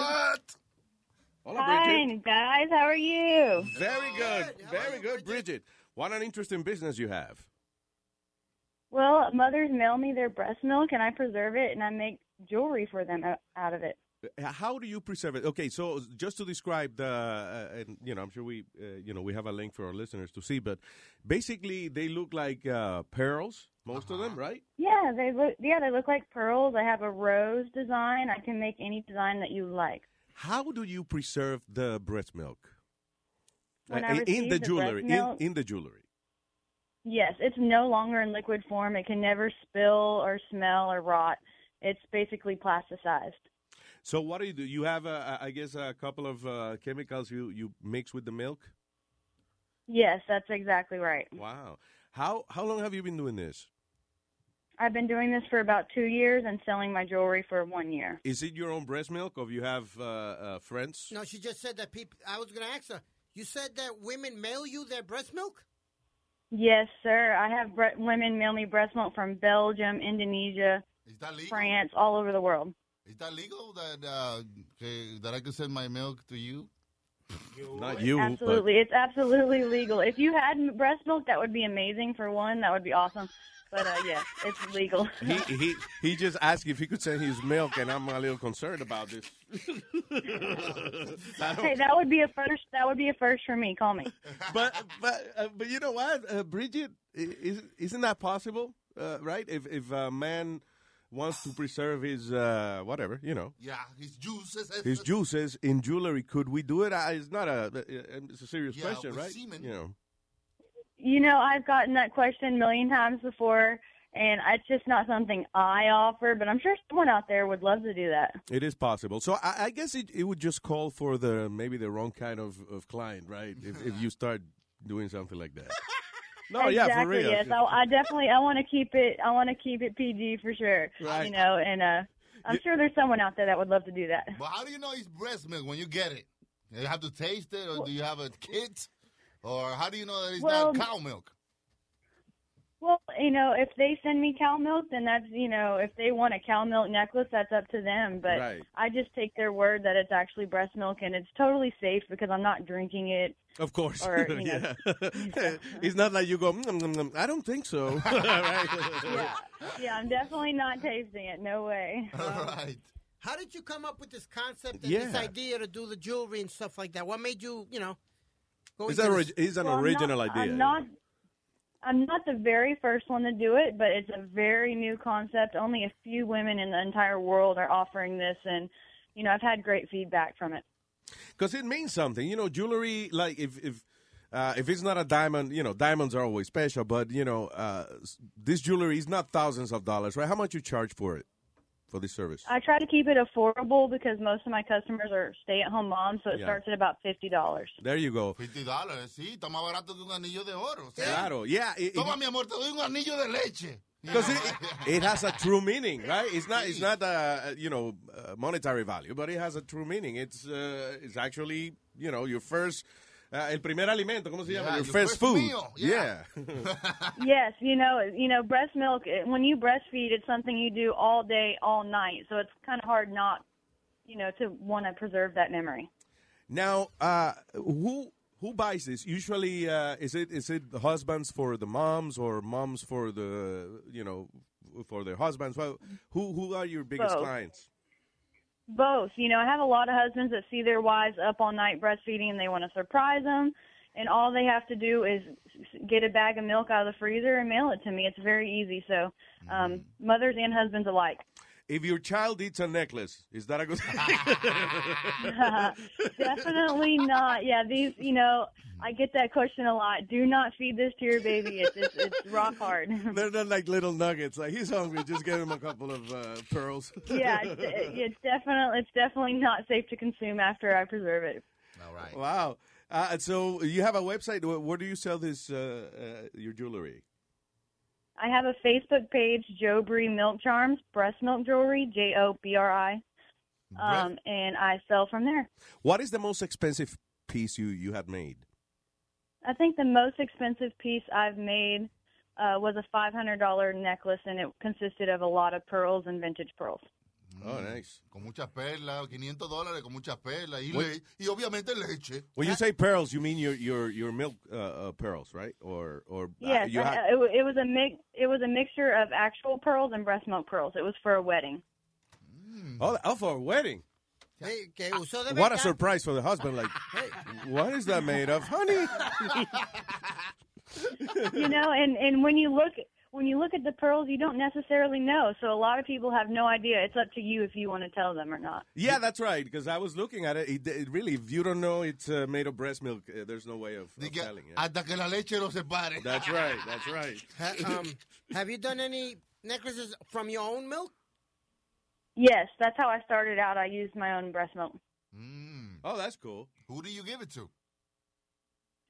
Hola, Bridget. Hi, guys. How are you? Very good, very good, Bridget. What an interesting business you have. Well, mothers mail me their breast milk, and I preserve it, and I make jewelry for them o- out of it. How do you preserve it? Okay, so just to describe the, uh, and you know, I'm sure we, uh, you know, we have a link for our listeners to see, but basically they look like uh, pearls, most of them, right? Yeah, they look. Yeah, they look like pearls. I have a rose design. I can make any design that you like. How do you preserve the breast milk? When Uh, I in, in the the jewelry, breast milk- in, in the jewelry. Yes, it's no longer in liquid form. It can never spill or smell or rot. It's basically plasticized. So what do you do? You have, a, I guess, a couple of uh, chemicals you, you mix with the milk. Yes, that's exactly right. Wow. How how long have you been doing this? I've been doing this for about two years and selling my jewelry for one year. Is it your own breast milk, or you have uh, uh, friends? No, she just said that people. I was going to ask her. You said that women mail you their breast milk? Yes, sir. I have bre- women mail me breast milk from Belgium, Indonesia, France, all over the world. Is that legal that uh, que- that I could send my milk to you? Not you. Absolutely, it's absolutely legal. If you had breast milk, that would be amazing. For one, that would be awesome. But uh, yes, it's legal. He he he just asked if he could send his milk, and I'm a little concerned about this. hey, that would be a first. That would be a first for me. Call me. but but uh, but you know what, uh, Bridget, is, isn't that possible? Uh, right? If if a man wants to preserve his uh, whatever, you know, Yeah, his juices. his juices in jewelry, could we do it? Uh, It's not a it's a serious Yeah, question, with right? semen. You know. You know, I've gotten that question a million times before, and it's just not something I offer. But I'm sure someone out there would love to do that. It is possible. So I, I guess it, it would just call for the maybe the wrong kind of, of client, right? If, if you start doing something like that. No, yeah, for exactly, real. Yes, I, I definitely I want to keep it. I want to keep it PG for sure. Right. You know, and uh, I'm sure there's someone out there that would love to do that. But how do you know it's breast milk when you get it? You have to taste it, or do you have a kit? Or how do you know that it's Well- not cow milk? Well, you know, if they send me cow milk, then that's you know, if they want a cow milk necklace, that's up to them. But Right. I just take their word that it's actually breast milk, and it's totally safe because I'm not drinking it. Of course. Or, you know, yeah. it's not like you go, "Mm, mm, mm, I don't think so. yeah, yeah, I'm definitely not tasting it. No way. right. How did you come up with this concept and this idea to do the jewelry and stuff like that? What made you, you know, go It's, into an orig- it's an Well, I'm original not- idea. I'm not. I'm not the very first one to do it, but it's a very new concept. Only a few women in the entire world are offering this, and you know I've had great feedback from it. because it means something. You know, jewelry like if if uh, if it's not a diamond, you know, diamonds are always special. But you know, uh, this jewelry is not thousands of dollars, right? How much you charge for it for this service? I try to keep it affordable because most of my customers are stay-at-home moms, so it Yeah. starts at about fifty dollars. There you go. Fifty dollars, sí, está más barato que un anillo de oro. ¿sí? Claro, yeah. it- Toma, it- mi amor, te doy un anillo de leche. Because it, it has a true meaning, right? It's not it's not a you know uh, monetary value, but it has a true meaning. It's uh, it's actually you know your first uh, el primer alimento, ¿cómo se llama? Yeah, your your first, first food. meal, Yeah. yes, you know, you know, breast milk. When you breastfeed, it's something you do all day, all night. So it's kind of hard not, you know, to want to preserve that memory. now, uh, who who buys this? Usually, uh, is it is it the husbands for the moms or moms for the you know for their husbands? Well, who who are your biggest Both. clients? Both. You know, I have a lot of husbands that see their wives up all night breastfeeding and they want to surprise them. And all they have to do is get a bag of milk out of the freezer and mail it to me. It's very easy. So, um, mothers and husbands alike. If your child eats a necklace, is that a good? Definitely not. Yeah, these, you know, I get that question a lot. Do not feed this to your baby. It's it's, it's rock hard. They're not like little nuggets. Like he's hungry, just give him a couple of uh, pearls. yeah, it's, it's definitely it's definitely not safe to consume after I preserve it. All right. Wow. Uh, so you have a website. Where, where do you sell this uh, uh, your jewelry? I have a Facebook page, Joe Bree Milk Charms, breast milk jewelry, J O B R I, um, and I sell from there. What is the most expensive piece you you have made? I think the most expensive piece I've made uh, was a five hundred dollar necklace, and it consisted of a lot of pearls and vintage pearls. Oh, nice. Con muchas perlas, 500 dólares con muchas perlas y, le- y obviamente leche. When you say pearls, you mean your your your milk uh, uh, pearls, right? Or or uh, Yes, you I- it, it was a mix. It was a mixture of actual pearls and breast milk pearls. It was for a wedding. oh, oh, for a wedding. Hey, que usó de What a surprise for the husband! Like, what is that made of, honey? you know, and and when you look when you look at the pearls, you don't necessarily know. So a lot of people have no idea. It's up to you if you want to tell them or not. Yeah, that's right. Because I was looking at it. It, it really, if you don't know it's uh, made of breast milk, uh, there's no way of, of telling. Yeah. Hasta que la leche lo separe. That's right. That's right. Ha- um, have you done any necklaces from your own milk? Yes, that's how I started out. I used my own breast milk Oh, that's cool. Who do you give it to?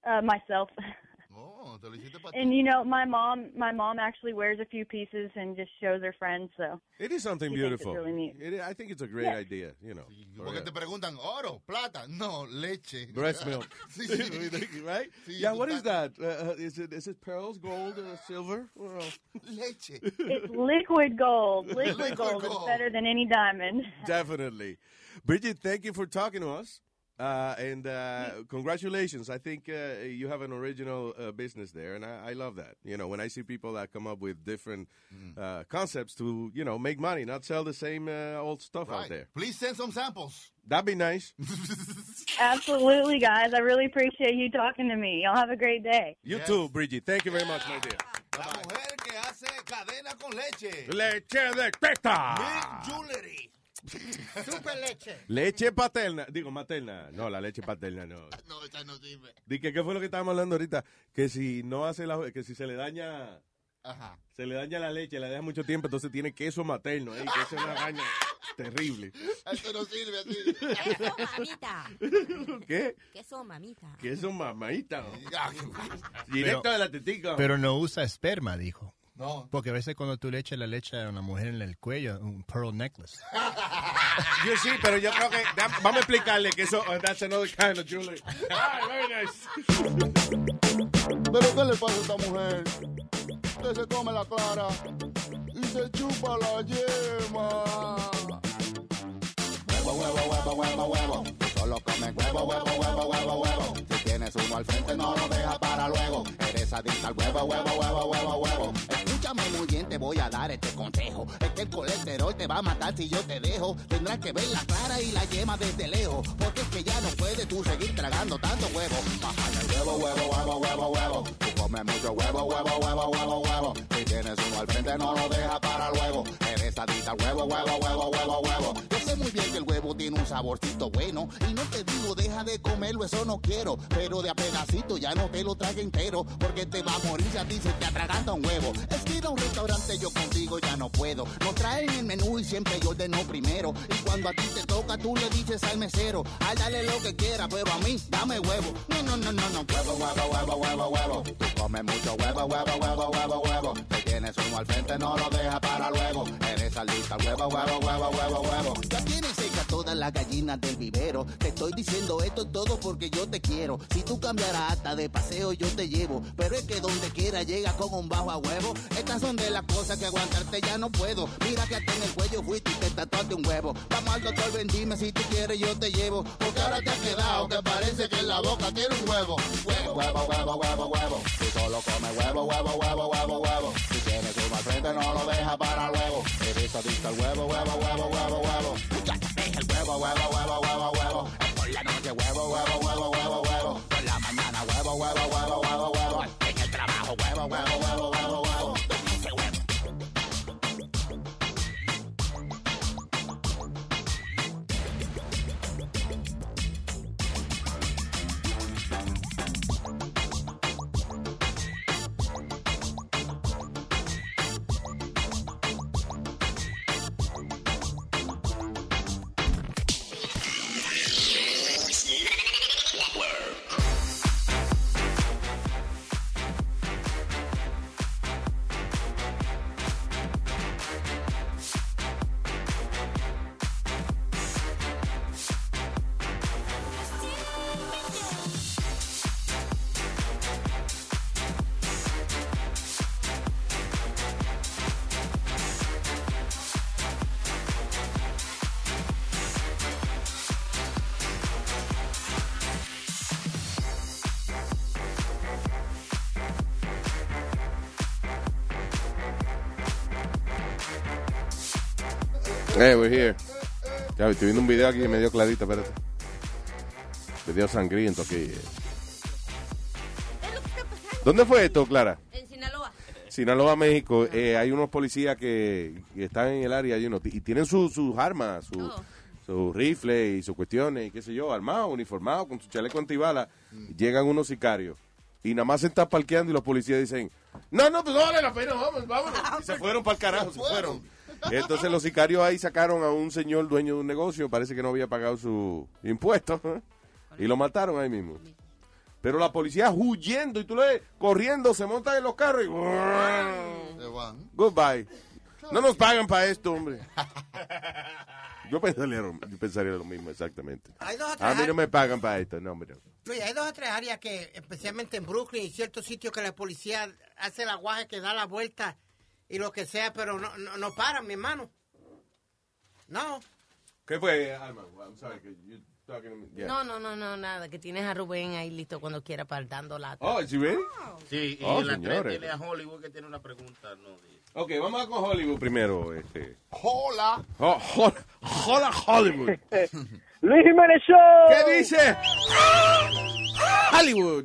uh, myself. Oh, te lo hiciste pa' And you know, my mom, my mom actually wears a few pieces and just shows her friends. So It is something She thinks it's beautiful. really neat. It- I think it's a great Yeah. idea. You know, for, Porque uh, te preguntan, oro, plata. No, leche. breast milk, Sí, sí. right? Sí, yeah. tú What is estás- that? Uh, uh, is it is it pearls, gold, or silver? Well, Leche. it's liquid gold. Liquid, Liquid gold. It's gold. better than any diamond. Definitely. Bridget, thank you for talking to us. Uh, and uh, congratulations. I think uh, you have an original uh, business there, and I, I love that. You know, when I see people that come up with different Mm. uh, concepts to, you know, make money, not sell the same uh, old stuff out there. Please send some samples. That'd be nice. Absolutely, guys. I really appreciate you talking to me. Y'all have a great day. You too, Bridget. Thank you very much, my dear. La mujer que hace cadena con leche. Leche de teta. Milk jewelry. Super leche. Leche paterna. Digo, materna. No, la leche paterna no. No, esa no sirve. Di que, ¿Qué fue lo que estábamos hablando ahorita? Que si no hace la... Que si se le daña se le daña la leche, la deja mucho tiempo, entonces tiene queso materno, ¿eh? que eso es una vaina terrible. Esto no sirve así. Queso, mamita. ¿Qué? Queso, mamita. Queso mamadita. Pero- Directo de la tetica. Pero no usa esperma, dijo. No. Porque a veces cuando tú le echas la leche a una mujer en el cuello, un pearl necklace. Yo sí, pero yo creo que da- vamos a explicarle que eso that's another kind of Julie. Ah, very nice. ¿Pero qué le pasa a esta mujer? Usted se come la clara y se chupa la yema. Huevo, huevo, huevo, huevo, huevo. Solo comes huevo, huevo, huevo, huevo, huevo. Tienes uno al frente, no lo dejas para luego. Eres adicta al huevo, huevo, huevo, huevo, huevo. Escúchame muy bien, te voy a dar este consejo. Es que el colesterol te va a matar si yo te dejo. Tendrás que ver la clara y la yema desde lejos. Porque es que ya no puedes tú seguir tragando tanto huevo. Bájale el huevo, huevo, huevo, huevo, huevo. Tú comes mucho huevo, huevo, huevo, huevo, huevo. Si tienes uno al frente, no lo dejas para luego. Eres adicta al huevo, huevo, huevo, huevo, huevo. Yo sé muy bien que el huevo tiene un saborcito bueno. Y no te digo, deja de comerlo, eso no quiero. Pero de a pedacito ya no te lo trague entero. Porque te va a morir si a ti se te atraganta un huevo. Es que ir a un restaurante yo contigo ya no puedo. Nos traen el menú y siempre yo ordeno primero. Y cuando a ti te toca, tú le dices al mesero, ay, dale lo que quiera, pero a mí, dame huevo. No, no, no, no, no. Huevo, huevo, huevo, huevo, huevo. Tú comes mucho huevo, huevo, huevo, huevo, huevo. Si tienes uno al frente, no lo dejas para luego. Eres al huevo, huevo, huevo, huevo, huevo. Ya tienes todas las gallinas del vivero. Te estoy diciendo esto todo porque yo te quiero. Si tú cambiaras hasta de paseo, yo te llevo. Pero es que donde quiera llega con un bajo a huevo. Estas son de las cosas que aguantarte ya no puedo. Mira que hasta en el cuello fuiste y te tatuaste un huevo. Vamos al doctor, ven, dime si tú quieres, yo te llevo. Porque ahora te has quedado que parece que en la boca tiene un huevo. Huevo, huevo, huevo, huevo, huevo. Tú solo comes huevo, huevo, huevo, huevo, huevo. Si tienes al frente, no lo dejas para luego. Eres adicta al huevo, huevo, huevo, huevo, huevo. Huevo, huevo, huevo, huevo, huevo. La noche, huevo, huevo, huevo, huevo, Hey, we're here. Ya, estoy viendo un video aquí medio clarito, espérate. Video sangriento aquí. ¿Dónde fue esto, Clara? En Sinaloa. Sinaloa, México. Eh, hay unos policías que, que están en el área you know, y tienen su- sus armas, su, su rifle y sus cuestiones, y qué sé yo, armados, uniformados, con su chaleco antibala. Llegan unos sicarios y nada más se están parqueando y los policías dicen, no, no, pues no vale la pena, vamos, vámonos. Y se fueron para el carajo, se fueron. Entonces los sicarios ahí sacaron a un señor dueño de un negocio, parece que no había pagado su impuesto, y lo mataron ahí mismo. Pero la policía huyendo y tú le ves corriendo, se montan en los carros y... Goodbye. No nos pagan para esto, hombre. Yo pensaría, lo- yo pensaría lo mismo, exactamente. Hay dos o tres A mí no me pagan para esto, no, hombre. Oye, hay dos o tres áreas que, especialmente en Brooklyn y ciertos sitios que la policía hace el aguaje que da la vuelta y lo que sea, pero no, no, no paran, mi hermano. No. ¿Qué fue, Alma? I'm sorry, que you talking- yeah. No, no, no, no, nada. Que tienes a Rubén ahí listo cuando quiera para dando lata. Oh, ¿is he ready? Sí, y Oh, la tres señores. tiene a Hollywood que tiene una pregunta. No, dice. Ok, vamos a con Hollywood primero. Este. Hola. Oh, hol- hola, Hollywood. Luis Jiménez Show. ¿Qué dice? Hollywood.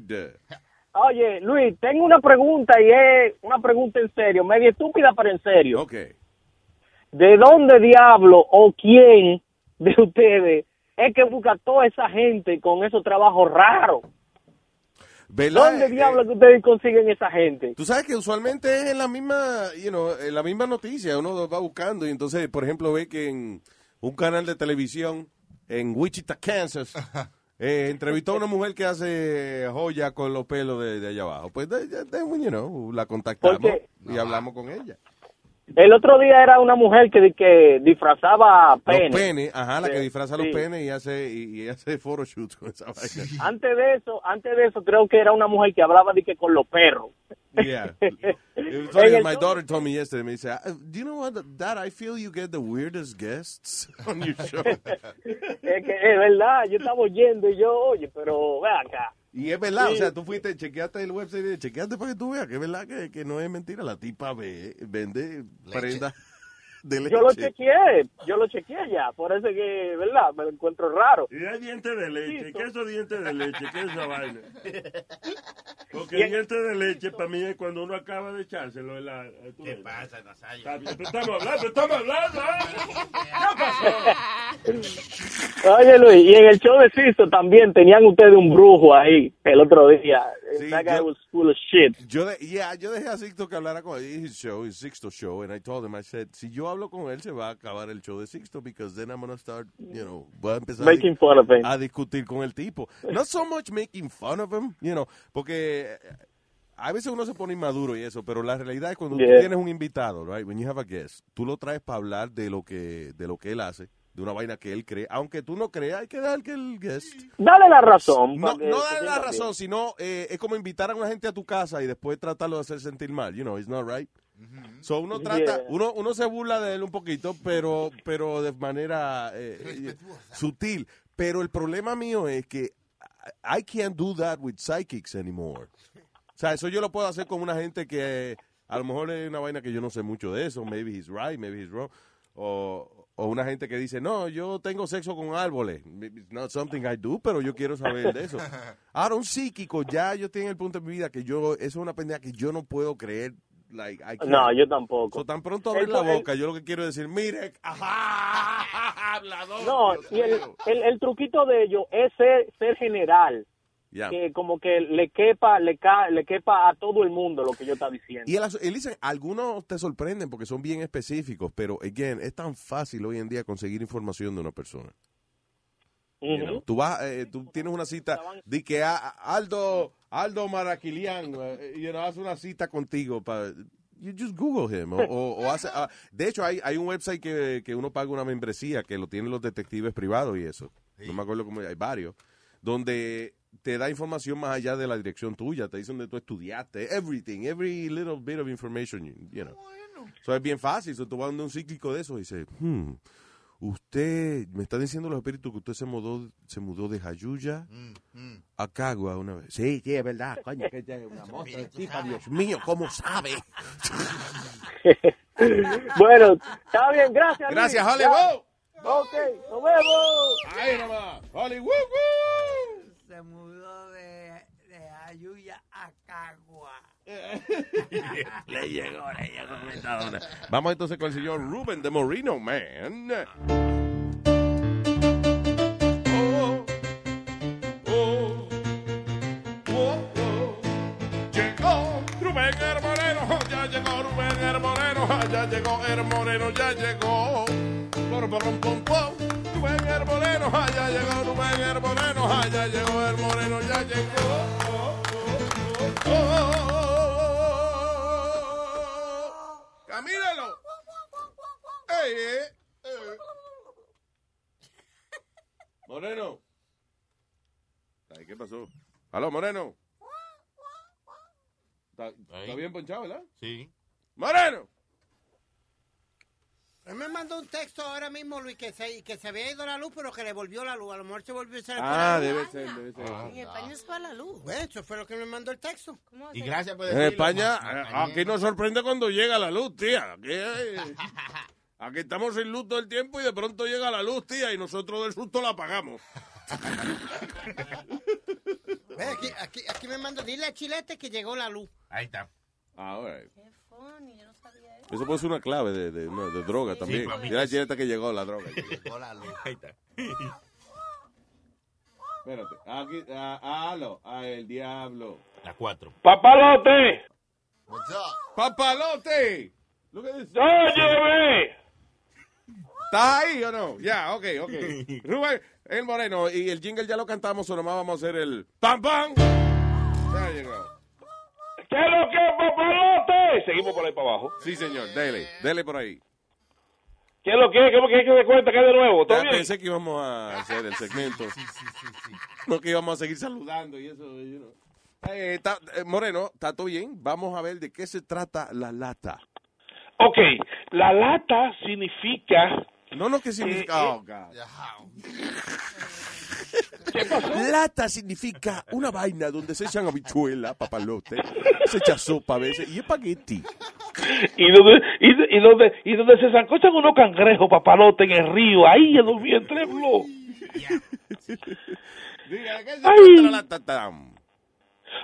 Oye, Luis, tengo una pregunta y es una pregunta en serio, media estúpida, pero en serio. Ok. ¿De dónde diablo o quién de ustedes es que busca toda esa gente con esos trabajos raros? ¿Verdad? ¿Dónde Eh, diablos que ustedes consiguen esa gente? Tú sabes que usualmente es en la misma, you know, en la misma noticia, uno va buscando y entonces, por ejemplo, ve que en un canal de televisión en Wichita, Kansas, eh, entrevistó a una mujer que hace joya con los pelos de, de allá abajo. Pues, de, de- you know, la contactamos Porque- y hablamos con ella. El otro día era una mujer que, que disfrazaba pene. Los penes, ajá, la que Sí, disfraza los penes y hace, y, y hace photoshoots con esa vaina. Antes de eso, antes de eso creo que era una mujer que hablaba de que con los perros. Yeah. It funny, my daughter told me yesterday, me dice, "Uh, do you know what, Dad, I feel you get the weirdest guests on your show. Es que es verdad, yo estaba oyendo y yo, oye, pero ve acá. Y es verdad, Sí. o sea, tú fuiste, chequeaste el website, y chequeaste para que tú veas que es verdad que, que no es mentira. La tipa ve, vende prenda de leche. Yo lo chequeé, yo lo chequeé ya, por eso es que, ¿verdad? Me lo encuentro raro. Y hay dientes de leche. ¿Qué es eso dientes de leche? ¿Qué es esa vaina? Porque Y- dientes de leche para mí es cuando uno acaba de echárselo en la... ¿Qué pasa, Nazario? Estamos hablando, estamos hablando. ¿eh? Oye, Luis, y en el show de Sisto también tenían ustedes un brujo ahí el otro día. Sí, That guy yo- was full of shit. Yo, de, yeah, yo dejé a Sixto que hablara con él. His show, his Sixto show. And I told him, I said, si yo hablo con él, se va a acabar el show de Sixto because then I'm to start, you know, voy a empezar a Making fun of him. a discutir con el tipo. Not so much making fun of him, you know, porque eh, a veces uno se pone inmaduro y eso, pero la realidad es cuando tú Yeah. tienes un invitado, right, when you have a guest, tú lo traes para hablar de lo que de lo que él hace, de una vaina que él cree, aunque tú no creas, hay que dar que el guest Dale la razón. no, no se darle la razón, sino eh, es como invitar a una gente a tu casa y después tratarlo de hacer sentir mal. You know, it's not right. So uno trata, Yeah. uno, uno se burla de él un poquito, pero, pero de manera eh, sutil. Pero el problema mío es que I can't do that with psychics anymore. O sea, eso yo lo puedo hacer con una gente que eh, a lo mejor es una vaina que yo no sé mucho de eso. Maybe he's right, maybe he's wrong. O, o una gente que dice, no, yo tengo sexo con árboles. It's not something I do, pero yo quiero saber de eso. Ahora, un psíquico, ya yo tengo el punto de mi vida que yo, eso es una pendeja que yo no puedo creer. Like, I can't. No, yo tampoco. So, tan pronto abrir la boca, yo lo que quiero decir, mire, ajá, hablador. No, Dios y el, el, el truquito de ellos es ser, ser general. Ya. Que como que le quepa, le, ca, le quepa a todo el mundo lo que yo está diciendo. Y él, dice, algunos te sorprenden porque son bien específicos, pero, again, es tan fácil hoy en día conseguir información de una persona. You know, Tú vas, eh, tú tienes una cita, di que a- a- Aldo, Aldo Maraquilian, eh, you know, hace una cita contigo para, you just Google him, o, o- o hace, ah, de hecho hay, hay un website que, que uno paga una membresía que lo tienen los detectives privados y eso, no me acuerdo cómo, hay varios, donde te da información más allá de la dirección tuya, te dice donde tú estudiaste, everything, every little bit of information, you, you know. So es bien fácil, so, tú vas donde un psíquico de eso y dice, hmm, usted, me está diciendo los espíritus que usted se mudó, se mudó de Jayuya a Cagua una vez. Sí, sí, es verdad, coño, que ella es una monstruo de tipa, Dios mío, ¿cómo sabe? bueno, está bien, gracias. Luis. Gracias, Ya. Hollywood. Ok, nos vemos. Ahí nomás, Hollywood. Se mudó de, de Ayuya a Cagua. Le llegó, le llegó Metadona. Vamos entonces con el señor Ruben de Moreno, man. Llegó Rubén el Moreno, ya llegó Rubén el Moreno, ya llegó el Moreno, ya llegó. Por por pom pom pom. Rubén el Moreno, ya llegó Rubén el Moreno, ya llegó el Moreno, ya llegó. Oh, oh, Camínalo. Ey, eh, eh. Moreno. Ay, ¿Qué pasó? Aló, Moreno. ¿Está, está bien ponchado, verdad? Sí. Moreno. Él me mandó un texto ahora mismo, Luis, que se, que se había ido la luz, pero que le volvió la luz. A lo mejor se volvió a Ah, debe ser, debe ser. En España se va la luz. Bueno, eso fue lo que me mandó el texto. Y gracias por En España, eh, aquí nos sorprende cuando llega la luz, tía. Aquí, eh, aquí estamos sin luz todo el tiempo y de pronto llega la luz, tía, y nosotros del susto la apagamos. Ve, Aquí, aquí, aquí me mandó, dile a Chilete que llegó la luz. Ahí está. Ah, right. Qué funny, yo no eso. Puede ser una clave de, de, no, de droga también. Mira chineta que llegó la droga. Llegó la luz. Ahí está. Espérate. Aquí, ah, aló, ah, el diablo. La 4. ¡Papalote! ¡Papalote! Lo que dice. ¡Óyeme! ¿Estás ahí o no? Ya, ok, ok. Rubén, el moreno, y el jingle ya lo cantamos, o nomás vamos a hacer el pam pam. Ya llegó. ¿Qué es lo que es, papalote? Seguimos por ahí para abajo. Sí, señor, dele, dele por ahí. ¿Qué es lo que es? ¿Qué es lo que es que se cuenta? ¿Qué es de nuevo? ¿Todo Ya bien? pensé que íbamos a hacer el segmento. No que íbamos a seguir saludando y eso. you know. Eh, está- eh, moreno, ¿está todo bien? Vamos a ver de qué se trata la lata. Ok, la lata significa... No, no, ¿qué significa? Eh, Oh, God. Lata significa una vaina donde se echan habichuela, papalote, se echa sopa a veces y espagueti. Y donde, y, y donde, y donde se zancochan unos cangrejos, papalote, en el río, ahí en los vientres. Ay.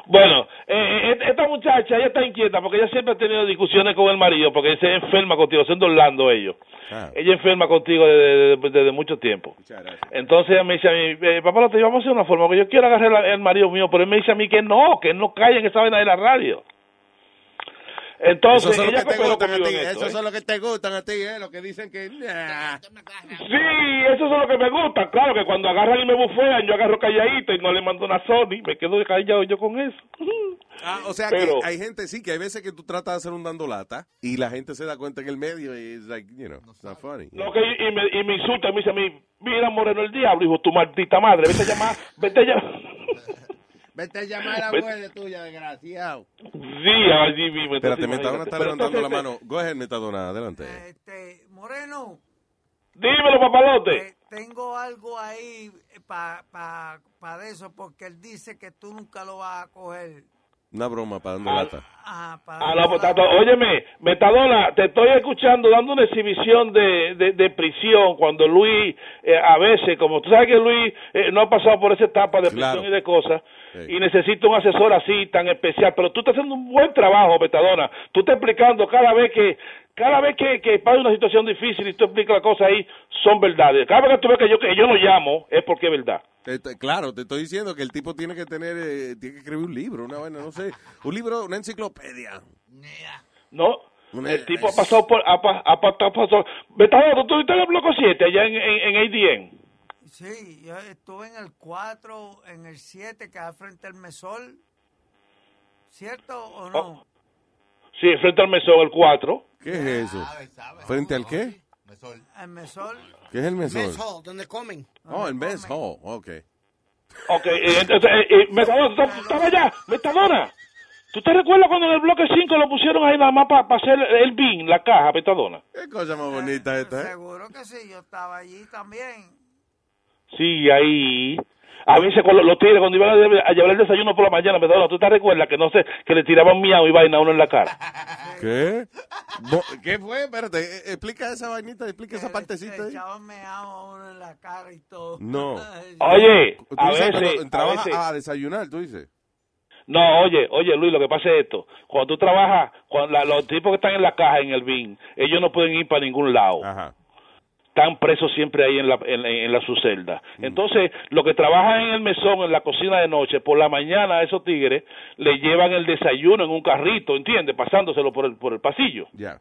Bueno, eh, eh, esta muchacha, ella está inquieta porque ella siempre ha tenido discusiones con el marido porque se enferma contigo, siendo Orlando ellos. Ah. Ella enferma contigo desde, desde- desde mucho tiempo. Entonces ella me dice a mí, eh, papá, lo te vamos a hacer una forma, porque yo quiero agarrar el marido mío, pero él me dice a mí que no, que él no caiga en esa vaina de la radio. Entonces, Esos son los ella que te gustan a ti, ¿eh? los que te gustan a ti, ¿eh? Los que dicen que... nah. Sí, eso es lo que me gusta. Claro que cuando agarran y me bufean, yo agarro calladito y no le mando una Sony. Me quedo callado yo con eso. Ah, o sea Pero- que hay gente, sí, que hay veces que tú tratas de hacer un dando lata y la gente se da cuenta en el medio y es like, you know, it's not funny. Lo que, y, me, y me insulta, me dice a mí, mira Moreno el diablo, hijo, tu maldita madre, vete a llamar, vete a llamar. Vete a llamar a la abuela tuya, desgraciado. Sí, allí mismo. Espérate, Metadona está levantando la mano. Go ahead, Metadona, adelante. Este, Moreno, Dímelo, papalote. eh, tengo algo ahí para pa, pa de eso, porque él dice que tú nunca lo vas a coger. Una broma para dando lata. Ah, para Ah, no, pues, tato, óyeme, Metadona, te estoy escuchando dando una exhibición de, de, de prisión cuando Luis, eh, a veces, como tú sabes que Luis eh, no ha pasado por esa etapa de prisión Claro. y de cosas, Sí. y necesita un asesor así tan especial, pero tú estás haciendo un buen trabajo, Metadona. Tú estás explicando cada vez que cada vez que, que pasa una situación difícil y tú explicas las cosas ahí, son verdades. Cada vez que tú ves que yo, que yo no llamo, es porque es verdad. Claro, te estoy diciendo que el tipo tiene que tener, eh, tiene que escribir un libro, una vaina, no sé, un libro, una enciclopedia. ¿No? Una- el tipo ha pasado por... Ha, ha ha pasado... Metadona, ¿tú estuviste en el bloque 7 allá en, en, en ADN? Sí, yo estuve en el 4, en el 7, que da frente al mesol. ¿Cierto o no? Sí, frente al mesón, el 4. ¿Qué es eso? ¿Frente al qué? El mesol. ¿Qué es el mesón? Mess hall, donde comen. Oh, el mess hall, ok. Ok, eh, entonces, eh, eh, Metadona, ¿tú estás- estabas allá? Metadona. ¿Tú te recuerdas cuando en el bloque 5 lo pusieron ahí nada más para hacer el bin, la caja, Metadona? Qué cosa más bonita esta, ¿eh? Seguro que sí, yo estaba allí también. Sí, ahí. A veces con los, los tigres cuando iban a, lle- a llevar el desayuno por la mañana, Metadona, ¿tú te recuerdas que no sé, que le tiraban miau y vaina a uno en la cara? ¿Qué? ¿Qué fue? Espérate, eh, explica esa vainita, explica esa partecita ahí. Echaban a uno en la cara y todo. No. Oye, a dices veces, a trabajas veces- a desayunar, tú dices. No, oye, oye, Luis, lo que pasa es esto. Cuando tú trabajas, cuando la- los tipos que están en la caja, en el bin, ellos no pueden ir para ningún lado. Están presos siempre ahí en la, en, en la su celda. Entonces, los que trabajan en el mesón, en la cocina de noche, por la mañana a esos tigres le llevan el desayuno en un carrito, ¿entiendes? Pasándoselo por el, por el pasillo. Ya.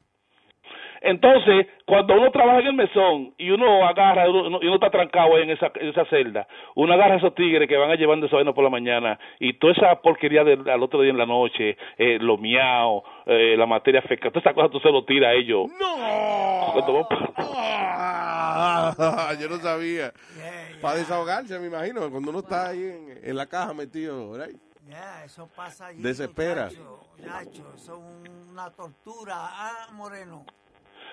Entonces, cuando uno trabaja en el mesón y uno agarra, uno- y uno está trancado ahí en esa, en esa celda, uno agarra a esos tigres que van a llevando esa vaina por la mañana y toda esa porquería del al otro día en la noche, eh, los miau, eh, la materia fecal, todas esas cosas tú se lo tiras a ellos. ¡No! Yo no sabía. Para desahogarse, me imagino, cuando uno está ahí en, en la caja metido, right? Ya, eso pasa allí. Desespera. muchacho, eso es una tortura. Ah, Moreno.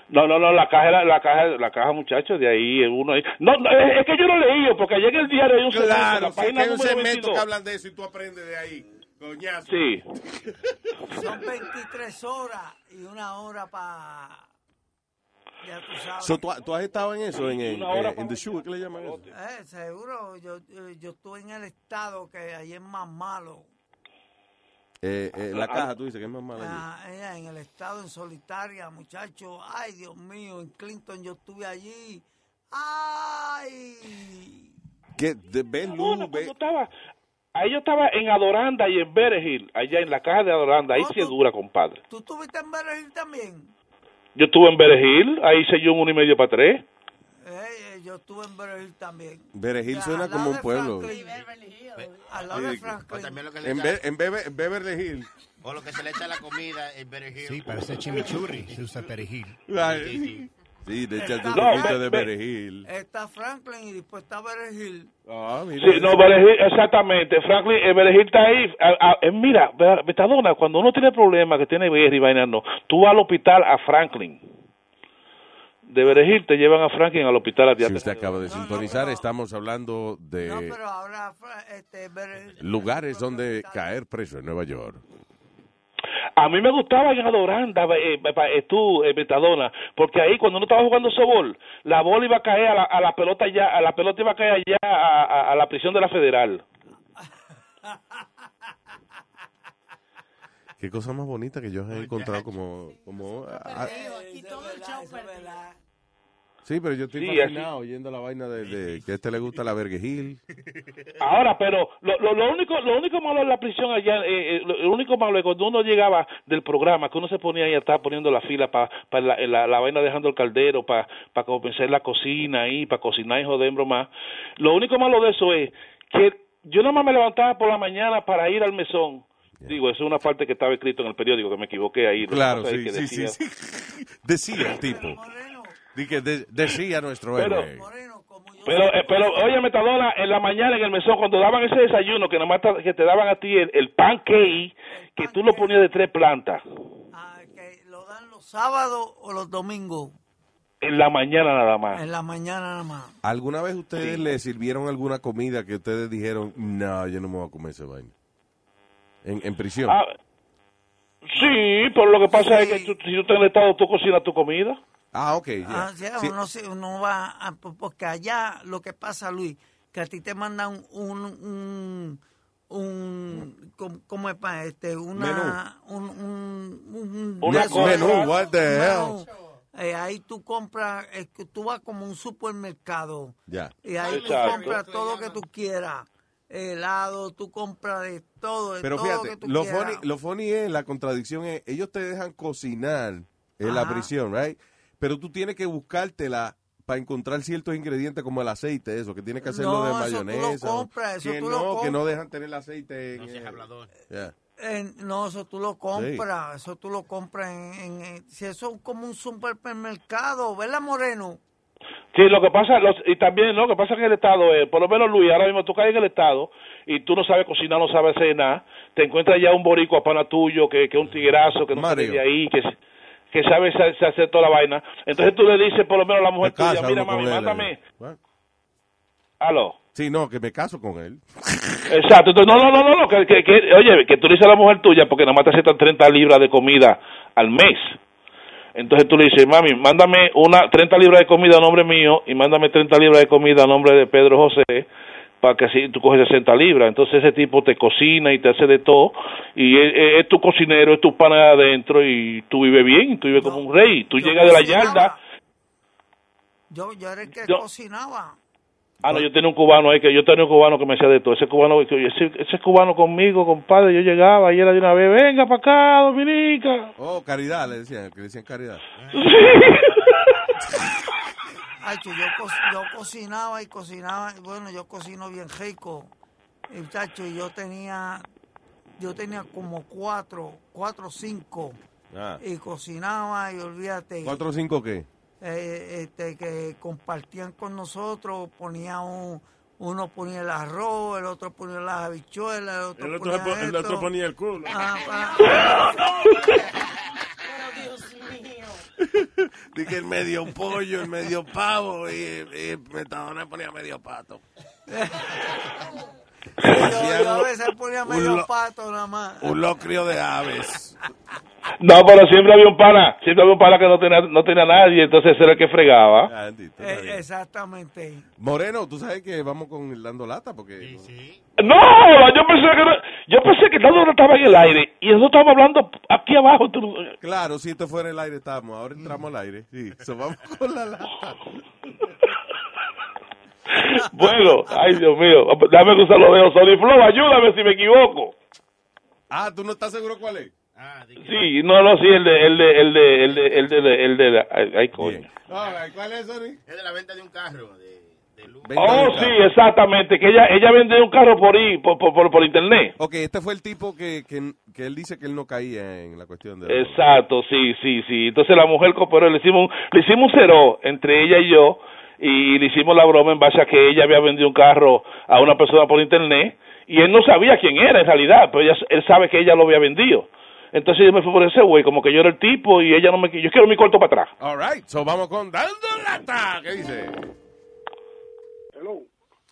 No, no, no, la caja, la caja, la caja, muchachos, de ahí uno ahí. No, no, es, es que yo no leí, porque ayer en el diario hay un segmento, Claro, la sí, página que hay un número segmento 22. que hablan de eso y tú aprendes de ahí. Coñazo. Sí. Son 23 horas y una hora para... Ya tú sabes. So, ¿tú, tú has estado en eso, en, en, en, en The Shoe, ¿qué le llaman eso? Eh, seguro, yo, yo, yo estuve en el estado que ahí es más malo. Eh, eh, la caja, tú dices que es más mala. allí. Ah, ella en el estado en solitaria, muchacho. Ay, Dios mío, en Clinton yo estuve allí. Ay. ¿Qué? ¿De Ben Lu? Bueno, cuando estaba, ahí yo estaba en Adoranda y en Berejil, allá en la caja de Adoranda. Ahí sí es dura, compadre. ¿Tú estuviste en Berejil también? Yo estuve en Berejil, ahí hice yo un uno y medio para tres. Eh, eh, yo estuve en Berejil también. Berejil suena como un pueblo. Franklin. Al lado de Sí, Franklin. también lo que le En, Be- en, Bebe- en Beverly Hills. O lo que se le echa a la comida, el perejil. Sí, parece chimichurri. Se usa perejil. Sí, de un No, de perejil. Está Franklin y después está Berejil. Ah, mira. Sí, no, Berejil, exactamente. Franklin, el Berejil está ahí. A- a- eh, mira, Be- Betadona, cuando uno tiene problemas, que tiene guerra y vaina, no, tú vas al hospital a Franklin. De Berejil te llevan a Franklin al hospital a Si usted acaba de sintonizar, estamos hablando de Pero ahora Fra- este, Berejil. lugares donde caer preso en Nueva York. A mí me gustaba en Adoranda, eh, eh, tú, eh, Betadona, porque ahí cuando uno estaba jugando sobol, la bola iba a caer a la, a la pelota ya, a la pelota iba a caer allá a, a- a la prisión de la federal. Qué cosa más bonita que yo he encontrado como... como ah, sí, pero yo estoy Sí, fascinado oyendo la vaina de, de que a este le gusta la Vergejil. Ahora, pero lo, lo, lo único lo único malo en la prisión allá, eh, eh, lo, lo único malo es cuando uno llegaba del programa, que uno se ponía ahí a estar poniendo la fila para la, la, la vaina dejando el caldero, para pa compensar la cocina ahí, para cocinar y joder más. Lo único malo de eso es que yo nada más me levantaba por la mañana para ir al mesón. Digo, eso es una parte que estaba escrito en el periódico, que me equivoqué ahí. Lo que Claro, sí, que sí, sí, decía- sí. Decía el tipo. Que de- decía nuestro Pero- héroe. Pero, eh, pero oye, Metadona, en la mañana en el mesón, cuando daban ese desayuno, que nomás que te daban a ti el, el pancake, que tú lo ponías de tres plantas, ¿Los sábados o los domingos? en la mañana nada más. En la mañana nada más. ¿Alguna vez ustedes le sirvieron alguna comida que ustedes dijeron, no, yo no me voy a comer esa vaina? En, en prisión. Ah, sí, pero lo que pasa es que tú- si tú estás en el estado, tú cocinas tu comida. Ah, ok. ya. Ah, sí, Sí. uno, se- uno va, a- porque allá lo que pasa, Luis, que a ti te mandan un, un, un ¿cómo- ¿cómo es para este? Una, un, un, un- cosa. Menú, what the un hell? menú. Eh, ahí tú compras, tú vas como a un supermercado Ya. y ahí tú Exacto. compras todo lo que tú quieras. Helado, tú compras de todo, de Pero todo lo fíjate, que tú lo quieras. funny, lo funny es, la contradicción es, ellos te dejan cocinar en la prisión, right? Pero tú tienes que buscártela para encontrar ciertos ingredientes como el aceite, eso, que tienes que hacerlo No, de eso tú lo mayonesa. o- compras, eso que tú no, lo que no dejan tener el aceite en... eh, yeah. No, eso tú lo compras, eso tú lo compras en, en- en- si eso es como un supermercado, ¿verdad, Moreno? Sí, lo que pasa, los- y también lo que pasa en el estado, es, por lo menos Luis, ahora mismo tú caes en el estado y tú no sabes cocinar, no sabes hacer nada, te encuentras ya un boricua pana tuyo, que es un tiguerazo, que no sale de ahí, que, que sabe sa- sa- hacer toda la vaina. Entonces tú le dices por lo menos a la mujer casa tuya, mira mami, él, mándame, eh. What? aló. Sí, no, que me caso con él. Exacto, entonces, no, no, no, no, no, que, que, que- oye, que tú le dices a la mujer tuya porque nada más te aceptan 30 libras de comida al mes. Entonces tú le dices, mami, mándame una 30 libras de comida a nombre mío y mándame 30 libras de comida a nombre de Pedro José para que así tú coges 60 libras. Entonces ese tipo te cocina y te hace de todo y es, tu cocinero, es tu pana de adentro y tú vives bien, tú vives como un rey. Tú llegas de la yarda. Yo, yo era el que Yo- cocinaba. Ah, no, yo tenía un cubano ahí, que yo tenía un cubano que me hacía de todo. Ese cubano, ese, ese cubano conmigo, compadre, yo llegaba y era de una vez, venga para acá, Dominica. Oh, caridad, le decían, que le decían caridad. Ay, yo, co- yo cocinaba y cocinaba, y bueno, yo cocino bien rico. Muchacho, y yo tenía, yo tenía como cuatro, cuatro o cinco. Ah. Y cocinaba y olvídate. ¿Cuatro o cinco qué? Eh, este, que compartían con nosotros, ponía un, uno ponía el arroz, el otro ponía las habichuelas, el otro, El otro, ponía el otro ponía el culo. Ah, ah. Dije el medio pollo, el medio pavo y, y Metadona ponía medio pato. yo, yo a veces ponía un medio lo- pato nada más. Un locrio de aves. No, pero siempre había un pana, siempre había un pana que no tenía, no tenía nadie, entonces ese era el que fregaba. Ah, Eh, exactamente. Moreno, tú sabes que vamos con el dando lata porque... No, yo pensé que no- yo pensé que todo estaba en el aire y nosotros estábamos hablando aquí abajo. tú- Claro, si esto fuera el aire estamos, ahora entramos al aire. Sí, so vamos con la lata. Bueno, ay Dios mío, dame cruzar los dedos. Sony Flow, ayúdame si me equivoco. Ah, ¿tú no estás seguro cuál es? Sí, no, no, sí, el de, el de, el de, el de, el de, el de, el de, ay, ay, coño. ¿Cuál es, Sony? Es de la venta de un carro. De, Oh, sí, exactamente, que ella, ella vende un carro por por, por, por, por internet. Ok, este fue el tipo que, que, que él dice que él no caía en la cuestión de... Exacto, sí, sí, sí. Entonces la mujer cooperó, le hicimos, un- le hicimos un cero entre ella y yo y le hicimos la broma en base a que ella había vendido un carro a una persona por internet y él no sabía quién era en realidad, pero ella, él sabe que ella lo había vendido. Entonces yo me fui por ese güey, como que yo era el tipo y ella no me... Yo quiero mi corto para atrás. All right, so vamos con Dando Lata. ¿Qué dice? Hello.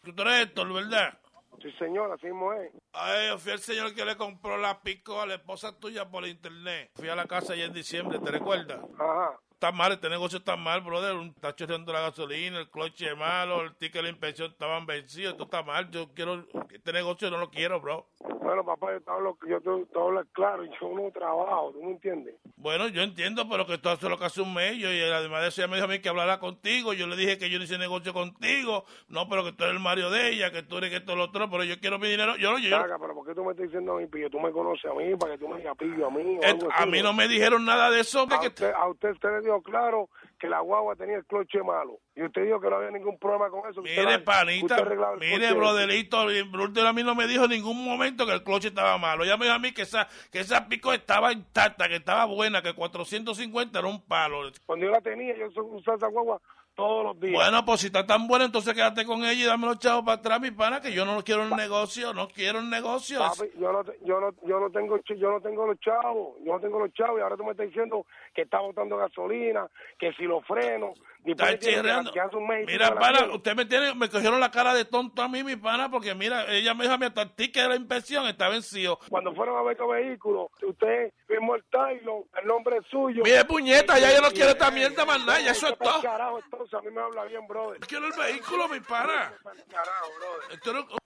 Tú eres Héctor, ¿verdad? Sí, señor, así mismo es. Ay, yo fui el señor que le compró la pico a la esposa tuya por internet. Fui a la casa ya en diciembre, ¿te recuerdas? Ajá. Está mal, este negocio está mal, brother. Un está chorreando la gasolina, el cloche malo, el ticket de la inspección estaban vencidos. Esto está mal. Yo quiero, este negocio no lo quiero, bro. Bueno, papá, yo te hablo, yo te, te hablo claro, yo no trabajo, ¿tú me entiendes? Bueno, yo entiendo, pero que esto hace lo que hace un mes. Yo, y además de eso, ella me dijo a mí que hablara contigo. Yo le dije que yo no hice negocio contigo. No, pero que tú eres el Mario de ella, que tú eres que esto lo otro. Pero yo quiero mi dinero. Yo, yo, Saca, pero ¿por qué tú me estás diciendo a mí, pillo? Tú me conoces a mí, para que tú me digas pillo a mí. a mí no me dijeron nada de eso. de A que- usted, a usted, usted le dijo claro que la guagua tenía el cloche malo. Y usted dijo que no había ningún problema con eso. usted Mire, panita, usted el mire, broderito, Bruder a mí no me dijo en ningún momento que el cloche estaba malo. Ella me dijo a mí que esa, que esa pico estaba intacta, que estaba buena, que 450 era un palo. Cuando yo la tenía, yo usaba esa guagua todos los días. Bueno, pues si está tan buena, entonces quédate con ella y dame los chavos para atrás, mi pana, que yo no quiero el negocio, no quiero el negocio. Papi, yo no, yo no, yo no tengo, yo no tengo los chavos, yo no tengo los chavos y ahora tú me estás diciendo que está botando gasolina, que si los freno, después de Mira, pana, usted me tiene, me cogieron la cara de tonto a mí, mi pana, porque mira, ella me dijo a mí hasta el ticket de la inspección está vencido. Cuando fueron a ver tu vehículo, usted firmó el Tylon, el nombre es suyo. Mire, puñeta, ya yo no quiero esta mierda más nada, ya eso es todo. Carajo, entonces a mí me habla bien, brother. Quiero el vehículo, mi pana. Carajo, brother.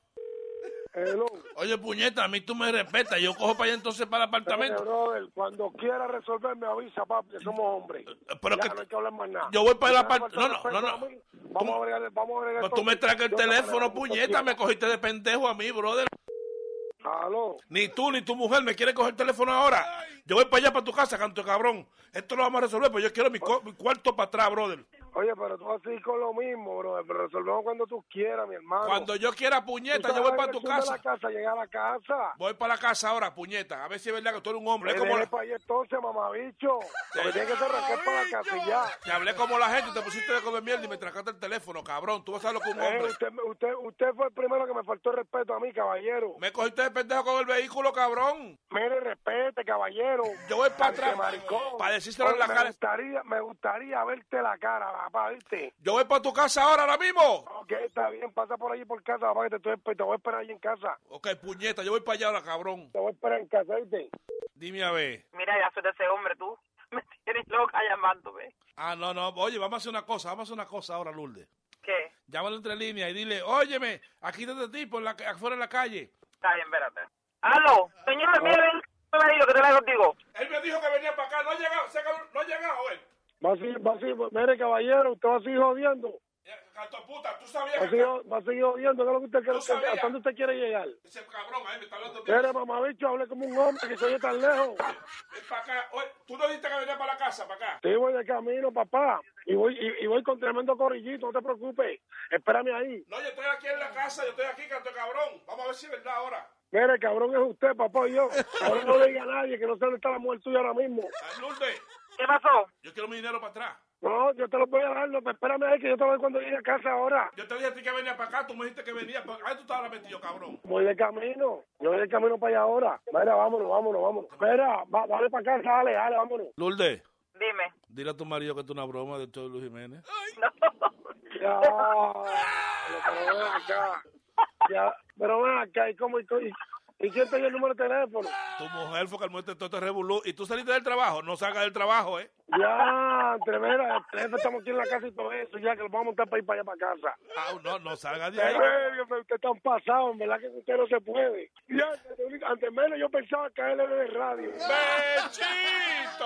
No- Hello. Oye, puñeta, a mí tú me respetas. Yo cojo para allá entonces para el apartamento. brother, cuando quiera resolver me avisa, papi, que somos hombres. pero ya que- no hay que hablar más nada. Yo voy para el Si te apart- falta no, no, no, a mí, Vamos a bregar, vamos a bregar Pues tú me traes el teléfono, puñeta. Me cogiste de pendejo a mí, brother. Aló. Ni tú ni tu mujer me quiere coger el teléfono ahora. Yo voy para allá, para tu casa, canto de cabrón. Esto lo vamos a resolver, pero yo quiero mi, co- mi cuarto para atrás, brother. Oye, pero tú vas a seguir con lo mismo, brother. Pero resolvemos cuando tú quieras, mi hermano. Cuando yo quiera, puñeta, yo voy para tu casa. la casa, llegar a la casa. Voy para la casa ahora, puñeta. A ver si es verdad que tú eres un hombre. Es como la- para allá entonces, mamabicho. Lo que tiene que ser arrancar para la casa y ya. Te hablé como la gente, te pusiste de comer mierda y me tracaste el teléfono, cabrón. Tú vas a lo que un Eh, hombre. usted, usted, usted fue el primero que me faltó el respeto a mí, caballero. Me cogiste de pendejo con el vehículo, cabrón. Mire, respete, caballero. Yo voy para atrás maricón. para decírselo en la me cara. Gustaría, me gustaría verte la cara, papá, ¿viste? Yo voy para tu casa ahora, ahora mismo. Ok, está bien, pasa por allí por casa, papá, que te, estoy, te voy a esperar ahí en casa. Ok, puñeta, yo voy para allá ahora, cabrón. Te voy a esperar en casa, ¿viste? Dime a ver. Mira, ya soy de ese hombre, tú. Me tienes loca llamándome. Ah, no, no. Oye, vamos a hacer una cosa, vamos a hacer una cosa ahora, Lourdes. ¿Qué? Llámalo entre líneas y dile, óyeme, aquí está este tipo en la, afuera en la calle. Está bien, espérate. Aló, señor, mire, ven, me dijo que te la contigo. Él me dijo que venía para acá, no ha llegado, se acabó- no ha llegado él. Va a seguir, va a seguir, mire, caballero, usted va a seguir jodiendo. Canto puta, tú sabías Va a seguir, va a seguir jodiendo, ¿qué es lo que usted quiere? ¿Hasta dónde usted quiere llegar? Ese cabrón ahí me está hablando Mire, mamabicho, hable como un hombre que se oye tan lejos. Ven para acá. Oye, tú no dijiste que venía para la casa, para acá. Sí, voy de camino, papá. Y voy, y, y voy con tremendo corrillito, no te preocupes. Espérame ahí. No, yo estoy aquí en la casa, yo estoy aquí, canto cabrón. Vamos a ver si es verdad ahora. Mire, cabrón es usted, papá y yo. Ahora no le diga a nadie que no sé dónde está la mujer tuya ahora mismo. Lourdes, ¿Qué pasó? yo quiero mi dinero para atrás. No, yo te lo voy a dar, no, espérame ahí que yo te voy cuando llegue a casa ahora. Yo te dije a ti que venía para acá, tú me dijiste que venía. Pero, ahí tú estabas metido, cabrón. Voy de camino, yo voy de camino para allá ahora. Mira, vámonos, vámonos, vámonos. Espera, va, dale para casa, dale, dale, vámonos. Lourdes, Dime. dile a tu marido que es una broma de Luis Jiménez. Ya, pero ven acá. Ya, pero ven acá, ¿y cómo? ¿Y, y, quién te dio el número de teléfono? Tu mujer fue que muestre todo este revolú. Y tú saliste del trabajo, no salgas del trabajo, ¿eh? Ya, entre jefe, estamos aquí en la casa y todo eso, ya que lo vamos a montar para ir para allá para casa. Ah, no, no salgas de En ahí. serio, usted está un pasado, en verdad que usted no se puede. Ya, antes menos yo pensaba que él era de radio. ¡Bechito!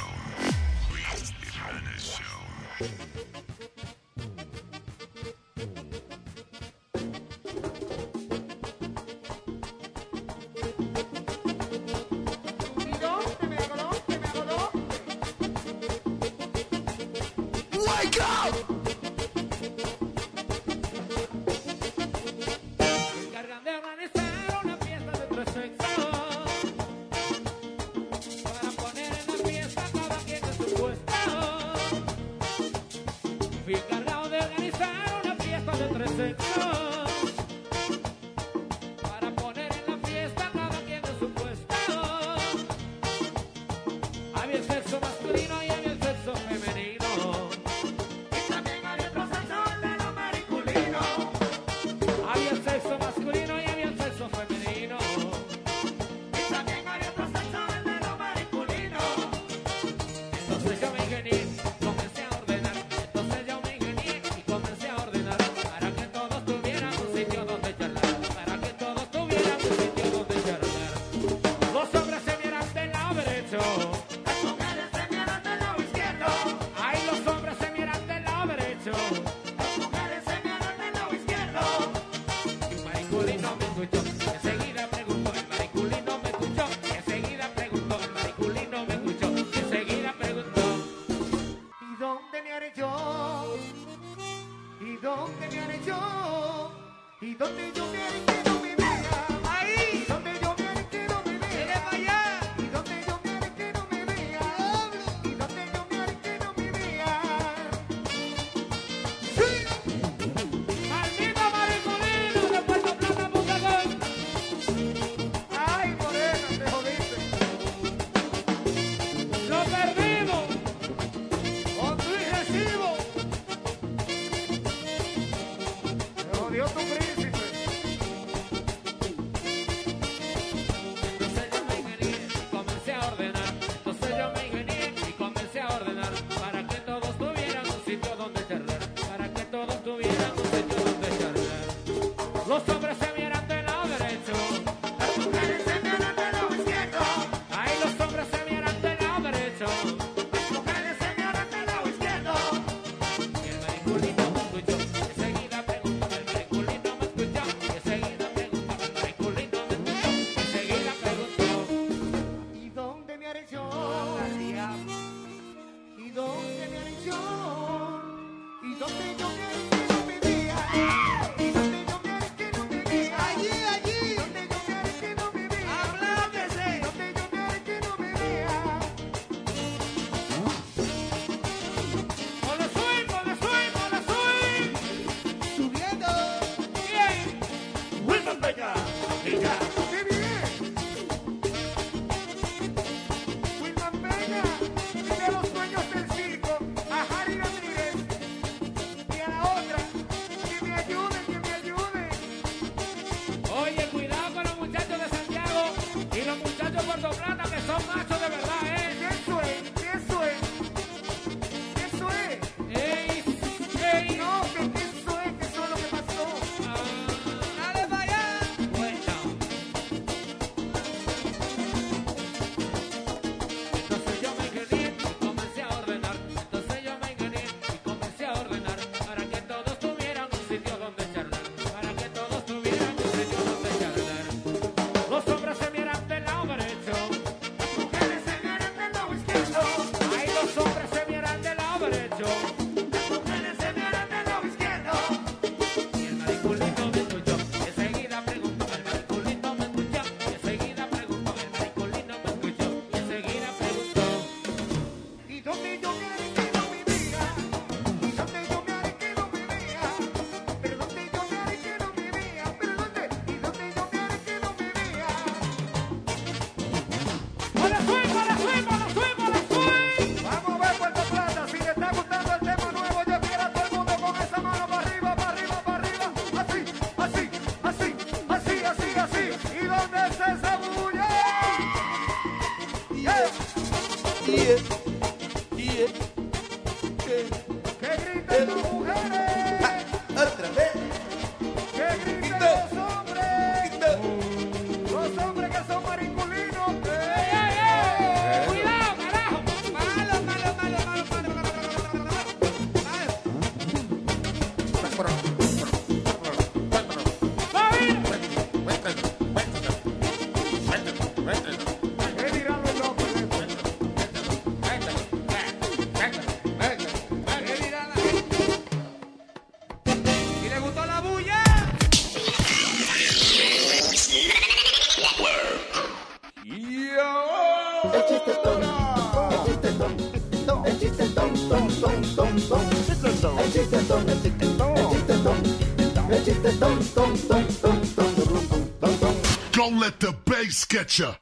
Don't let the bass get ya.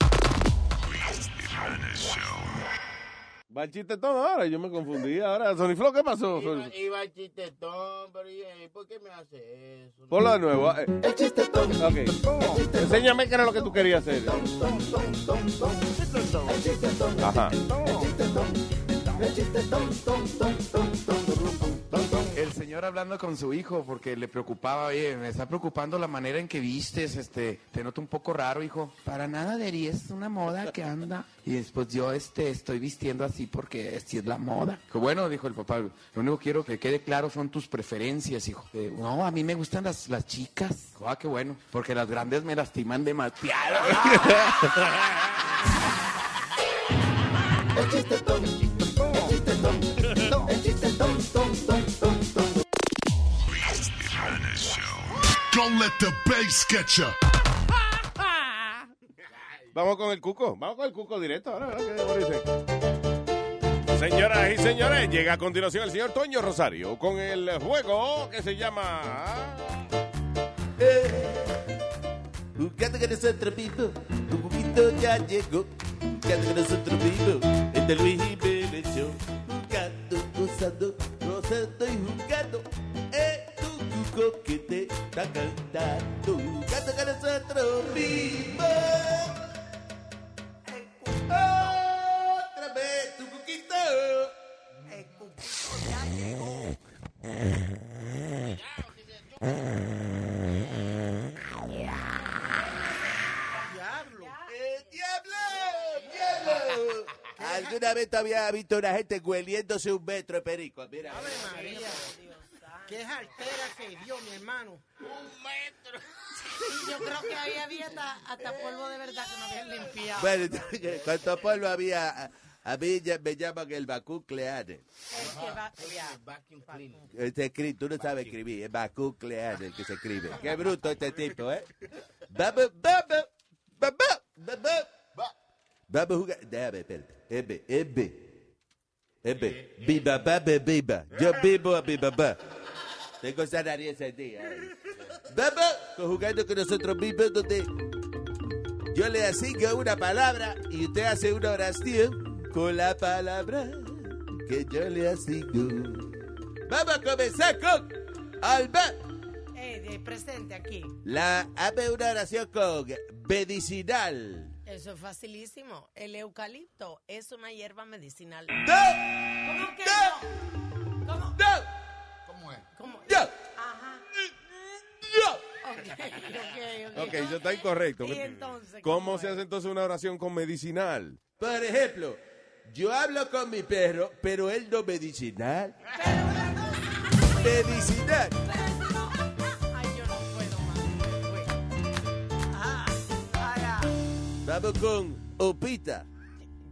Va el chiste todo ahora, yo me confundí. Ahora, Sony Flow, ¿qué pasó? Iba, iba el chistetón, pero ¿y, eh, ¿por qué me hace eso? Ponlo de nuevo. eh. El chiste ton, Ok. Enséñame qué era lo que tú querías hacer. el chiste ton, Ajá. el chiste ton, el chiste ton, ton, ton, ton, señor hablando con su hijo porque le preocupaba, oye, me está preocupando la manera en que vistes, este, te noto un poco raro, hijo. Para nada, Deri, es una moda que anda. Y después yo, este, estoy vistiendo así porque así es la moda. Que bueno, dijo el papá, lo único que quiero que quede claro son tus preferencias, hijo. Eh, no, a mí me gustan las, las chicas. Ah, qué bueno, porque las grandes me lastiman demasiado. El chiste ton, el chiste Don't let the bass get ya. Vamos con el cuco. Vamos con el cuco directo. Ahora, ahora, ¿qué dice? Señoras y señores, llega a continuación el señor Toño Rosario con el juego que se llama. Jugando con nosotros mismos, un poquito ya llegó. Jugando con nosotros mismos, este Luis Jiménez Show. Jugando, gozando, gozando y jugando. Que te está cantando. Jugando con nosotros mismos. Otra vez, tu cuquito. ¡Eh, diablo! ¡Diablo! ¿Alguna vez te había visto una gente hueliéndose un metro de perico? Mira. María. Qué altera se dio, mi hermano. Un metro. Yo creo que ahí había hasta, hasta polvo de verdad que no habían limpiado. Bueno, ¿cuánto polvo había? A- mí ya me llaman el bacucleane. Este escri- tú no sabes escribir, es el que se escribe. Qué bruto este tipo, ¿eh? Vamos, vamos, vamos, vamos. Vamos a jugar. Déjame, espérate. Ebe, ebe. Ebe. Papá me viva. Yo vivo a papá. Tengo esa nariz encendida. Vamos con- jugando con nosotros mismos donde yo le asigno una palabra y usted hace una oración con la palabra que yo le asigno. Vamos a comenzar con Alba. Eh, de presente aquí. La hazme una oración con medicinal. Eso es facilísimo. El eucalipto es una hierba medicinal. ¿Cómo que no? ¿Cómo? ¡No! Ajá. Ok, ok, ok. Ok, eso está incorrecto. ¿Y entonces ¿Cómo se hace entonces una oración con medicinal? Por ejemplo, yo hablo con mi perro, pero él no medicinal. Medicinal. Vamos con Opita.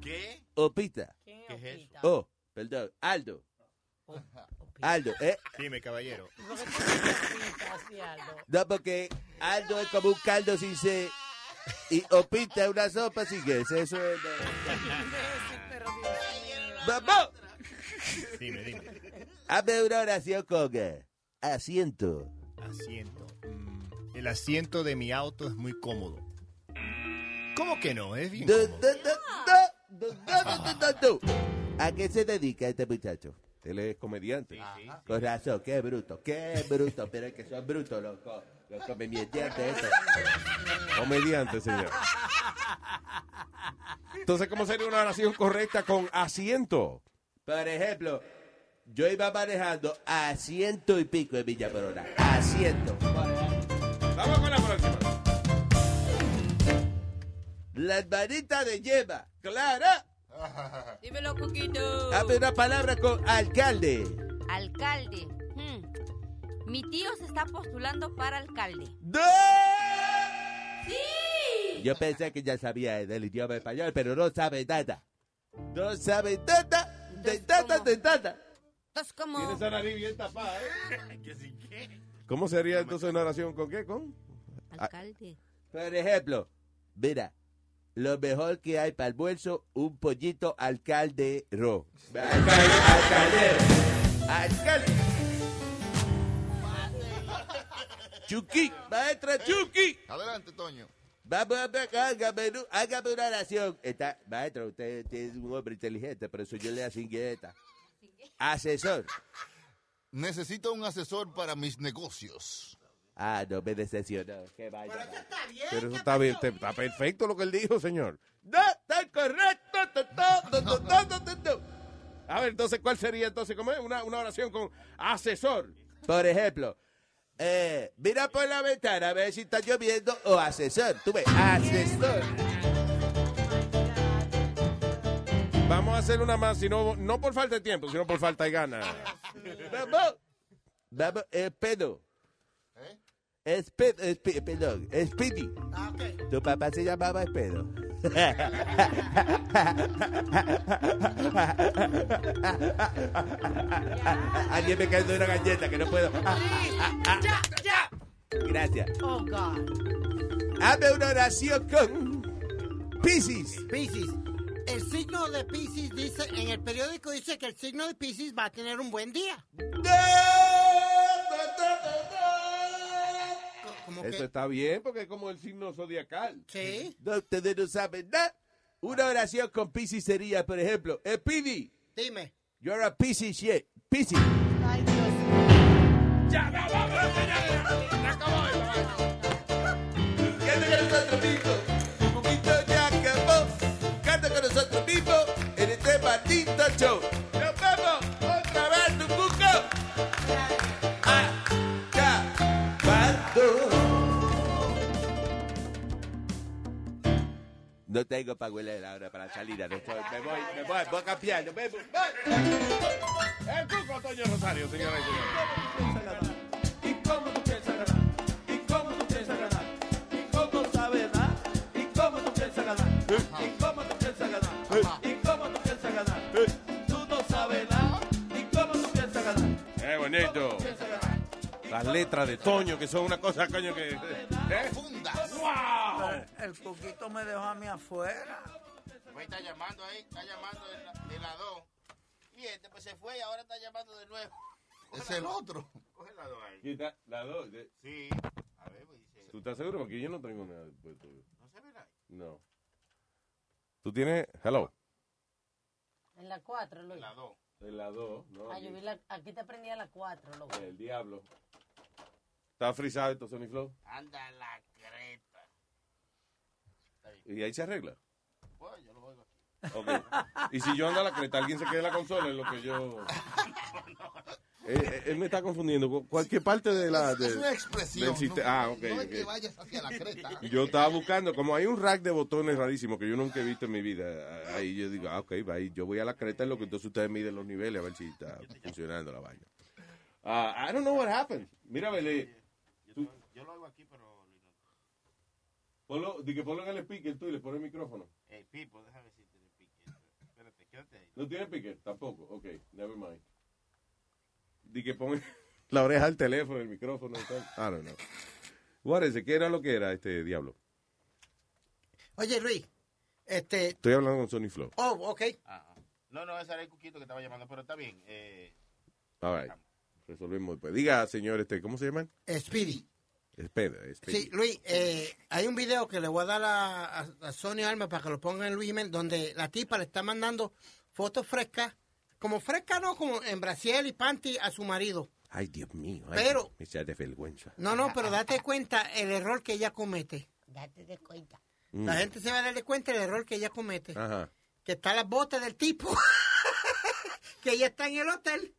¿Qué? Opita. ¿Qué es eso? Oh, perdón, Aldo. Aldo, ¿eh? Dime, caballero. No, porque Aldo es como un caldo sin sed. Y Opita es una sopa sin gas. Eso es. ¡Vamos! Dime, dime. Hazme una oración con eh, asiento. Asiento. Mm, el asiento de mi auto es muy cómodo. ¿Cómo que no? Es bien cómodo. ¿A qué se dedica este muchacho? Él es comediante. Con razón, qué bruto, qué bruto, pero es que son brutos los, los comediantes estos. Comediante, señor. Entonces, ¿cómo sería una oración correcta con asiento? Por ejemplo, yo iba manejando a ciento y pico de millas por hora. A ciento. Vamos con la próxima. La hermanita de Yema. Claro. Dímelo, Cuquito. Hazme una palabra con alcalde. Alcalde. Hmm. Mi tío se está postulando para alcalde. ¡Sí! Yo pensé que ya sabía del idioma español, pero no sabe nada. No sabe nada de nada de nada. Entonces, como... Tiene esa nariz bien tapada, ¿eh? ¿Qué sí qué? ¿Cómo sería entonces una oración con qué? ¿Con? Alcalde. Por ejemplo, mira, lo mejor que hay para almuerzo, un pollito alcaldero. Alcalde, alcaldero. Alcalde. Chucky, maestra Chucky. Adelante, Toño. Vamos a ver, hágame, hágame una oración. Está, maestro, usted, usted es un hombre inteligente, por eso yo le asigné esta. Asesor. Necesito un asesor para mis negocios. Ah, no me decepcionó. Qué vaya. Pero eso está bien, está- está perfecto lo que él dijo, señor. No, está correcto. to, to, to, to, to, to, to, to. A ver, entonces, ¿cuál sería entonces? ¿Cómo es? Una, una oración con asesor. Por ejemplo, eh, mira por la ventana a ver si está lloviendo o asesor. Tú ves, asesor. Vamos a hacer una más, sino, no por falta de tiempo, sino por falta de ganas. Vamos. Vamos, eh, pedo. Espedo, espe- perdón, Speedy. Tu papá se llamaba Espedo. Alguien me cayó una galleta que no puedo. Ya, ya. Gracias. Oh, God. Hazme una oración con Pisces. Pisces. El signo de Pisces dice, en el periódico dice que el signo de Pisces va a tener un buen día. Como Eso que, está bien porque es como el signo zodiacal. sí, No, ustedes no saben nada. Una oración con Pisces sería, por ejemplo, Speedy, dime. you're a Pisces shit. Pisces. ¡Ya, vamos, vamos, señores! ¡Se acabó! Canta con nosotros mismos. Un poquito ya acabó. Canta con nosotros mismos en este maldito show. No tengo paguelera ahora para salir. No estoy- me voy, me voy, voy a cambiar. El Cuco Toño Rosario, señoras y señores. ¿Y cómo tú piensas ganar? ¿Y cómo tú piensas ganar? ¿Y cómo sabes ganar? ¿Y cómo tú piensas ganar? ¿Y cómo tú piensas ganar? ¿Y cómo tú piensas ganar? Tú no sabes nada. ¿Y cómo tú piensas ganar? ¡Qué bonito! Las letras de Toño, que son una cosa, coño, que... ¿eh? ¡Wow! El coquito me dejó a mí afuera. Pues está llamando ahí, está llamando de la, de la 2. Y este pues se fue y ahora está llamando de nuevo. Es el otro. Coge la 2 ahí. La dos. de- Sí. A ver, pues dice. ¿Tú estás seguro? Porque yo no tengo nada puesto. No se ve nada. No. ¿Tú tienes... Hello? En la 4, Luis. La 2. En la dos, ¿no? Ah, yo vi la, aquí te prendía la 4, loco. El diablo. Está frisado esto, Sony Flow. Anda la creta. Y ahí se arregla. Pues yo lo oigo aquí. Ok. Y si yo ando a la creta, alguien se queda en la consola, es lo que yo... Eh, eh, él me está confundiendo. Cu- Cualquier parte de la... Es, de- es una expresión. del no, ah, ok, no es ok. que vayas hacia la creta. Yo estaba buscando, como hay un rack de botones rarísimo que yo nunca he visto en mi vida, ahí yo digo, ah, ok, va, ahí yo voy a la creta en lo que entonces ustedes miden los niveles a ver si está funcionando la vaina. Ah, I don't know what happened. Mira, Belé, Yo, yo lo oigo aquí, pero. ponlo, di que ponlo en el speaker tú y le pones el micrófono. Ey, Pipo, déjame si tiene pique. Espérate, quédate ahí. ¿No tiene speaker? Tampoco, ok, never mind. Di que pon la oreja al teléfono, el micrófono y tal. I don't know. What is it? ¿Qué era lo que era este diablo? Oye, Luis, este... Estoy hablando con Sony Flow. Oh, ok. Ah, ah. No, no, ese era el cuquito que estaba llamando, pero está bien. Eh, All right. Resolvemos después. Diga, señor, este, ¿cómo se llama? Speedy. Espera, espera. Sí, Luis, eh, hay un video que le voy a dar a, a, a Sony Alma para que lo ponga en Luis Jiménez, donde la tipa le está mandando fotos frescas, como frescas, no, como en Brasil y panty a su marido. Ay, Dios mío. ay, Pero- Me de vergüenza. No, no, pero date cuenta el error que ella comete. Date de cuenta. La Mm. gente se va a dar de cuenta del error que ella comete. Ajá. Que está las botas del tipo. que ella está en el hotel.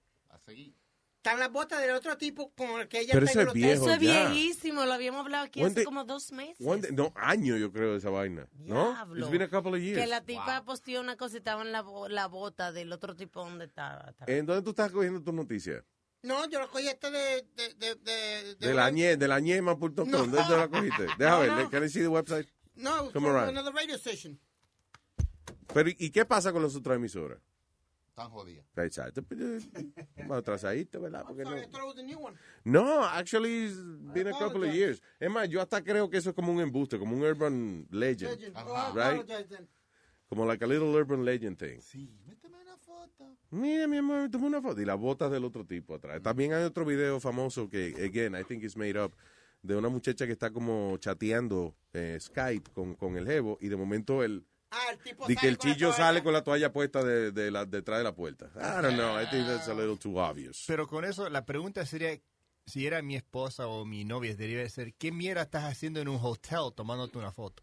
Están las botas del otro tipo con el que ella Pero está eso en el es viejo Eso es ya. viejísimo, lo habíamos hablado aquí One hace day- como dos meses. One day- no, años yo creo de esa vaina. ¿No? Diablo. It's been a couple of years. Que la tipa posteó una cosa y estaba en la, bo- la bota del otro tipo donde estaba. ¿En dónde tú estás cogiendo tus noticias? No, yo lo cogí este de... de, de, de, De la ñe, de la ñema.com. No. ¿Dónde la cogiste? Deja No, ver, no. can I see the website? No, Come from around. another radio station. Pero, ¿y qué pasa con las otras emisoras? Están jodidas. Exacto. pero, eh, Más atrasadito, ¿verdad? Porque no, Sorry, I thought it was the new one. no, actually, it's been a couple of years. Es más, yo hasta creo que eso es como un embuste, como un urban legend. Right? Como like a little urban legend thing. Mira, mi amor, toma una foto. Y las botas del otro tipo atrás. También hay otro video famoso que, again, I think it's made up, de una muchacha que está como chateando eh, Skype con, con el jevo y de momento el, Ah, el tipo de que el chillo sale con la toalla puesta de, de la, detrás de la puerta. I don't know, I think that's a little too obvious. Pero con eso, la pregunta sería, si era mi esposa o mi novia, debería ser, ¿qué mierda estás haciendo en un hotel tomándote una foto?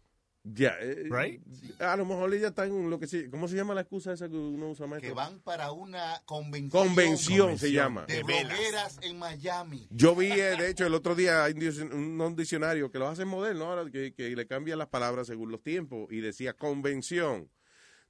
Ya, eh, Right? a lo mejor ella está en lo que se, ¿cómo se llama la excusa esa que uno usa más? Que van para una convención. Convención se llama. De De blogueras en Miami. Yo vi, eh, de hecho, el otro día hay un dic- un, un diccionario que lo hacen moderno ahora, que, que le cambian las palabras según los tiempos y decía convención.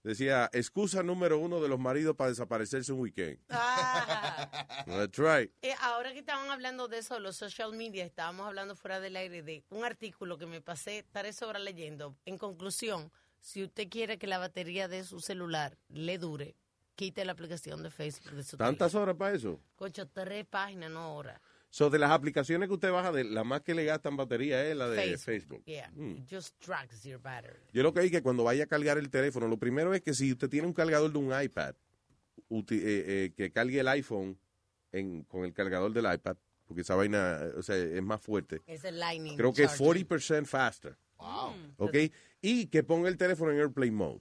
Decía, excusa número uno de los maridos para desaparecerse un weekend. That's right. Eh, ahora que estaban hablando de eso, los social media, estábamos hablando fuera del aire de un artículo que me pasé tres horas leyendo. En conclusión, si usted quiere que la batería de su celular le dure, quite la aplicación de Facebook de su ¿Tantas horas para eso? Cocho, tres páginas, no horas. So, de las aplicaciones que usted baja, de la más que le gastan batería es la de Facebook. Facebook. Yeah, Mm. just drags your battery. Yo lo que vi que cuando vaya a cargar el teléfono, lo primero es que si usted tiene un cargador de un iPad, eh, eh, que cargue el iPhone en- con el cargador del iPad, porque esa vaina, o sea, es más fuerte. Es el lightning. Creo que es charger. 40% faster. ¿Ok? Y que ponga el teléfono en airplane mode.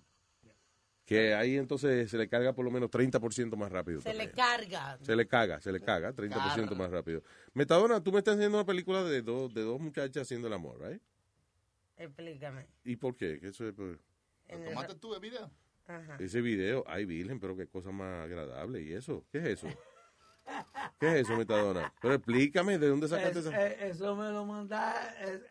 Que ahí entonces se le carga por lo menos 30% más rápido. Se le carga. Se le caga, se le caga 30% Carga. más rápido. Metadona, tú me estás haciendo una película de dos, de dos muchachas haciendo el amor, ¿right? Explícame. ¿Y por qué? ¿Qué eso es, pues, ¿Tomaste tú el video? Ajá. ese video, ay, virgen, pero qué cosa más agradable. ¿Y eso? ¿Qué es eso? ¿Qué es eso, Metadona? Pero explícame, ¿de dónde sacaste Es- esa? eh, eso me lo mandaron,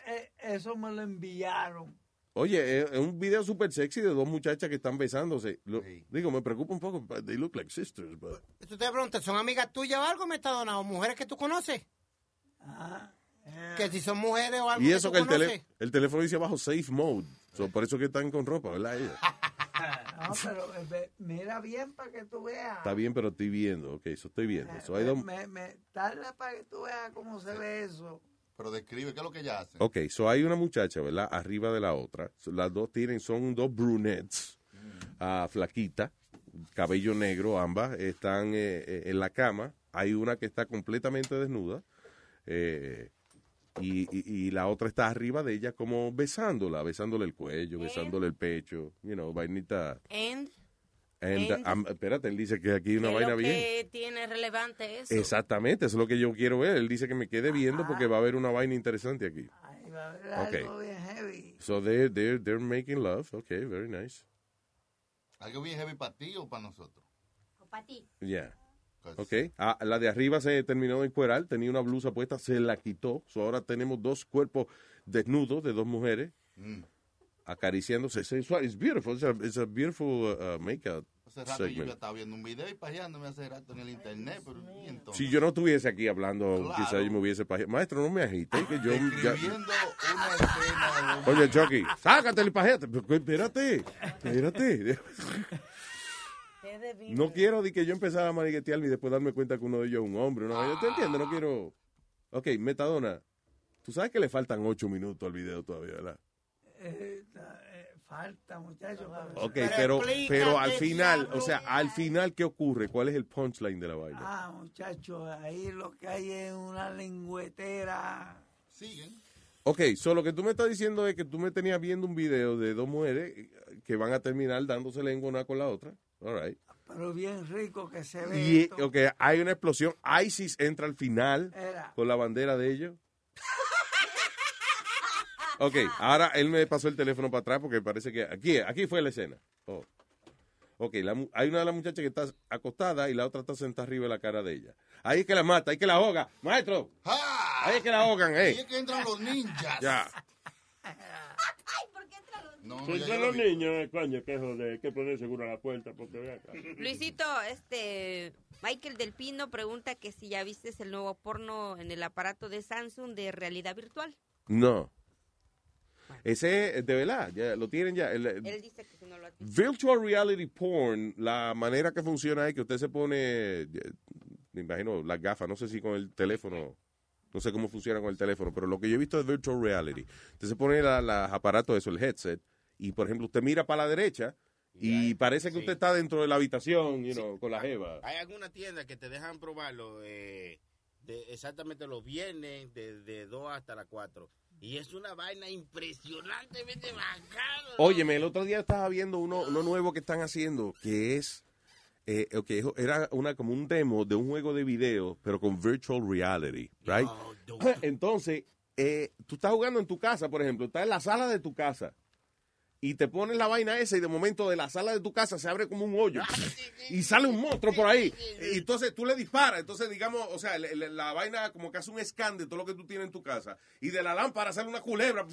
eso me lo enviaron. Oye, es es un video súper sexy de dos muchachas que están besándose. Lo- Digo, me preocupa un poco. They look like sisters, but... Tú te preguntas, ¿son amigas tuyas o algo, Metadona? ¿O mujeres que tú conoces? Que si son mujeres o algo Y que eso tú que el, el teléfono dice bajo safe mode. So, por eso que están con ropa, ¿verdad? Ella. No, pero eh, mira bien para que tú veas. Está bien, pero estoy viendo. Ok, eso estoy viendo. So, hay dos- Me, me, dale para que tú veas cómo se ve eso. Pero describe qué es lo que ella hace. Ok, so hay una muchacha, ¿verdad? Arriba de la otra. So, las dos tienen, son dos brunettes, ah, flaquitas, cabello negro, ambas. Están eh, eh, en la cama. Hay una que está completamente desnuda. eh, y, y- y la otra está arriba de ella como besándola, besándole el cuello, besándole el pecho, you know, vainita. And, And, And- um, espérate, él dice que aquí hay una ¿qué es vaina lo bien. que tiene relevante eso? Exactamente, eso es lo que yo quiero ver. Él dice que me quede viendo porque va a haber una vaina interesante aquí. Ahí va a haber Ok. algo bien heavy. So they're, they're, they're making love. Okay, very nice. ¿Algo bien heavy para ti o para nosotros? Para ti. Yeah. Okay. Ah, la de arriba se terminó de encuerar, tenía una blusa puesta, se la quitó. So ahora tenemos dos cuerpos desnudos de dos mujeres Mm. Acariciándose sensual. It's beautiful. It's a, it's a beautiful uh, uh, makeout Hace rato yo ya segment. estaba viendo un video y pajeándome hace rato en el internet, pero ¿y entonces? Si yo no estuviese aquí hablando, Claro. quizás yo me hubiese pajeado. Maestro, no me agite, que yo ya- una escena de Oye, Chucky, sácate el pajete. Pero, Espérate, espérate. No quiero de que yo empezara a mariguetearme y después darme cuenta que uno de ellos es un hombre. ¿no? ¿Te entiendes? No quiero... Ok, Metadona, tú sabes que le faltan ocho minutos al video todavía, ¿verdad? Eh, falta, muchachos. Ok, pero, pero al final, o sea, al final, ¿qué ocurre? ¿Cuál es el punchline de la vaina? Ah, muchachos, ahí lo que hay es una lengüetera. Siguen. Ok, solo que tú me estás diciendo es que tú me tenías viendo un video de dos mujeres que van a terminar dándose lengua una con la otra. All right. Pero bien rico que se ve. Y esto. ok, hay una explosión. ISIS entra al final Era. con la bandera de ellos. Ok, ahora él me pasó el teléfono para atrás porque parece que aquí, aquí fue la escena. Oh. Ok, la mu- hay una de las muchachas que está acostada y la otra está sentada arriba de la cara de ella. Ahí es que la mata, ahí es que la ahoga. Maestro, ahí es que la ahogan, Ahí eh. es que entran los ninjas. Ya. No, Pues ya de yo los vi. niños, eh, coño, que joder, hay que poner seguro a la puerta porque ve acá. Luisito, este Michael Del Pino pregunta que si ya viste el nuevo porno en el aparato de Samsung de realidad virtual. No. Ese, de verdad, ya lo tienen ya. El- Él dice que si no lo. Virtual reality porn, la manera que funciona es que usted se pone, me imagino, las gafas, no sé si con el teléfono, no sé cómo funciona con el teléfono, pero lo que yo he visto es virtual reality. Usted se pone los aparatos, eso, el headset, y por ejemplo, usted mira para la derecha y parece que usted está dentro de la habitación, you know, con la jeva. Hay alguna tienda que te dejan probarlo eh, de exactamente los viernes de, de 2 hasta las 4. Y es una vaina impresionantemente bacana. Óyeme, el otro día estaba viendo uno, uno nuevo que están haciendo, que es, eh, ok, era una como un demo de un juego de video, pero con virtual reality, right? Entonces, eh, tú estás jugando en tu casa, por ejemplo, estás en la sala de tu casa y te pones la vaina esa y de momento de la sala de tu casa se abre como un hoyo y sale un monstruo por ahí. Y entonces tú le disparas. Entonces, digamos, o sea, la vaina como que hace un scan de todo lo que tú tienes en tu casa. Y de la lámpara sale una culebra.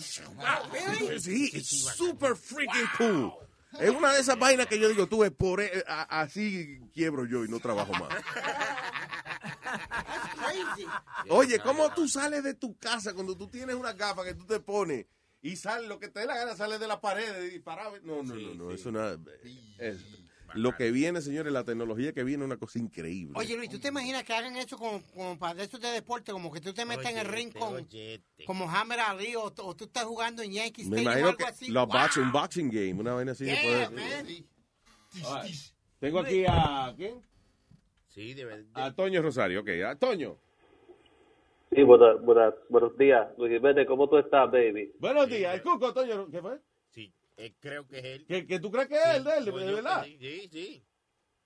Sí, es super freaking cool. Es una de esas vainas que yo digo, tú, es por e- a- así quiebro yo y no trabajo más. Oye, ¿cómo tú sales de tu casa cuando tú tienes una gafa que tú te pones y sale lo que te dé la gana, sale de la pared y parado? No, no, no, no, eso no. es- lo que viene, señores, la tecnología que viene es una cosa increíble. Oye, Luis, ¿tú te imaginas que hagan eso como, como para de esos de deporte? Como que tú te metas en el ring con como Hammer Ali o, o tú estás jugando en Yankee Me Stadium o imagino algo que así. los ¡Wow! boxing, un boxing game, una vaina así. Yeah. All right. Tengo aquí a. ¿Quién? Sí, de verdad. A Toño Rosario, ok. A Toño. Sí, buenas, buenas, buenos días, Luis Jiménez, ¿cómo tú estás, baby? Buenos días, el Cuco, Toño. ¿Qué fue? Sí, eh, creo que es él. ¿Que, que tú crees que es él, de él, verdad? Sí, sí.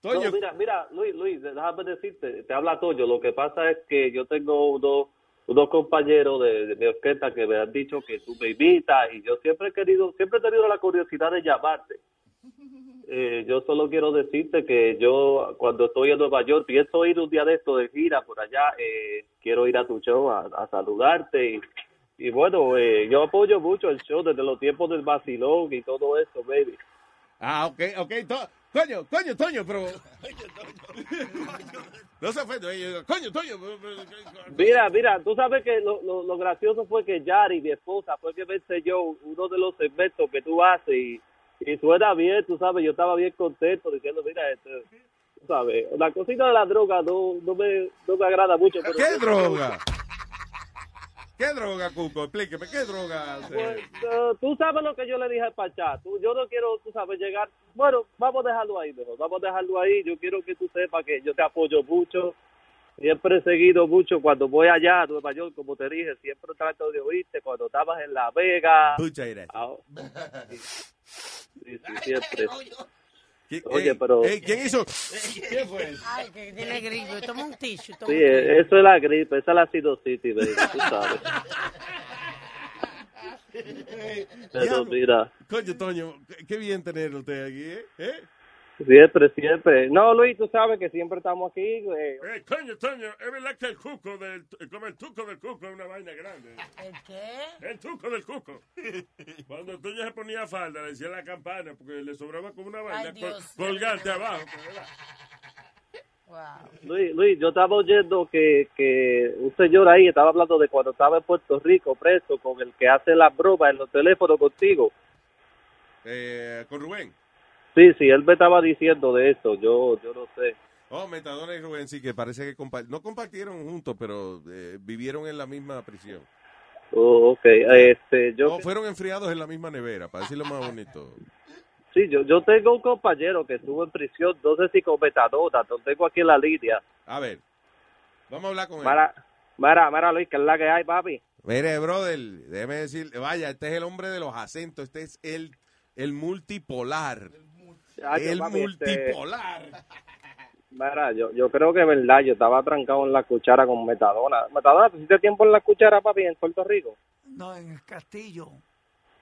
Toño. No, mira, mira, Luis, Luis, déjame decirte, te habla Toño, lo que pasa es que yo tengo unos, unos compañeros de, de mi orquesta que me han dicho que tú me invitas y yo siempre he querido, siempre he tenido la curiosidad de llamarte. Eh, yo solo quiero decirte que yo cuando estoy en Nueva York pienso ir un día de esto de gira por allá, eh, quiero ir a tu show a, a saludarte y, y bueno, eh, yo apoyo mucho el show desde los tiempos del vacilón y todo eso, baby. Ah, ok, ok. To- Toño, Toño, Toño, pero. no se ofende. oye, Coño, Toño. Mira, mira, tú sabes que lo, lo, lo gracioso fue que Yari, mi esposa, fue que me enseñó uno de los segmentos que tú haces y, y suena bien, tú sabes, yo estaba bien contento diciendo, mira, este, tú sabes, la cosita de la droga no, no, me, no me agrada mucho. Pero ¿Qué droga? ¿Qué droga, Cuco? Explíqueme, ¿qué droga? hace? Pues, eh, tú sabes lo que yo le dije al Pachá, tú, yo no quiero, tú sabes, llegar, bueno, vamos a dejarlo ahí mejor, vamos a dejarlo ahí, yo quiero que tú sepas que yo te apoyo mucho, siempre he seguido mucho cuando voy allá a Nueva York, como te dije, siempre trato de oírte cuando estabas en La Vega. Muchas gracias. Sí, sí, siempre. ¿Qui- Oye, ey, pero- ey, ¿Quién hizo? ¿Quién fue? Ay, que tiene gripe. Toma un tissue. Toma Sí, un tissue. eh, eso es la gripe, esa es la sinusitis, baby, tú sabes. Pero mira, Coño, Toño, qué- qué bien tener usted aquí, ¿eh? ¿Eh? Siempre, siempre. No, Luis, tú sabes que siempre estamos aquí. eh, coño, Toño, es verdad que el cuco del, como el tuco del cuco es una vaina grande. ¿El qué? El tuco del cuco. Cuando Toño se ponía falda, le decía la campana porque le sobraba como una vaina Ay, col- colgante abajo. ¿verdad? Luis, Luis, yo estaba oyendo que, que un señor ahí estaba hablando de cuando estaba en Puerto Rico preso con el que hace las bromas en los teléfonos contigo. Eh, con Rubén. Sí, sí, él me estaba diciendo de eso, yo, yo no sé. Oh, Metadona y Rubén, sí, que parece que compa- no compartieron juntos, pero eh, vivieron en la misma prisión. Oh, ok, este, yo... No, fueron enfriados en la misma nevera, para decirlo más bonito. Sí, yo, yo tengo un compañero que estuvo en prisión, no sé si con metadona, lo tengo aquí en la línea. A ver, vamos a hablar con él. Mara, Mara, Mara Luis, que es la que hay, papi. Mire, brother, déjeme decir, vaya, este es el hombre de los acentos, este es el, el multipolar. Ay, el papi, este- multipolar. Mira, yo, yo creo que es verdad, yo estaba trancado en la cuchara con Metadona. Metadona, ¿tú hiciste tiempo en la cuchara, papi, en Puerto Rico? No, en el castillo.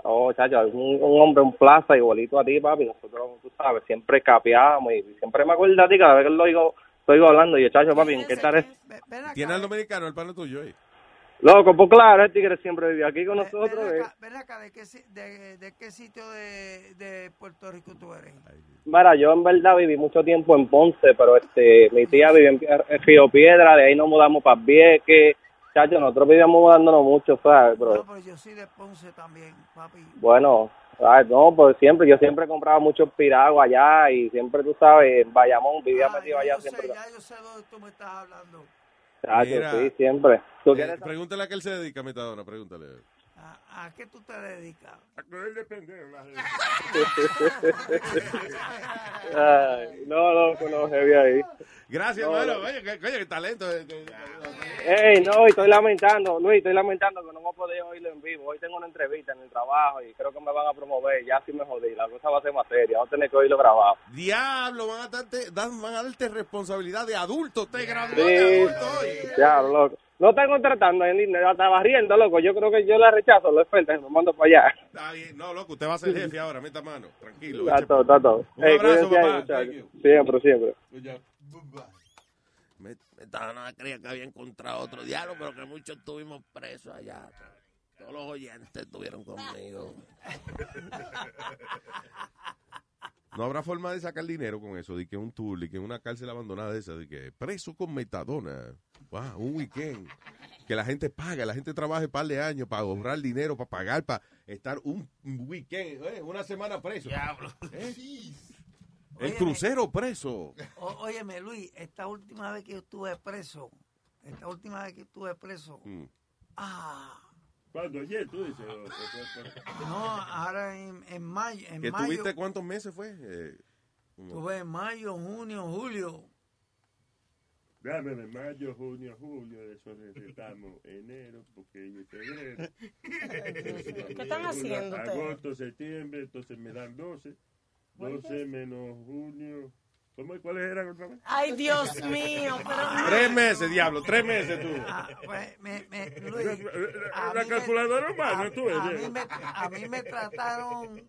Oh, chacho, es un, un hombre, un plaza igualito a ti, papi. Nosotros, tú sabes, siempre capeamos y siempre me acuerdo de ti cada vez que lo oigo, lo oigo hablando. Y yo, chacho, papi, ¿en qué tal Tiene al dominicano, el pana tuyo ahí. Loco, pues claro, el tigre siempre vive aquí con nosotros. Ven eh. acá, ven acá, ¿de qué, de, de qué sitio de, de Puerto Rico tú eres? Mira, yo en verdad viví mucho tiempo en Ponce, pero este, mi tía vive en, Río Piedra, de ahí nos mudamos para Vieques. Chacho, nosotros vivíamos mudándonos mucho, ¿sabes? No, pero yo soy de Ponce también, papi. bueno, ay, no, pues siempre, yo siempre compraba muchos piragos allá y siempre, tú sabes, en Bayamón, vivía metido allá siempre. Ya yo sé dónde tú me estás hablando. Sí, siempre. ¿Tú eh, pregúntale a qué él se dedica, Metadona, pregúntale. ¿A, a qué tú te dedicas? A coger de pendejo, la gente. Ay, no, loco, no, heavy ahí. Gracias, No, hermano. no. Oye, qué, talento. eh, Ey, no, y estoy lamentando, Luis, estoy lamentando que no hemos podido oírlo en vivo. Hoy tengo una entrevista en el trabajo y creo que me van a promover. Ya sí me jodí, la cosa va a ser más seria. Vamos a tener que oírlo grabado. Diablo, van a, darte, dan- van a darte responsabilidad de adulto. Te graduó Sí, de adulto hoy. ya, loco. No están contratando estaba riendo, loco. Yo creo que yo la rechazo, oferta, me mando para allá. Está bien. No, loco, usted va a ser jefe ahora. Meta mano. Tranquilo. Está todo, está todo. Un Ey, abrazo, ahí, papá. you. Siempre, siempre. Me, Metadona creía que había encontrado otro diálogo, pero que muchos estuvimos presos allá. Todos los oyentes estuvieron conmigo. No habrá forma de sacar dinero con eso, de que un tour, de que una cárcel abandonada de esa, de que preso con metadona. Wow, un weekend. Que la gente paga, la gente trabaja un par de años para ahorrar dinero, para pagar, para estar un weekend, eh, una semana preso. ¿Eh? El Óyeme. crucero preso. O- óyeme, Luis, esta última vez que yo estuve preso, esta última vez que estuve preso, Mm. ah, ¿Cuándo? Ayer, tú dices. o- o- o- no, ahora en, en mayo, en ¿Que mayo, tuviste cuántos meses fue? Eh, estuve en mayo, junio, julio, Dame de mayo, junio, julio, de eso necesitamos enero, porque en febrero. ¿Qué están haciendo ustedes? Agosto, septiembre, entonces me dan 12. 12 menos junio. ¿Cómo, ¿Cuáles eran otra vez? Ay, Dios mío, pero. Tres meses, diablo, tres meses tú. Ah, pues, me, me, Luis, a La calculadora humana, tú a mí, me, a mí me trataron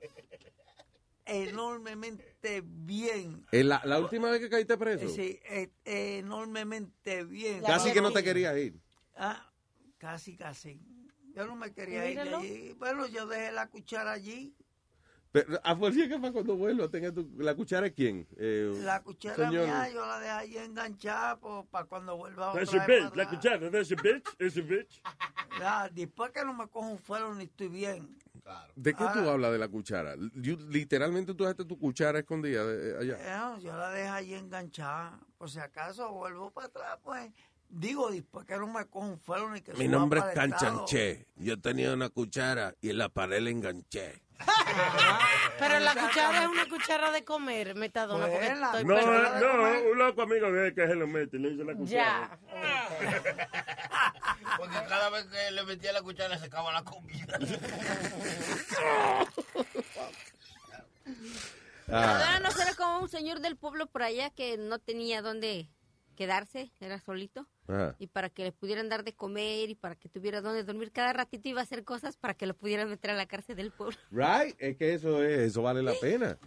enormemente bien. Eh, la, la última vez que caíste preso. Sí, eh, enormemente bien. Casi que no te querías ir. Ah, casi, casi. Yo no me quería ir allí. Bueno, yo dejé la cuchara allí. Pero, ¿A que para cuando vuelva tenga tu, la cuchara de quién? Eh, La cuchara señor. mía yo la dejé allí enganchada para cuando vuelva otra That's a bitch, la cuchara, that's a bitch, it's a bitch. Ya, después que no me cojo un fuero ni estoy bien. ¿De qué tú Ahora- hablas de la cuchara? You- literalmente tú dejaste tu cuchara escondida eh, allá. Eh, yo la dejé allí enganchada. Por si acaso vuelvo para atrás, pues. Digo, después que no me cojo un fuero ni que Mi nombre es. Canchanché. Yo tenía una cuchara y en la pared le enganché. Pero la cuchara es una cuchara de comer, metadona. Porque Pues, estoy No, perdida. no, un loco amigo de él que se lo mete, le dice la cuchara. Ya. Porque cada vez que le metía la cuchara se acaba la comida. Ah. Ahora no será como un señor del pueblo por allá que no tenía dónde quedarse, era solito. Ajá. Y para que le pudieran dar de comer y para que tuviera dónde dormir, cada ratito iba a hacer cosas para que lo pudieran meter a la cárcel del pueblo. Right, es que eso es, eso vale la pena.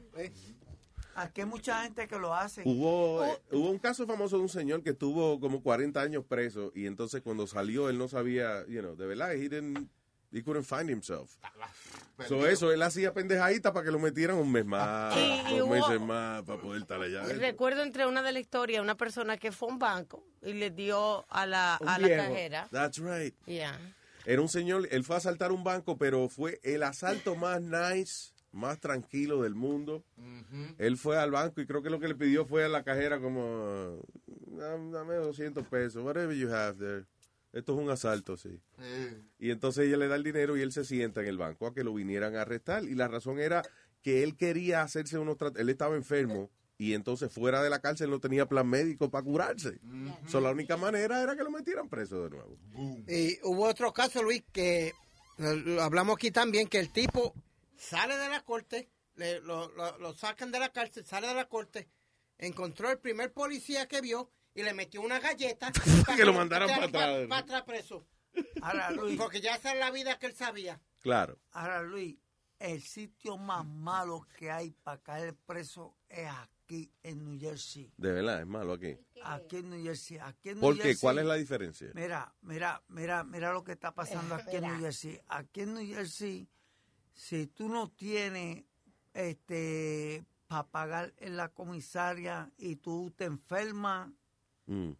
Aquí hay mucha gente que lo hace. Hubo, eh, hubo un caso famoso de un señor que estuvo como 40 años preso y entonces cuando salió él no sabía, you know, de verdad, he didn't, he couldn't find himself. So eso, él hacía pendejadita para que lo metieran un mes más, Y- y dos hubo- meses más para poder estar allá. Recuerdo entre una de la historia una persona que fue a un banco y le dio a la, a la cajera. That's right. Yeah. Era un señor, él fue a asaltar un banco, pero fue el asalto más nice, más tranquilo del mundo. Él fue al banco y creo que lo que le pidió fue a la cajera como, "Dame dame 200 pesos, whatever you have there. Esto es un asalto, sí. Y entonces ella le da el dinero y él se sienta en el banco a que lo vinieran a arrestar. Y la razón era que él quería hacerse unos trat- Él estaba enfermo y entonces fuera de la cárcel no tenía plan médico para curarse. So, la única manera era que lo metieran preso de nuevo. Y hubo otro caso, Luis, que lo hablamos aquí también, que el tipo sale de la corte, le- lo, lo- lo sacan de la cárcel, sale de la corte, encontró el primer policía que vio y le metió una galleta. Que lo mandaran para atrás. Para atrás preso. Ahora, Luis. Porque ya esa es la vida que él sabía. Claro. Ahora, Luis, el sitio más malo que hay para caer preso es aquí en New Jersey. De verdad, es malo aquí. Aquí en New Jersey. Aquí en New ¿Por qué? Jersey- ¿Cuál es la diferencia? Mira, mira, mira, mira lo que está pasando aquí en New Jersey. Aquí en New Jersey, si tú no tienes este para pagar en la comisaria y tú te enfermas, Mm.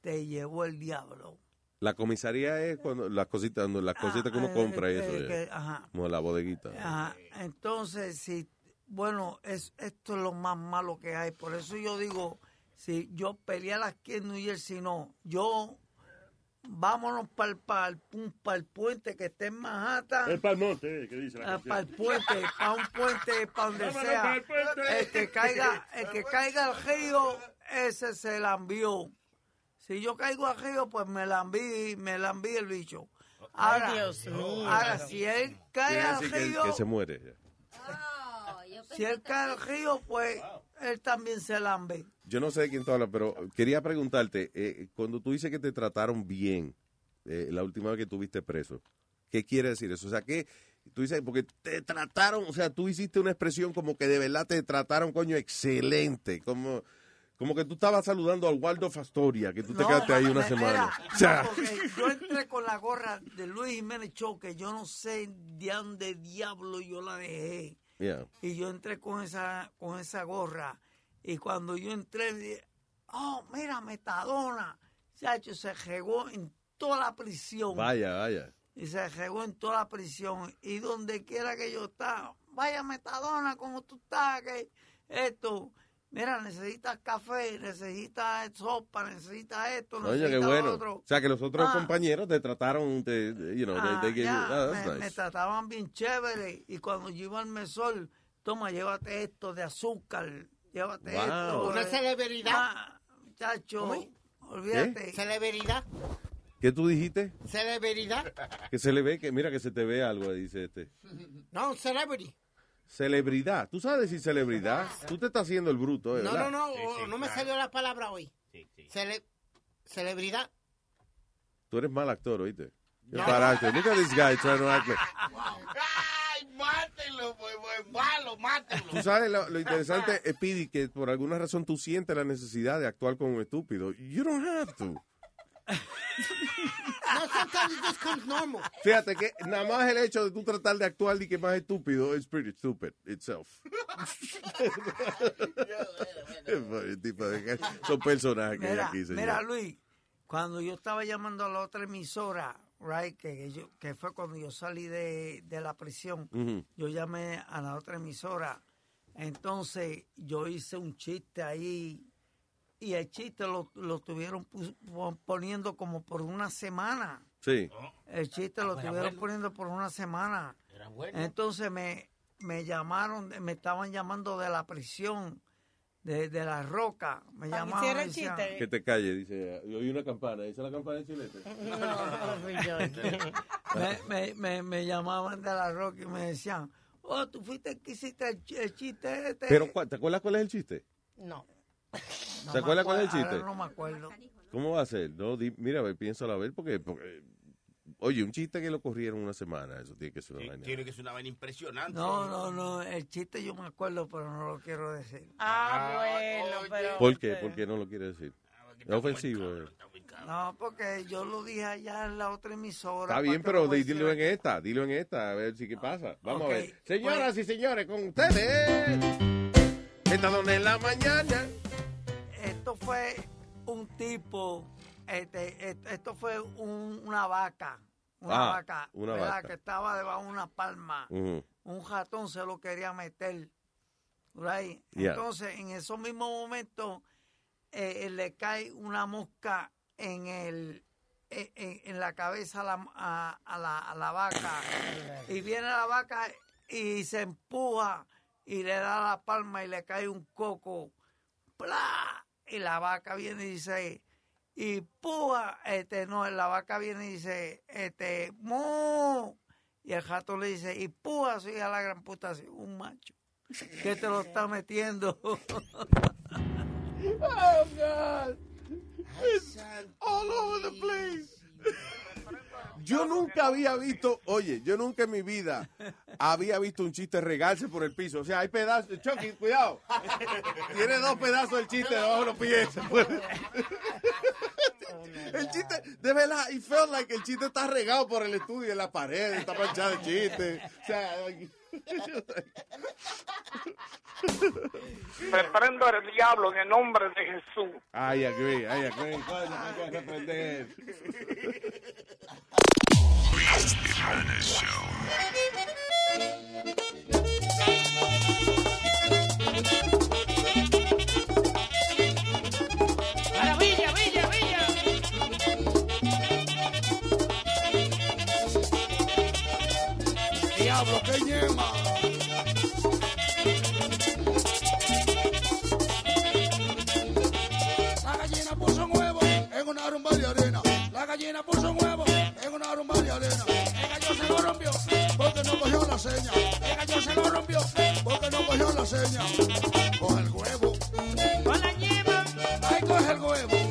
te llevó el diablo. La comisaría es cuando las cositas, cuando las cositas que uno eh, compra y eh, eso. ya. que- ajá. Como la bodeguita. Ajá, Entonces, si, bueno, es, esto es lo más malo que hay. Por eso yo digo, si yo pelear aquí en New Jersey, no. Yo, vámonos para el, puente que esté en Manhattan. Es para el monte, eh, que dice la canción. para el puente, para un puente, para donde Vámonos sea. El que caiga, el que caiga al río, ese se la envió. Si yo caigo al río, pues me la envío, me la envío el bicho. Ahora, Ay, Dios mío. ahora si él cae al que, río, que se muere. ya. si él cae al río, pues él también se la envío. Yo no sé de quién tú hablas, pero quería preguntarte, eh, cuando tú dices que te trataron bien eh, la última vez que tuviste preso, ¿qué quiere decir eso? O sea, que tú dices, porque te trataron, o sea, tú hiciste una expresión como que de verdad te trataron, coño, excelente, como, como que tú estabas saludando al Waldo Astoria, que tú te No, quedaste ahí una semana. no, O sea, yo entré con la gorra de Luis Jiménez Show, que yo no sé de dónde diablo yo la dejé. yeah. Y yo entré con esa, con esa gorra. Y cuando yo entré, dije, oh, mira, Metadona. Chacho, se regó en toda la prisión. vaya, vaya. Y se regó en toda la prisión. Y donde quiera que yo estaba, vaya Metadona, como tú estás, que esto. Mira, necesitas café, necesitas sopa, necesitas esto, Oye, qué necesitas bueno. otro. O sea, que los otros Ah. compañeros te trataron, te, you know, Ah, they- they gave you- ya, ah, me, nice. me trataban bien chévere y cuando yo iba al mesol, toma, llévate esto de azúcar, llévate Wow. esto. Una eh, celebridad. ah, muchacho, ¿Cómo? olvídate. Celebridad. ¿Qué tú dijiste? Celebridad. Que se le ve, que mira que se te ve algo, dice este. No, celebrity. Celebridad. ¿Tú sabes decir celebridad? Tú te estás haciendo el bruto, ¿eh? No, no, no, o- no me salió la palabra hoy. Cele- celebridad. Tú eres mal actor, ¿oíste? No. actor. Look at this guy trying to act like- ¡Ay, mátenlo, pues, pues, malo, mátenlo! Tú sabes lo, lo interesante, es, Pidi, que por alguna razón tú sientes la necesidad de actuar como un estúpido. You don't have to. No, sometimes it just comes normal. Fíjate que nada más el hecho de tú tratar de actuar de que más estúpido es pretty stupid itself. Pobre tipo de- Son personajes que hay Mira, aquí, señor. mira, Luis, cuando yo estaba llamando a la otra emisora, right, que, que yo, que fue cuando yo salí de, de la prisión, yo llamé a la otra emisora. Entonces yo hice un chiste ahí y el chiste lo, lo pon- poniendo como por una semana. Sí. El chiste lo Ah, era estuvieron bueno. poniendo por una semana. Era bueno. Entonces me, me llamaron, me estaban llamando de la prisión, de, de la roca. Me llamaban. el decían, chiste. Que te calle, dice. Yo oí una campana. ¿Esa es la campana de Chilete? No, fui yo. me, me, me, me llamaban de la roca y me decían, oh, tú fuiste el que hiciste el, ch- el chiste este. Pero, ¿cuál- ¿te acuerdas cuál es el chiste? No. No ¿te me acuerdas cuál es el chiste? ahora no me acuerdo. ¿Cómo va a ser? No, di- mira, a ver, piénsalo a ver, porque, porque- Oye, un chiste que lo corrieron una semana, eso tiene que ser una vaina. Tiene que ser una vaina impresionante. No, no, no, el chiste yo me acuerdo, pero no lo quiero decir. Ah, bueno, pero... ¿Por qué? ¿Por qué no lo quiere decir? Es ofensivo. eh. No, porque yo lo dije allá en la otra emisora. Está ¿para bien, pero dilo en esta, dilo en esta, a ver si qué pasa. Vamos Ok, a ver. Señoras pues- y señores, con ustedes. Esta donde en la mañana. Esto fue un tipo, este, esto fue un- una vaca, una Ah, vaca, una vaca. que estaba debajo de una palma. Un ratón se lo quería meter. right? Yeah. Entonces, en esos mismos momentos, eh, le cae una mosca en el en, en- en la cabeza a la, a, a la, a la vaca. Y viene la vaca y se empuja y le da la palma y le cae un coco. ¡Pla! Y la vaca viene y dice, y puja, este, no, la vaca viene y dice, este, mu. Y el gato le dice, y puja, soy a la gran puta, soy un macho. ¿Qué te lo está metiendo? God. It's all over the place. Yo nunca había visto, oye, yo nunca en mi vida había visto un chiste regarse por el piso. O sea, hay pedazos. Chucky, cuidado. Tiene dos pedazos del chiste debajo de los pies. El chiste, de verdad, it felt like el chiste está regado por el estudio en la pared, está manchado de chiste. O sea, Reprendo el diablo en el nombre de Jesús. I agree, I agree. Coño, hay que reprender. Maravilla, Diablo, que ñema. La gallina puso un huevo en una rumba de arena. La gallina puso un huevo en una rumba de arena. El gallo se lo rompió porque no cogió la seña. El gallo se lo rompió porque no cogió la seña. Coge el huevo. Con la ñema, Ahí coge el huevo.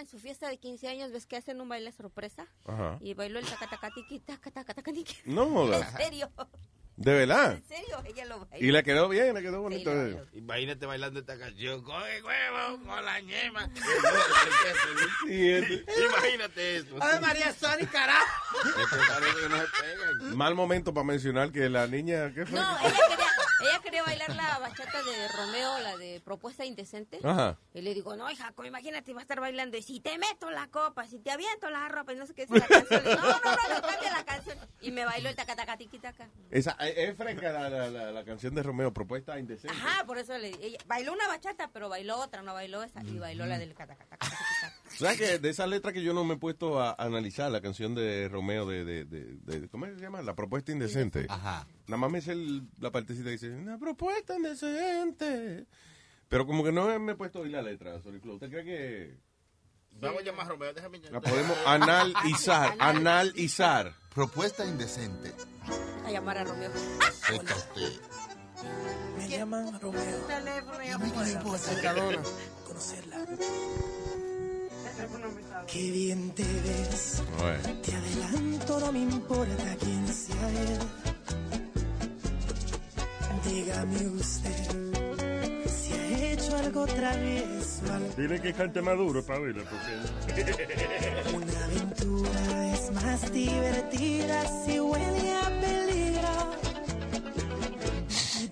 En su fiesta de 15 años, ves que hacen un baile sorpresa. Ajá. Y bailó el tacatacatiqui, tacatacatiqui. No jodas. En serio, ¿De verdad? en serio, ella lo bailó. Y le quedó bien, le quedó Sí, bonito. lo. Imagínate bailando esta canción. Coge huevo con la ñema. Sí, Imagínate eso. Ay, María Sony, carajo. Mal momento para mencionar que la niña, ¿qué fue? No, ella quería, ella quería bailar la bachata de Romeo, la de Propuesta Indecente. Ajá. Y le digo, no, hija, como imagínate, va a estar bailando. Y si te meto la copa, si te aviento la ropa, y no sé qué dice la canción. No, no, no, no, cambia la canción. Y me bailó el tacatacatiquitaca. Esa, es es fresca la, la, la, la canción de Romeo, propuesta indecente. Ajá, por eso le ella bailó una bachata, pero bailó otra, no bailó esa. Y bailó la del catacataca. ¿Sabes que de esa letra que yo no me he puesto a analizar, la canción de Romeo de, de, de, de- ¿cómo se llama? La propuesta indecente. Ajá. Nada más me el- la partecita que dice, una propuesta indecente. Pero como que no me he puesto hoy la letra, Sorry Flow. ¿Usted cree que Vamos a llamar a Romeo, déjame la podemos analizar? Analizar. Propuesta indecente. A llamar a Romeo. Seca usted. Me llaman Romeo. Teléfono A me importa Mercadona. conocerla. Qué bien te ves. Bueno. Te adelanto, no me importa quién sea él. Dígame usted si ha hecho algo travieso. Dile que cante más duro para oírlo, porque... Una aventura es más divertida si huele a peligro.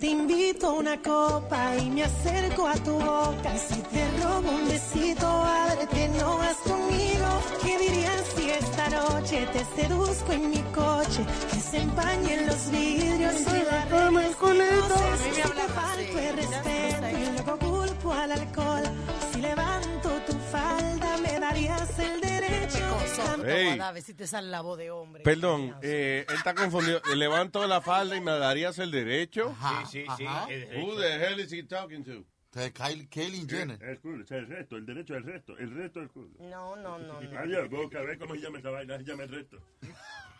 Te invito a una copa y me acerco a tu boca. Si te robo un besito, abre que no vas conmigo. ¿Qué dirías si esta noche te seduzco en mi coche? Que se empañen los vidrios y la Como el culito. Si te falto el respeto y luego culpo al alcohol. Si levanto tu falda, me darías el a- Hey. A ver si te sale la voz de hombre. Perdón, eh, él está confundido. Levanto la falda y me darías el derecho. Sí, sí, sí. Who the hell is he talking to? Kylie Jenner. El culo, o sea, el resto, el derecho al resto, el resto del culo. No, no, no. no. Adiós, boca, a ver cómo se llama esa vaina, se llama el resto.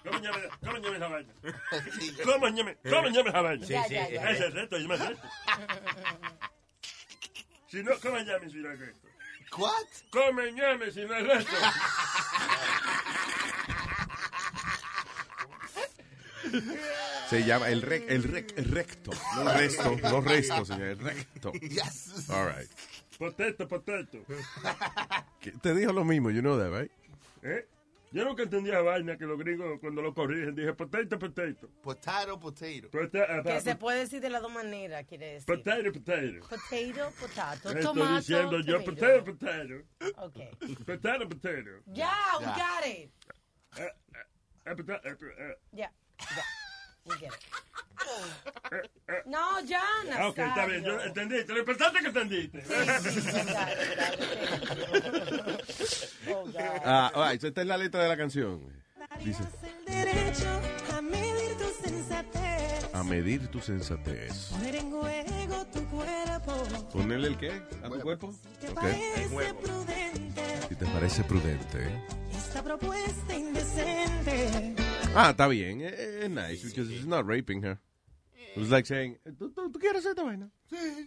¿Cómo llama, cómo se llama esa vaina? ¿Cómo se llama, cómo se llama esa vaina? Sí, sí, sí. Es el resto, se llama el resto. Si no, ¿cómo llama si no es resto? What? ¿Cómo llama si no es resto? Se llama el, rec, el, rec, el recto. No el resto, no resto, señor. El recto. Yes. All right. Potato, potato. ¿Qué- Te dijo lo mismo, you know that, right? ¿Eh? Yo nunca entendí esa vaina que los gringos cuando lo corrigen dije potato, potato. Potato, potato. Pota- Que se puede decir de las dos maneras, quiere decir. Potato, potato. Potato, potato, Estoy tomato, diciendo yo potato, potato. Ok. Potato, potato. Ya, we Ya. got it. Eh, eh, pota- eh, eh, Ya. No, ya, Ah, ok, está bien, yo Nazario. entendiste. Lo importante es que entendiste. Sí, sí, dale, dale. Oh, God. Ah, all right, esta es la letra de la canción. Dice, El derecho a medir tu sensatez. A medir tu sensatez. Poner en juego tu cuerpo. ¿Ponerle el qué? ¿A tu cuerpo? ¿Te Ok. parece prudente Si te parece prudente. ¿eh? esta propuesta indecente? Ah, está bien. Es es nice, because it's not raping her. It's like saying, ¿tú, tú, tú quieres hacer esta vaina?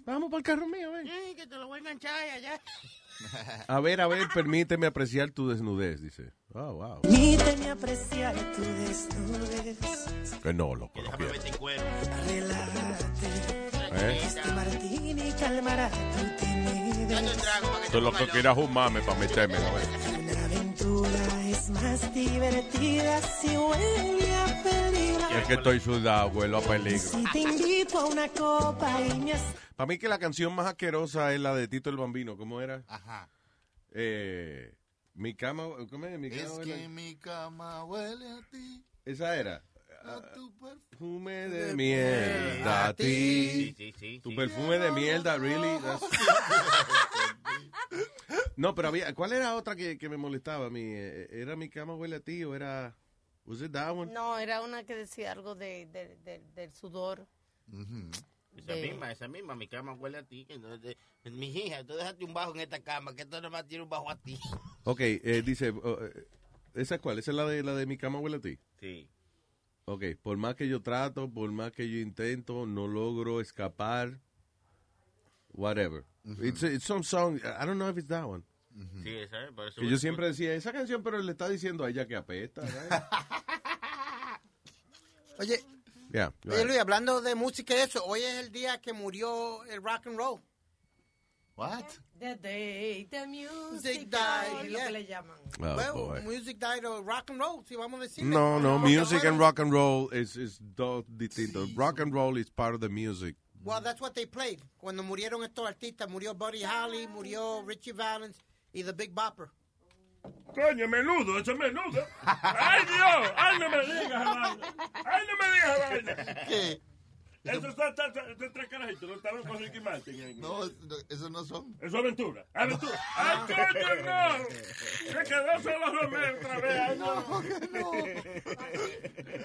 Vamos para el carro mío, ven. Sí, que te lo voy a enganchar allá. A ver, a ver, permíteme apreciar tu desnudez, dice. Oh, wow. Permíteme apreciar tu desnudez. Que no, loco, no quiero. ¿Eh? Este martini calmará tu timidez. Tú lo que quieras fumarme para meterme, ¿no? Aventura es más divertida si huele a peligro. Es que estoy sudado, huelo a peligro. Si te invito a una copa y me has... Para mí que la canción más asquerosa es la de Tito el Bambino. ¿Cómo era? Ajá. Eh, mi cama, ¿cómo es? Mi cama Es huele- que mi cama huele a ti. Esa era. A tu Perfume de mierda a ti. Sí, sí, sí, Tu sí. perfume de mierda, really. That's- No, pero había, ¿cuál era otra que, que me molestaba a mí? Eh, ¿Era mi cama huele a ti o era... Was it that one? No, era una que decía algo de, de- de- del sudor. Esa de- misma, esa misma, mi cama huele a ti. Que no- de- mi hija, tú dejaste un bajo en esta cama, que esto nomás tiene un bajo a ti. Ok, eh, dice, eh, ¿esa es cuál? ¿Esa es la de, la de mi cama huele a ti? Sí. Ok, por más que yo trato, por más que yo intento, no logro escapar. Whatever. it's, it's some song, I don't know if it's that one. Sí, esa es, por eso. Que yo siempre decía, esa canción, pero le está diciendo a ella que apesta. Oye, Yeah, oye. Luis, hablando de música y eso, hoy es el día que murió el rock and roll. What? The day the music Music died, died, es lo yeah. le llaman. Oh, well, boy. music died or rock and roll, si vamos a decir. No, no, music and rock and roll is, is dos distintos. Rock and roll is part of the music. Well, that's what they played. Cuando murieron estos artistas, murió Buddy Holly, murió Richie Valens y The Big Bopper. Coño, menudo, eso es menudo. ¡Ay, Dios! ¡Ay, no me digas esa vaina! ¡Ay, no me digas esa vaina! Esos son tres carajitos, no estaban con Ricky Martin. No, no, esos no son. Eso es aventura. ¡Aventura! ¡Ay, coño, no! Se quedó solo Romeo otra vez. ¡Ay, no!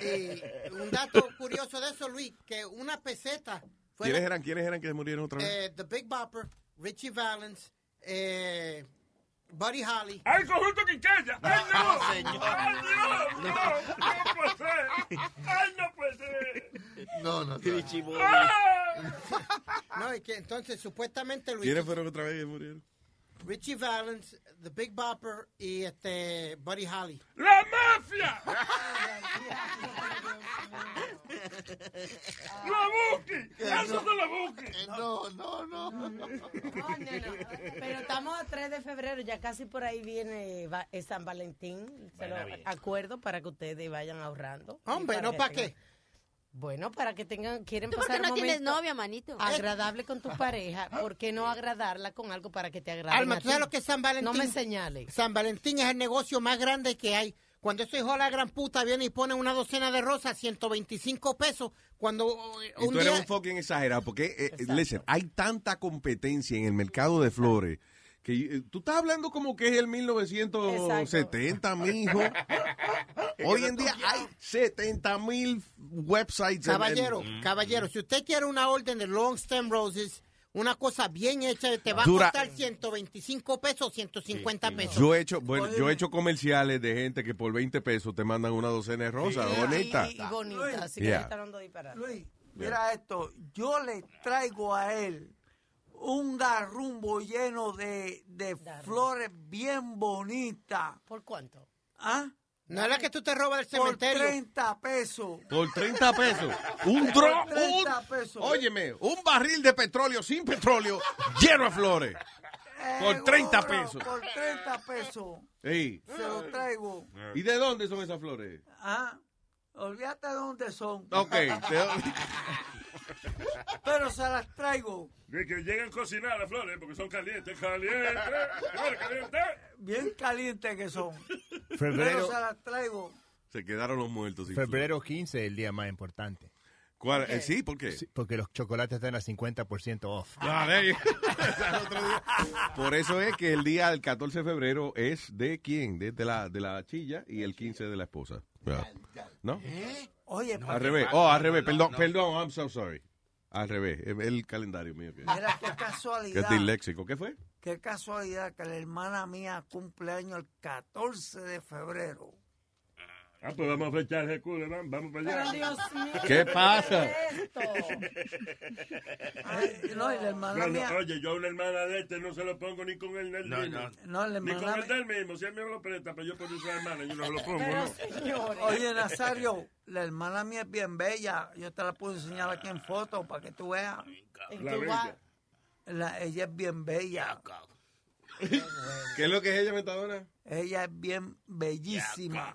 Y un dato curioso de eso, Luis, que una peseta ¿Quiénes eran, ¿Quiénes eran que murieron otra vez? Eh, The Big Bopper, Richie Valens, eh, Buddy Holly. ¡Ay, conjunto Quincalla! ¡Ay, no! No, señor. ¡Ay, Dios! ¡No! ¡No puede ser! ¡Ay, no puede ser! No, no. No, y que entonces supuestamente Luis, ¿Quiénes fueron otra vez que murieron? Richie Valens, The Big Bopper y este Buddy Holly. ¡La mafia! ¡La Buki! ¡Eso de la Buki! No, no, no. Pero estamos a 3 de febrero, ya casi por ahí viene va- San Valentín. Se lo acuerdo para que ustedes vayan ahorrando. Hombre, ¿no que pa' tengan- qué? Bueno, para que tengan, quieren ¿Tú por pasar qué no un tienes momento novia, manito? agradable con tu pareja, ¿por qué no agradarla con algo para que te agrade? Alma, ¿tú sabes lo que es San Valentín? No me señales. San Valentín es el negocio más grande que hay. Cuando ese hijo de la gran puta viene y pone una docena de rosas, 125 pesos, cuando eh, Y un tú eres un fucking exagerado, porque, eh, eh, listen, hay tanta competencia en el mercado de flores que eh, tú estás hablando como que es el 1970, mijo. Hoy en día hay 70 mil websites. en- en- Caballero, caballero, si usted quiere una orden de long stem roses, una cosa bien hecha, te va a costar 125 pesos, 150 pesos. Yo he hecho, bueno, yo he hecho comerciales de gente que por 20 pesos te mandan una docena de rosas, bonita. Y, y bonita, así que Yeah. ya está dando disparate. Luis, mira esto, yo le traigo a él un garrumbo lleno de, de flores bien bonitas. ¿Por cuánto? ¿Ah? No es la que tú te robas del Por cementerio. 30 pesos. Por 30 pesos. Un dron. Por 30 pesos. Óyeme, un barril de petróleo sin petróleo lleno de flores. Por 30 Seguro, pesos. Por 30 pesos. Sí. Se lo traigo. ¿Y de dónde son esas flores? Ah, olvídate de dónde son. Ok, te- Pero se las traigo. De que llegan a cocinar las flores porque son calientes, calientes, calientes. Bien calientes que son. Febrero. Pero se las traigo. Se quedaron los muertos. sin Febrero 15 es el día más importante. ¿Cuál? Eh, sí, ¿por qué? Sí, porque los chocolates están a 50% off. Dale. Por eso es que el día del 14 de febrero es de quién? De, de la, de la chilla y el 15 de la esposa. ¿No? Oye, Al revés. Oh, al revés. Perdón, perdón. I'm so sorry. Al revés. El calendario mío. Que, Mira qué que casualidad. es disléxico. ¿Qué fue? Qué casualidad que la hermana mía cumple año el 14 de febrero. Ah, pues vamos a fechar ese culo, vamos, vamos para allá. ¿Qué pasa? Ay, no, y la hermana No, no, mía. oye, yo a una hermana de este no se lo pongo ni con el del No, mismo. no. No, la Ni con el del mismo. Si él me lo presta, pero yo por esa hermana, yo no se lo pongo, ¿no? Oye, Nazario, la hermana mía es bien bella. Yo te la puedo enseñar aquí en foto para que tú veas. La bella. La- ella es bien bella. ¿Qué es lo que es ella, Metadona? Ella es bien bellísima.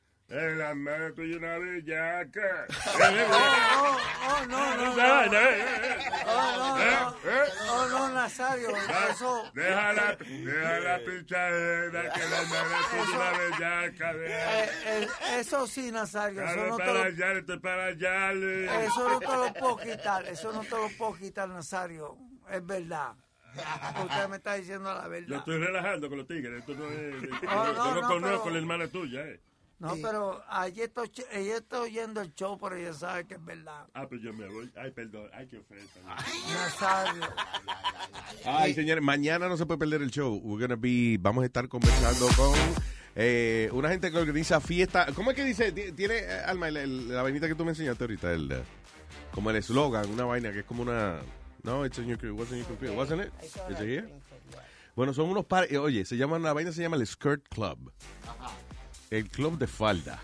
eh, eh. Es la mano tuya una bellaca. Oh, oh, no, no, no. Eh, eh, eh. Oh, no, no. Eh, Oh, no, Nazario. Eso. Déjala, déjala pinchadera que la hermana tuya una bellaca. eh, eh, eso sí, Nazario. Eso no, para allá, estoy para allá. eso no te lo puedo quitar. Eso no te lo puedo quitar, Nazario. Es verdad. Usted me está diciendo la Yo verdad. estoy relajando con los tigres. Esto no es. no, yo no, no, conozco la hermana tuya, eh. No, pero ayer estoy, ch- ella está oyendo el show, pero ella sabe que es verdad. Ah, pues yo me voy. Ay, perdón. Ay, qué ofensa. Nazario. Ay, señores, mañana no se puede perder el show. We're gonna be, vamos a estar conversando con eh, una gente que organiza fiesta. ¿Cómo es que dice? Ti- Tiene, eh, Alma, el- el- la vainita que tú me enseñaste ahorita, el, eh, como el eslogan, una vaina que es como una... No, it's in your, what's in your computer, wasn't it? Is it here? Bueno, son unos pares, oye, se llama, la vaina se llama el Skirt Club. El club de falda.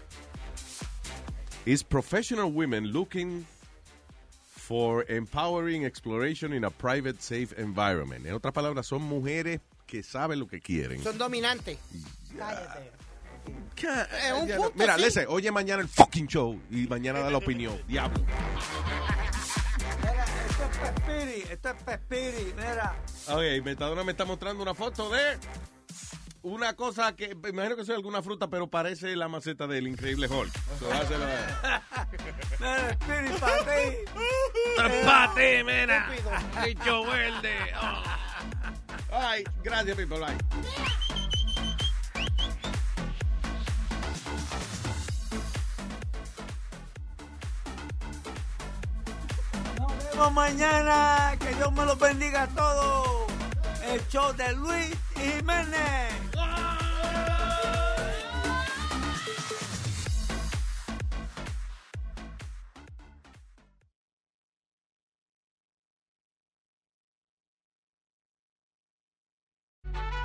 Is professional women looking for empowering exploration in a private, safe environment. En otras palabras, son mujeres que saben lo que quieren. Son dominantes. Cállate. Eh, un punto, Mira, sí. Lese, oye mañana el fucking show y mañana da la opinión. Diablo. Mira, esto es Pespiri, esto es Pespiri, mira. Ok, Metadona me está mostrando una foto de una cosa que imagino que sea alguna fruta, pero parece la maceta del increíble Hulk. So, ¡Pate! ¡Pate, mena! ¡Bicho verde! Oh. Ay, gracias, people. Bye. Nos vemos mañana. Que Dios me los bendiga a todos. El show de Luis Jiménez.